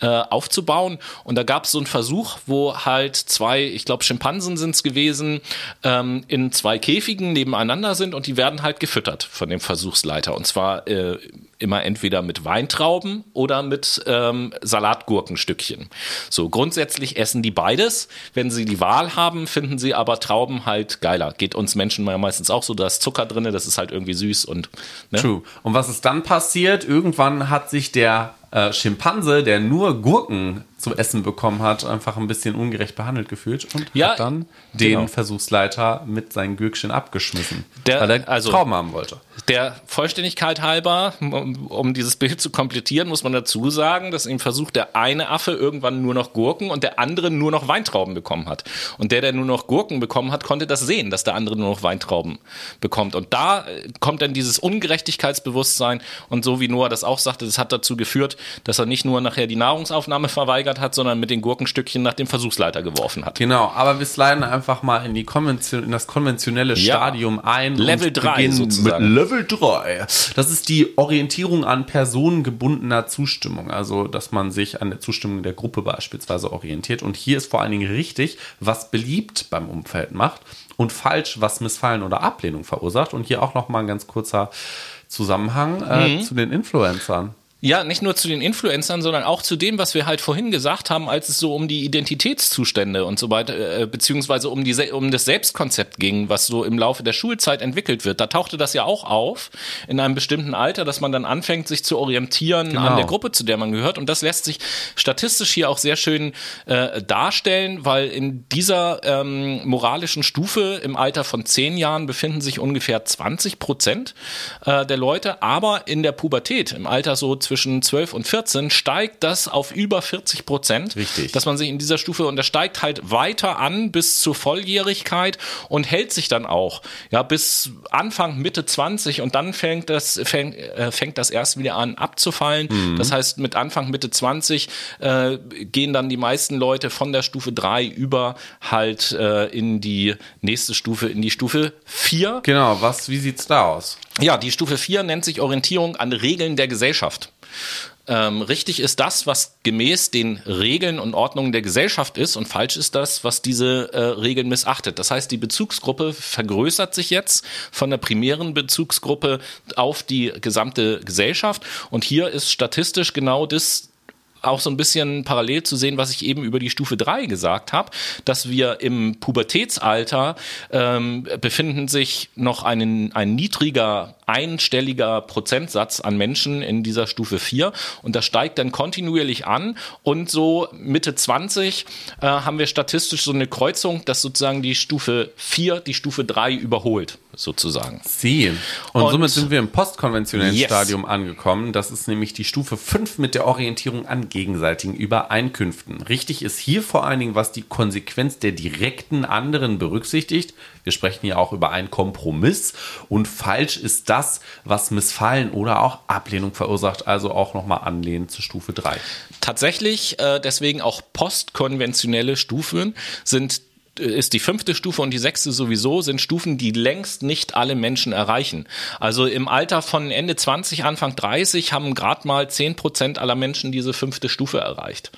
äh, aufzubauen. Und da gab es so einen Versuch, wo halt zwei, ich glaube Schimpansen sind es gewesen, ähm, in zwei Käfigen nebeneinander sind und die werden halt gefüttert von dem Versuchsleiter. Und zwar äh, immer entweder mit Weintrauben oder mit ähm, Salatgurkenstückchen. So, grundsätzlich essen die beides. Wenn sie die Wahl haben, finden sie aber Trauben halt geiler. Geht uns Menschen meistens auch so, da ist Zucker drin, das ist halt irgendwie süß und. Ne? True. Und was ist dann passiert? Irgendwann hat sich der äh, Schimpanse, der nur Gurken zu essen bekommen hat, einfach ein bisschen ungerecht behandelt gefühlt und ja, hat dann den genau. Versuchsleiter mit seinen Gürkchen abgeschmissen, der, weil er also, Trauben haben wollte. Der Vollständigkeit halber, um, um, dieses Bild zu komplettieren, muss man dazu sagen, dass im Versuch der eine Affe irgendwann nur noch Gurken und der andere nur noch Weintrauben bekommen hat. Und der, der nur noch Gurken bekommen hat, konnte das sehen, dass der andere nur noch Weintrauben bekommt. Und da äh, kommt dann dieses Ungerechtigkeitsbewusstsein und so wie Noah das auch sagte, das hat dazu geführt, dass er nicht nur nachher die Nahrungsaufnahme verweigert verweigert hat, sondern mit den Gurkenstückchen nach dem Versuchsleiter geworfen hat. Genau, aber wir sliden einfach mal in, die Konvention, in das konventionelle ja. Stadium ein. Level 3 sozusagen. Mit Level 3. Das ist die Orientierung an personengebundener Zustimmung. Also, dass man sich an der Zustimmung der Gruppe beispielsweise orientiert. Und hier ist vor allen Dingen richtig, was beliebt beim Umfeld macht und falsch, was Missfallen oder Ablehnung verursacht. Und hier auch noch mal ein ganz kurzer Zusammenhang äh, mhm. zu den Influencern. Ja, nicht nur zu den Influencern, sondern auch zu dem, was wir halt vorhin gesagt haben, als es so um die Identitätszustände und so weiter, äh, beziehungsweise um, die, um das Selbstkonzept ging, was so im Laufe der Schulzeit entwickelt wird. Da tauchte das ja auch auf, in einem bestimmten Alter, dass man dann anfängt, sich zu orientieren genau. an der Gruppe, zu der man gehört. Und das lässt sich statistisch hier auch sehr schön äh, darstellen, weil in dieser ähm, moralischen Stufe im Alter von zehn Jahren befinden sich ungefähr 20 Prozent äh, der Leute, aber in der Pubertät, im Alter so zwischen 12 und 14 steigt das auf über 40 Prozent. Richtig. Dass man sich in dieser Stufe, und das steigt halt weiter an bis zur Volljährigkeit und hält sich dann auch, ja, bis Anfang, Mitte 20 und dann fängt das, fängt, äh, fängt das erst wieder an abzufallen. Mhm. Das heißt, mit Anfang, Mitte 20 äh, gehen dann die meisten Leute von der Stufe 3 über halt äh, in die nächste Stufe, in die Stufe 4. Genau, was, wie sieht's da aus? Ja, die Stufe 4 nennt sich Orientierung an Regeln der Gesellschaft. Ähm, richtig ist das, was gemäß den Regeln und Ordnungen der Gesellschaft ist und falsch ist das, was diese äh, Regeln missachtet. Das heißt, die Bezugsgruppe vergrößert sich jetzt von der primären Bezugsgruppe auf die gesamte Gesellschaft und hier ist statistisch genau das auch so ein bisschen parallel zu sehen, was ich eben über die Stufe 3 gesagt habe, dass wir im Pubertätsalter ähm, befinden sich noch einen, ein niedriger einstelliger Prozentsatz an Menschen in dieser Stufe 4 und das steigt dann kontinuierlich an und so Mitte 20 äh, haben wir statistisch so eine Kreuzung, dass sozusagen die Stufe 4 die Stufe 3 überholt sozusagen. Sie. Und, und somit sind wir im postkonventionellen yes. Stadium angekommen. Das ist nämlich die Stufe 5 mit der Orientierung an gegenseitigen Übereinkünften. Richtig ist hier vor allen Dingen, was die Konsequenz der direkten anderen berücksichtigt. Wir sprechen hier auch über einen Kompromiss. Und falsch ist das, was Missfallen oder auch Ablehnung verursacht. Also auch nochmal anlehnen zur Stufe 3. Tatsächlich, äh, deswegen auch postkonventionelle Stufen sind ist die fünfte Stufe und die sechste sowieso, sind Stufen, die längst nicht alle Menschen erreichen. Also im Alter von Ende 20, Anfang 30 haben gerade mal 10 Prozent aller Menschen diese fünfte Stufe erreicht.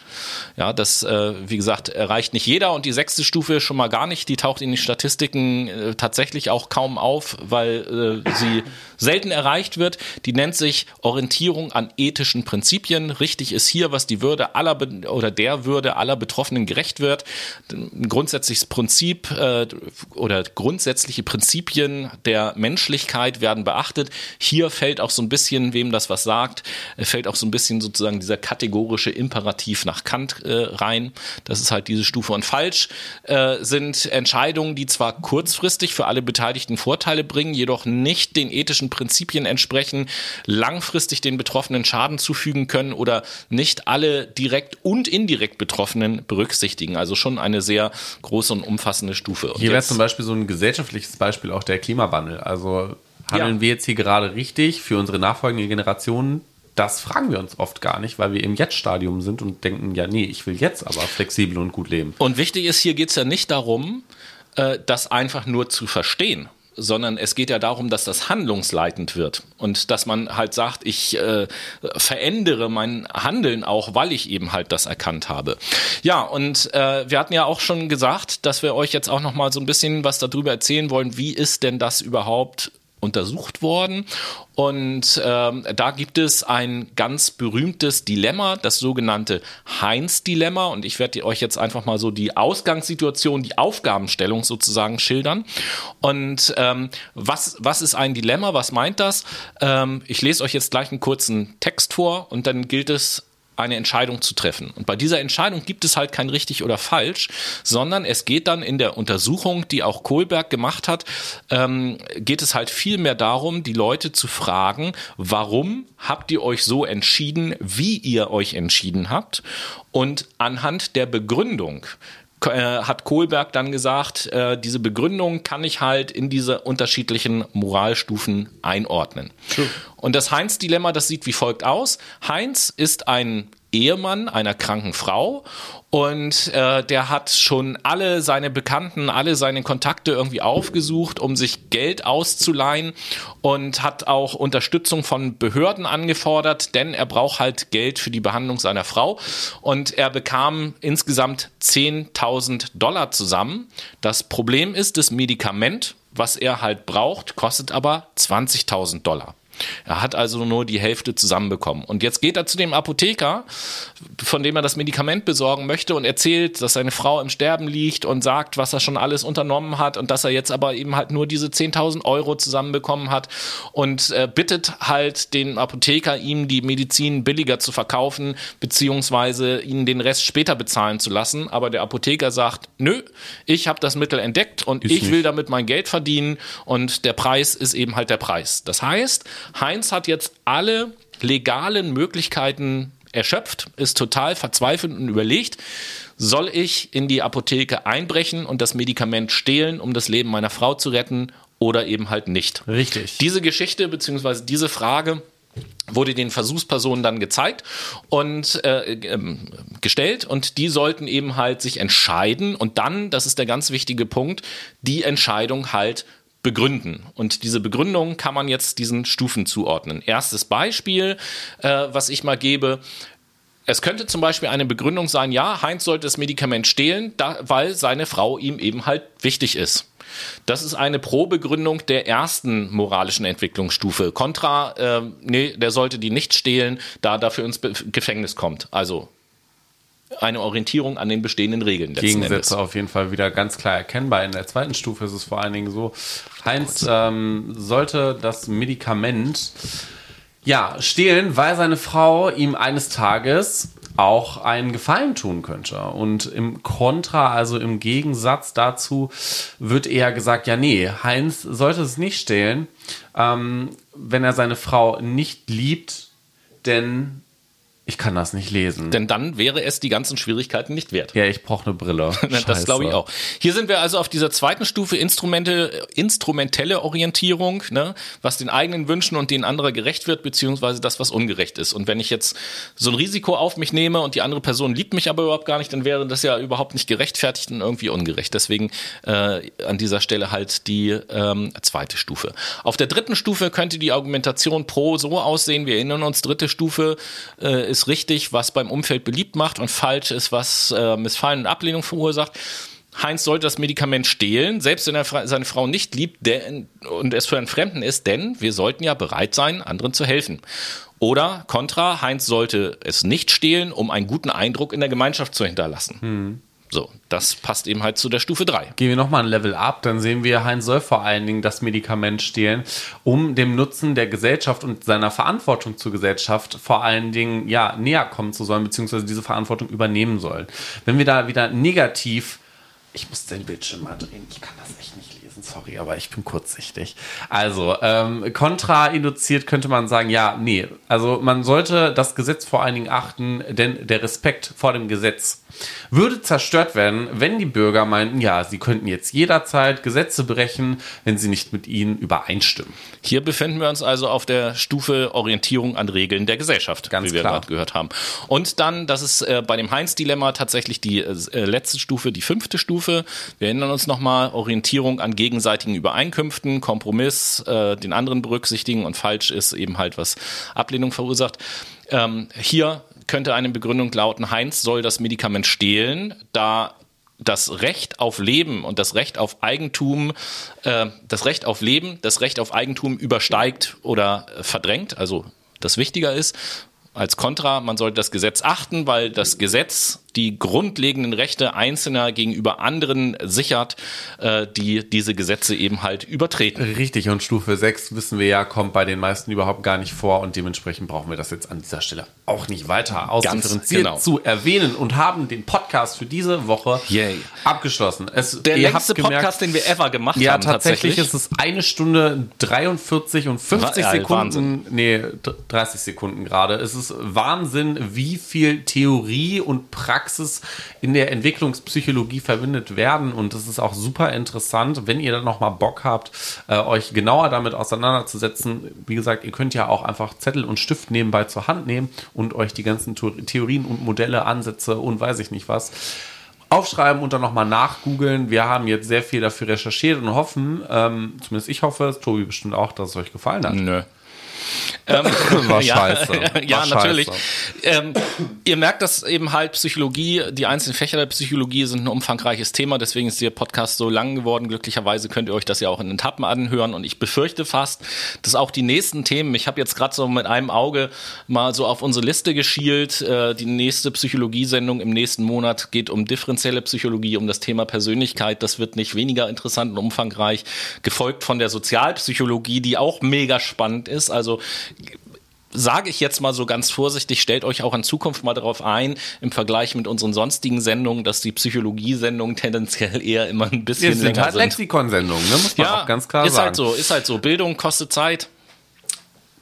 Ja, das, äh, wie gesagt, erreicht nicht jeder und die sechste Stufe schon mal gar nicht. Die taucht in den Statistiken äh, tatsächlich auch kaum auf, weil äh, sie selten erreicht wird. Die nennt sich Orientierung an ethischen Prinzipien. Richtig ist hier, was die Würde aller oder der Würde aller Betroffenen gerecht wird. Ein grundsätzliches Prinzip äh, oder grundsätzliche Prinzipien der Menschlichkeit werden beachtet. Hier fällt auch so ein bisschen, wem das was sagt, äh, fällt auch so ein bisschen sozusagen dieser kategorische Imperativ nach Kant äh, rein. Das ist halt diese Stufe. Und falsch äh, sind Entscheidungen, die zwar kurzfristig für alle Beteiligten Vorteile bringen, jedoch nicht den ethischen Prinzipien entsprechen, langfristig den Betroffenen Schaden zufügen können oder nicht alle direkt und indirekt Betroffenen berücksichtigen. Also schon eine sehr große und umfassende Stufe. Und hier wäre zum Beispiel so ein gesellschaftliches Beispiel auch der Klimawandel. Also handeln ja. wir jetzt hier gerade richtig für unsere nachfolgenden Generationen? Das fragen wir uns oft gar nicht, weil wir im Jetzt-Stadium sind und denken, ja, nee, ich will jetzt aber flexibel und gut leben. Und wichtig ist, hier geht es ja nicht darum, äh, das einfach nur zu verstehen sondern es geht ja darum, dass das handlungsleitend wird und dass man halt sagt, ich äh, verändere mein Handeln auch, weil ich eben halt das erkannt habe. Ja, und äh, wir hatten ja auch schon gesagt, dass wir euch jetzt auch noch mal so ein bisschen was darüber erzählen wollen, wie ist denn das überhaupt untersucht worden. Und ähm, da gibt es ein ganz berühmtes Dilemma, das sogenannte Heinz-Dilemma. Und ich werde euch jetzt einfach mal so die Ausgangssituation, die Aufgabenstellung sozusagen schildern. Und ähm, was, was ist ein Dilemma? Was meint das? Ähm, ich lese euch jetzt gleich einen kurzen Text vor und dann gilt es eine Entscheidung zu treffen. Und bei dieser Entscheidung gibt es halt kein richtig oder falsch, sondern es geht dann in der Untersuchung, die auch Kohlberg gemacht hat, ähm, geht es halt viel mehr darum, die Leute zu fragen, warum habt ihr euch so entschieden, wie ihr euch entschieden habt? Und anhand der Begründung hat Kohlberg dann gesagt, äh, diese Begründung kann ich halt in diese unterschiedlichen Moralstufen einordnen. True. Und das Heinz-Dilemma, das sieht wie folgt aus. Heinz ist ein Ehemann einer kranken Frau und äh, der hat schon alle seine Bekannten, alle seine Kontakte irgendwie aufgesucht, um sich Geld auszuleihen und hat auch Unterstützung von Behörden angefordert, denn er braucht halt Geld für die Behandlung seiner Frau und er bekam insgesamt 10.000 Dollar zusammen. Das Problem ist, das Medikament, was er halt braucht, kostet aber 20.000 Dollar. Er hat also nur die Hälfte zusammenbekommen. Und jetzt geht er zu dem Apotheker, von dem er das Medikament besorgen möchte und erzählt, dass seine Frau im Sterben liegt und sagt, was er schon alles unternommen hat und dass er jetzt aber eben halt nur diese 10.000 Euro zusammenbekommen hat und äh, bittet halt den Apotheker, ihm die Medizin billiger zu verkaufen, beziehungsweise ihnen den Rest später bezahlen zu lassen. Aber der Apotheker sagt, nö, ich habe das Mittel entdeckt und ist ich nicht. will damit mein Geld verdienen und der Preis ist eben halt der Preis. Das heißt, Heinz hat jetzt alle legalen Möglichkeiten erschöpft, ist total verzweifelt und überlegt, soll ich in die Apotheke einbrechen und das Medikament stehlen, um das Leben meiner Frau zu retten oder eben halt nicht. Richtig. Diese Geschichte bzw. diese Frage wurde den Versuchspersonen dann gezeigt und äh, äh, gestellt und die sollten eben halt sich entscheiden und dann, das ist der ganz wichtige Punkt, die Entscheidung halt begründen. Und diese Begründung kann man jetzt diesen Stufen zuordnen. Erstes Beispiel, äh, was ich mal gebe. Es könnte zum Beispiel eine Begründung sein, ja, Heinz sollte das Medikament stehlen, da, weil seine Frau ihm eben halt wichtig ist. Das ist eine Probegründung der ersten moralischen Entwicklungsstufe. Contra, äh, nee, der sollte die nicht stehlen, da dafür ins Gefängnis kommt. Also eine Orientierung an den bestehenden Regeln. Gegensätze Endes. auf jeden Fall wieder ganz klar erkennbar. In der zweiten Stufe ist es vor allen Dingen so, Heinz ähm, sollte das Medikament ja stehlen, weil seine Frau ihm eines Tages auch einen Gefallen tun könnte. Und im Kontra, also im Gegensatz dazu, wird eher gesagt, ja, nee, Heinz sollte es nicht stehlen, ähm, wenn er seine Frau nicht liebt, denn ich kann das nicht lesen. Denn dann wäre es die ganzen Schwierigkeiten nicht wert. Ja, ich brauche eine Brille. das glaube ich auch. Hier sind wir also auf dieser zweiten Stufe Instrumente, instrumentelle Orientierung, ne, was den eigenen Wünschen und denen anderer gerecht wird, beziehungsweise das, was ungerecht ist. Und wenn ich jetzt so ein Risiko auf mich nehme und die andere Person liebt mich aber überhaupt gar nicht, dann wäre das ja überhaupt nicht gerechtfertigt und irgendwie ungerecht. Deswegen äh, an dieser Stelle halt die ähm, zweite Stufe. Auf der dritten Stufe könnte die Argumentation pro so aussehen. Wir erinnern uns, dritte Stufe äh, ist ist richtig, was beim Umfeld beliebt macht und falsch ist, was äh, Missfallen und Ablehnung verursacht. Heinz sollte das Medikament stehlen, selbst wenn er seine Frau nicht liebt und es für einen Fremden ist, denn wir sollten ja bereit sein, anderen zu helfen. Oder Contra, Heinz sollte es nicht stehlen, um einen guten Eindruck in der Gemeinschaft zu hinterlassen. Hm. So, das passt eben halt zu der Stufe 3. Gehen wir nochmal ein Level up, dann sehen wir, Heinz soll vor allen Dingen das Medikament stehlen, um dem Nutzen der Gesellschaft und seiner Verantwortung zur Gesellschaft vor allen Dingen ja näher kommen zu sollen, beziehungsweise diese Verantwortung übernehmen sollen. Wenn wir da wieder negativ, ich muss den Bildschirm mal drehen, ich kann das echt nicht lesen, sorry, aber ich bin kurzsichtig. Also, ähm, kontrainduziert könnte man sagen, ja, nee, also man sollte das Gesetz vor allen Dingen achten, denn der Respekt vor dem Gesetz würde zerstört werden, wenn die Bürger meinten, ja, sie könnten jetzt jederzeit Gesetze brechen, wenn sie nicht mit ihnen übereinstimmen. Hier befinden wir uns also auf der Stufe Orientierung an Regeln der Gesellschaft, Ganz wie wir gerade gehört haben. Und dann, das ist äh, bei dem Heinz-Dilemma tatsächlich die äh, letzte Stufe, die fünfte Stufe. Wir erinnern uns nochmal, Orientierung an gegenseitigen Übereinkünften, Kompromiss, äh, den anderen berücksichtigen und falsch ist eben halt, was Ablehnung verursacht. Ähm, hier könnte eine Begründung lauten, Heinz soll das Medikament stehlen, da das Recht auf Leben und das Recht auf Eigentum, äh, das Recht auf Leben, das Recht auf Eigentum übersteigt oder verdrängt, also das wichtiger ist. Als Kontra, man sollte das Gesetz achten, weil das Gesetz die grundlegenden Rechte Einzelner gegenüber anderen sichert, äh, die diese Gesetze eben halt übertreten. Richtig, und Stufe 6 wissen wir ja, kommt bei den meisten überhaupt gar nicht vor und dementsprechend brauchen wir das jetzt an dieser Stelle auch nicht weiter ausdifferenziert genau. zu erwähnen und haben den Podcast für diese Woche Yay. abgeschlossen. Es, Der längste gemerkt, Podcast, den wir ever gemacht Ja, haben. tatsächlich, ist es eine Stunde 43 und 50 Wa- ja, Sekunden. Wahnsinn. Nee, d- 30 Sekunden gerade. Es ist Wahnsinn, wie viel Theorie und Praxis in der Entwicklungspsychologie verwendet werden. Und es ist auch super interessant, wenn ihr dann nochmal Bock habt, äh, euch genauer damit auseinanderzusetzen. Wie gesagt, ihr könnt ja auch einfach Zettel und Stift nebenbei zur Hand nehmen und euch die ganzen Theorien und Modelle, Ansätze und weiß ich nicht was aufschreiben und dann nochmal nachgoogeln. Wir haben jetzt sehr viel dafür recherchiert und hoffen, ähm, zumindest ich hoffe, Tobi bestimmt auch, dass es euch gefallen hat. Nö. Ähm, War ja, scheiße. Ja, War natürlich. scheiße. Ähm, ihr merkt, dass eben halt Psychologie, die einzelnen Fächer der Psychologie sind ein umfangreiches Thema, deswegen ist der Podcast so lang geworden. Glücklicherweise könnt ihr euch das ja auch in den Etappen anhören und ich befürchte fast, dass auch die nächsten Themen, ich habe jetzt gerade so mit einem Auge mal so auf unsere Liste geschielt, äh, die nächste Psychologiesendung im nächsten Monat geht um differenzielle Psychologie, um das Thema Persönlichkeit, das wird nicht weniger interessant und umfangreich, gefolgt von der Sozialpsychologie, die auch mega spannend ist, also sage ich jetzt mal so ganz vorsichtig, stellt euch auch in Zukunft mal darauf ein, im Vergleich mit unseren sonstigen Sendungen, dass die Psychologiesendungen tendenziell eher immer ein bisschen sind länger halt sind. Lexikonsendungen, ne? muss man Ja, auch ganz klar ist sagen. halt so, ist halt so. Bildung kostet Zeit.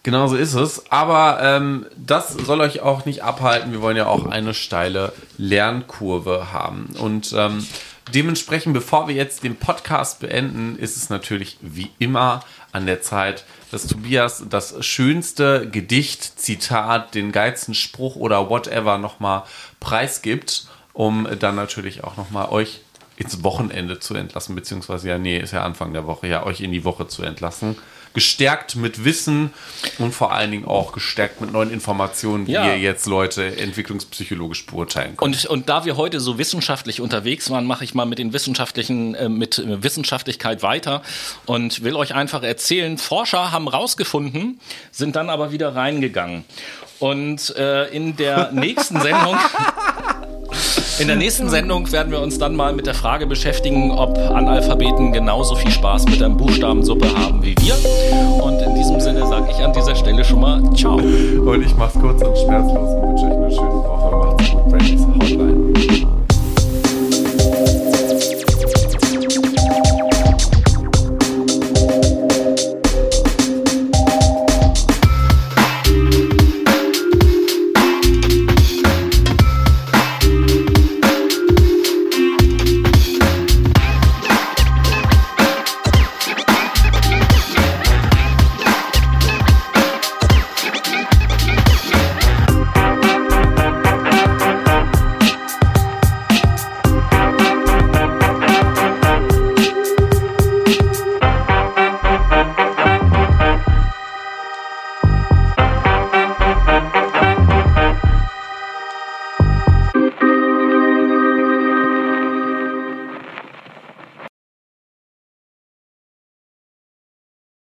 Genau so ist es. Aber ähm, das soll euch auch nicht abhalten. Wir wollen ja auch eine steile Lernkurve haben. Und ähm, dementsprechend, bevor wir jetzt den Podcast beenden, ist es natürlich wie immer an der Zeit, dass Tobias das schönste Gedicht, Zitat, den geilsten Spruch oder whatever nochmal preisgibt, um dann natürlich auch nochmal euch ins Wochenende zu entlassen, beziehungsweise ja, nee, ist ja Anfang der Woche, ja, euch in die Woche zu entlassen. Gestärkt mit Wissen und vor allen Dingen auch gestärkt mit neuen Informationen, wie Ja. ihr jetzt Leute entwicklungspsychologisch beurteilen könnt. Und, und da wir heute so wissenschaftlich unterwegs waren, mache ich mal mit den wissenschaftlichen, äh, mit äh, Wissenschaftlichkeit weiter und will euch einfach erzählen, Forscher haben rausgefunden, sind dann aber wieder reingegangen. Und äh, in der nächsten Sendung In der nächsten Sendung werden wir uns dann mal mit der Frage beschäftigen, ob Analphabeten genauso viel Spaß mit der Buchstabensuppe haben wie wir. Und in diesem Sinne sage ich an dieser Stelle schon mal Ciao. Und ich mach's kurz und schmerzlos und wünsche euch eine schöne Woche. Macht's gut, Brandys Hotline.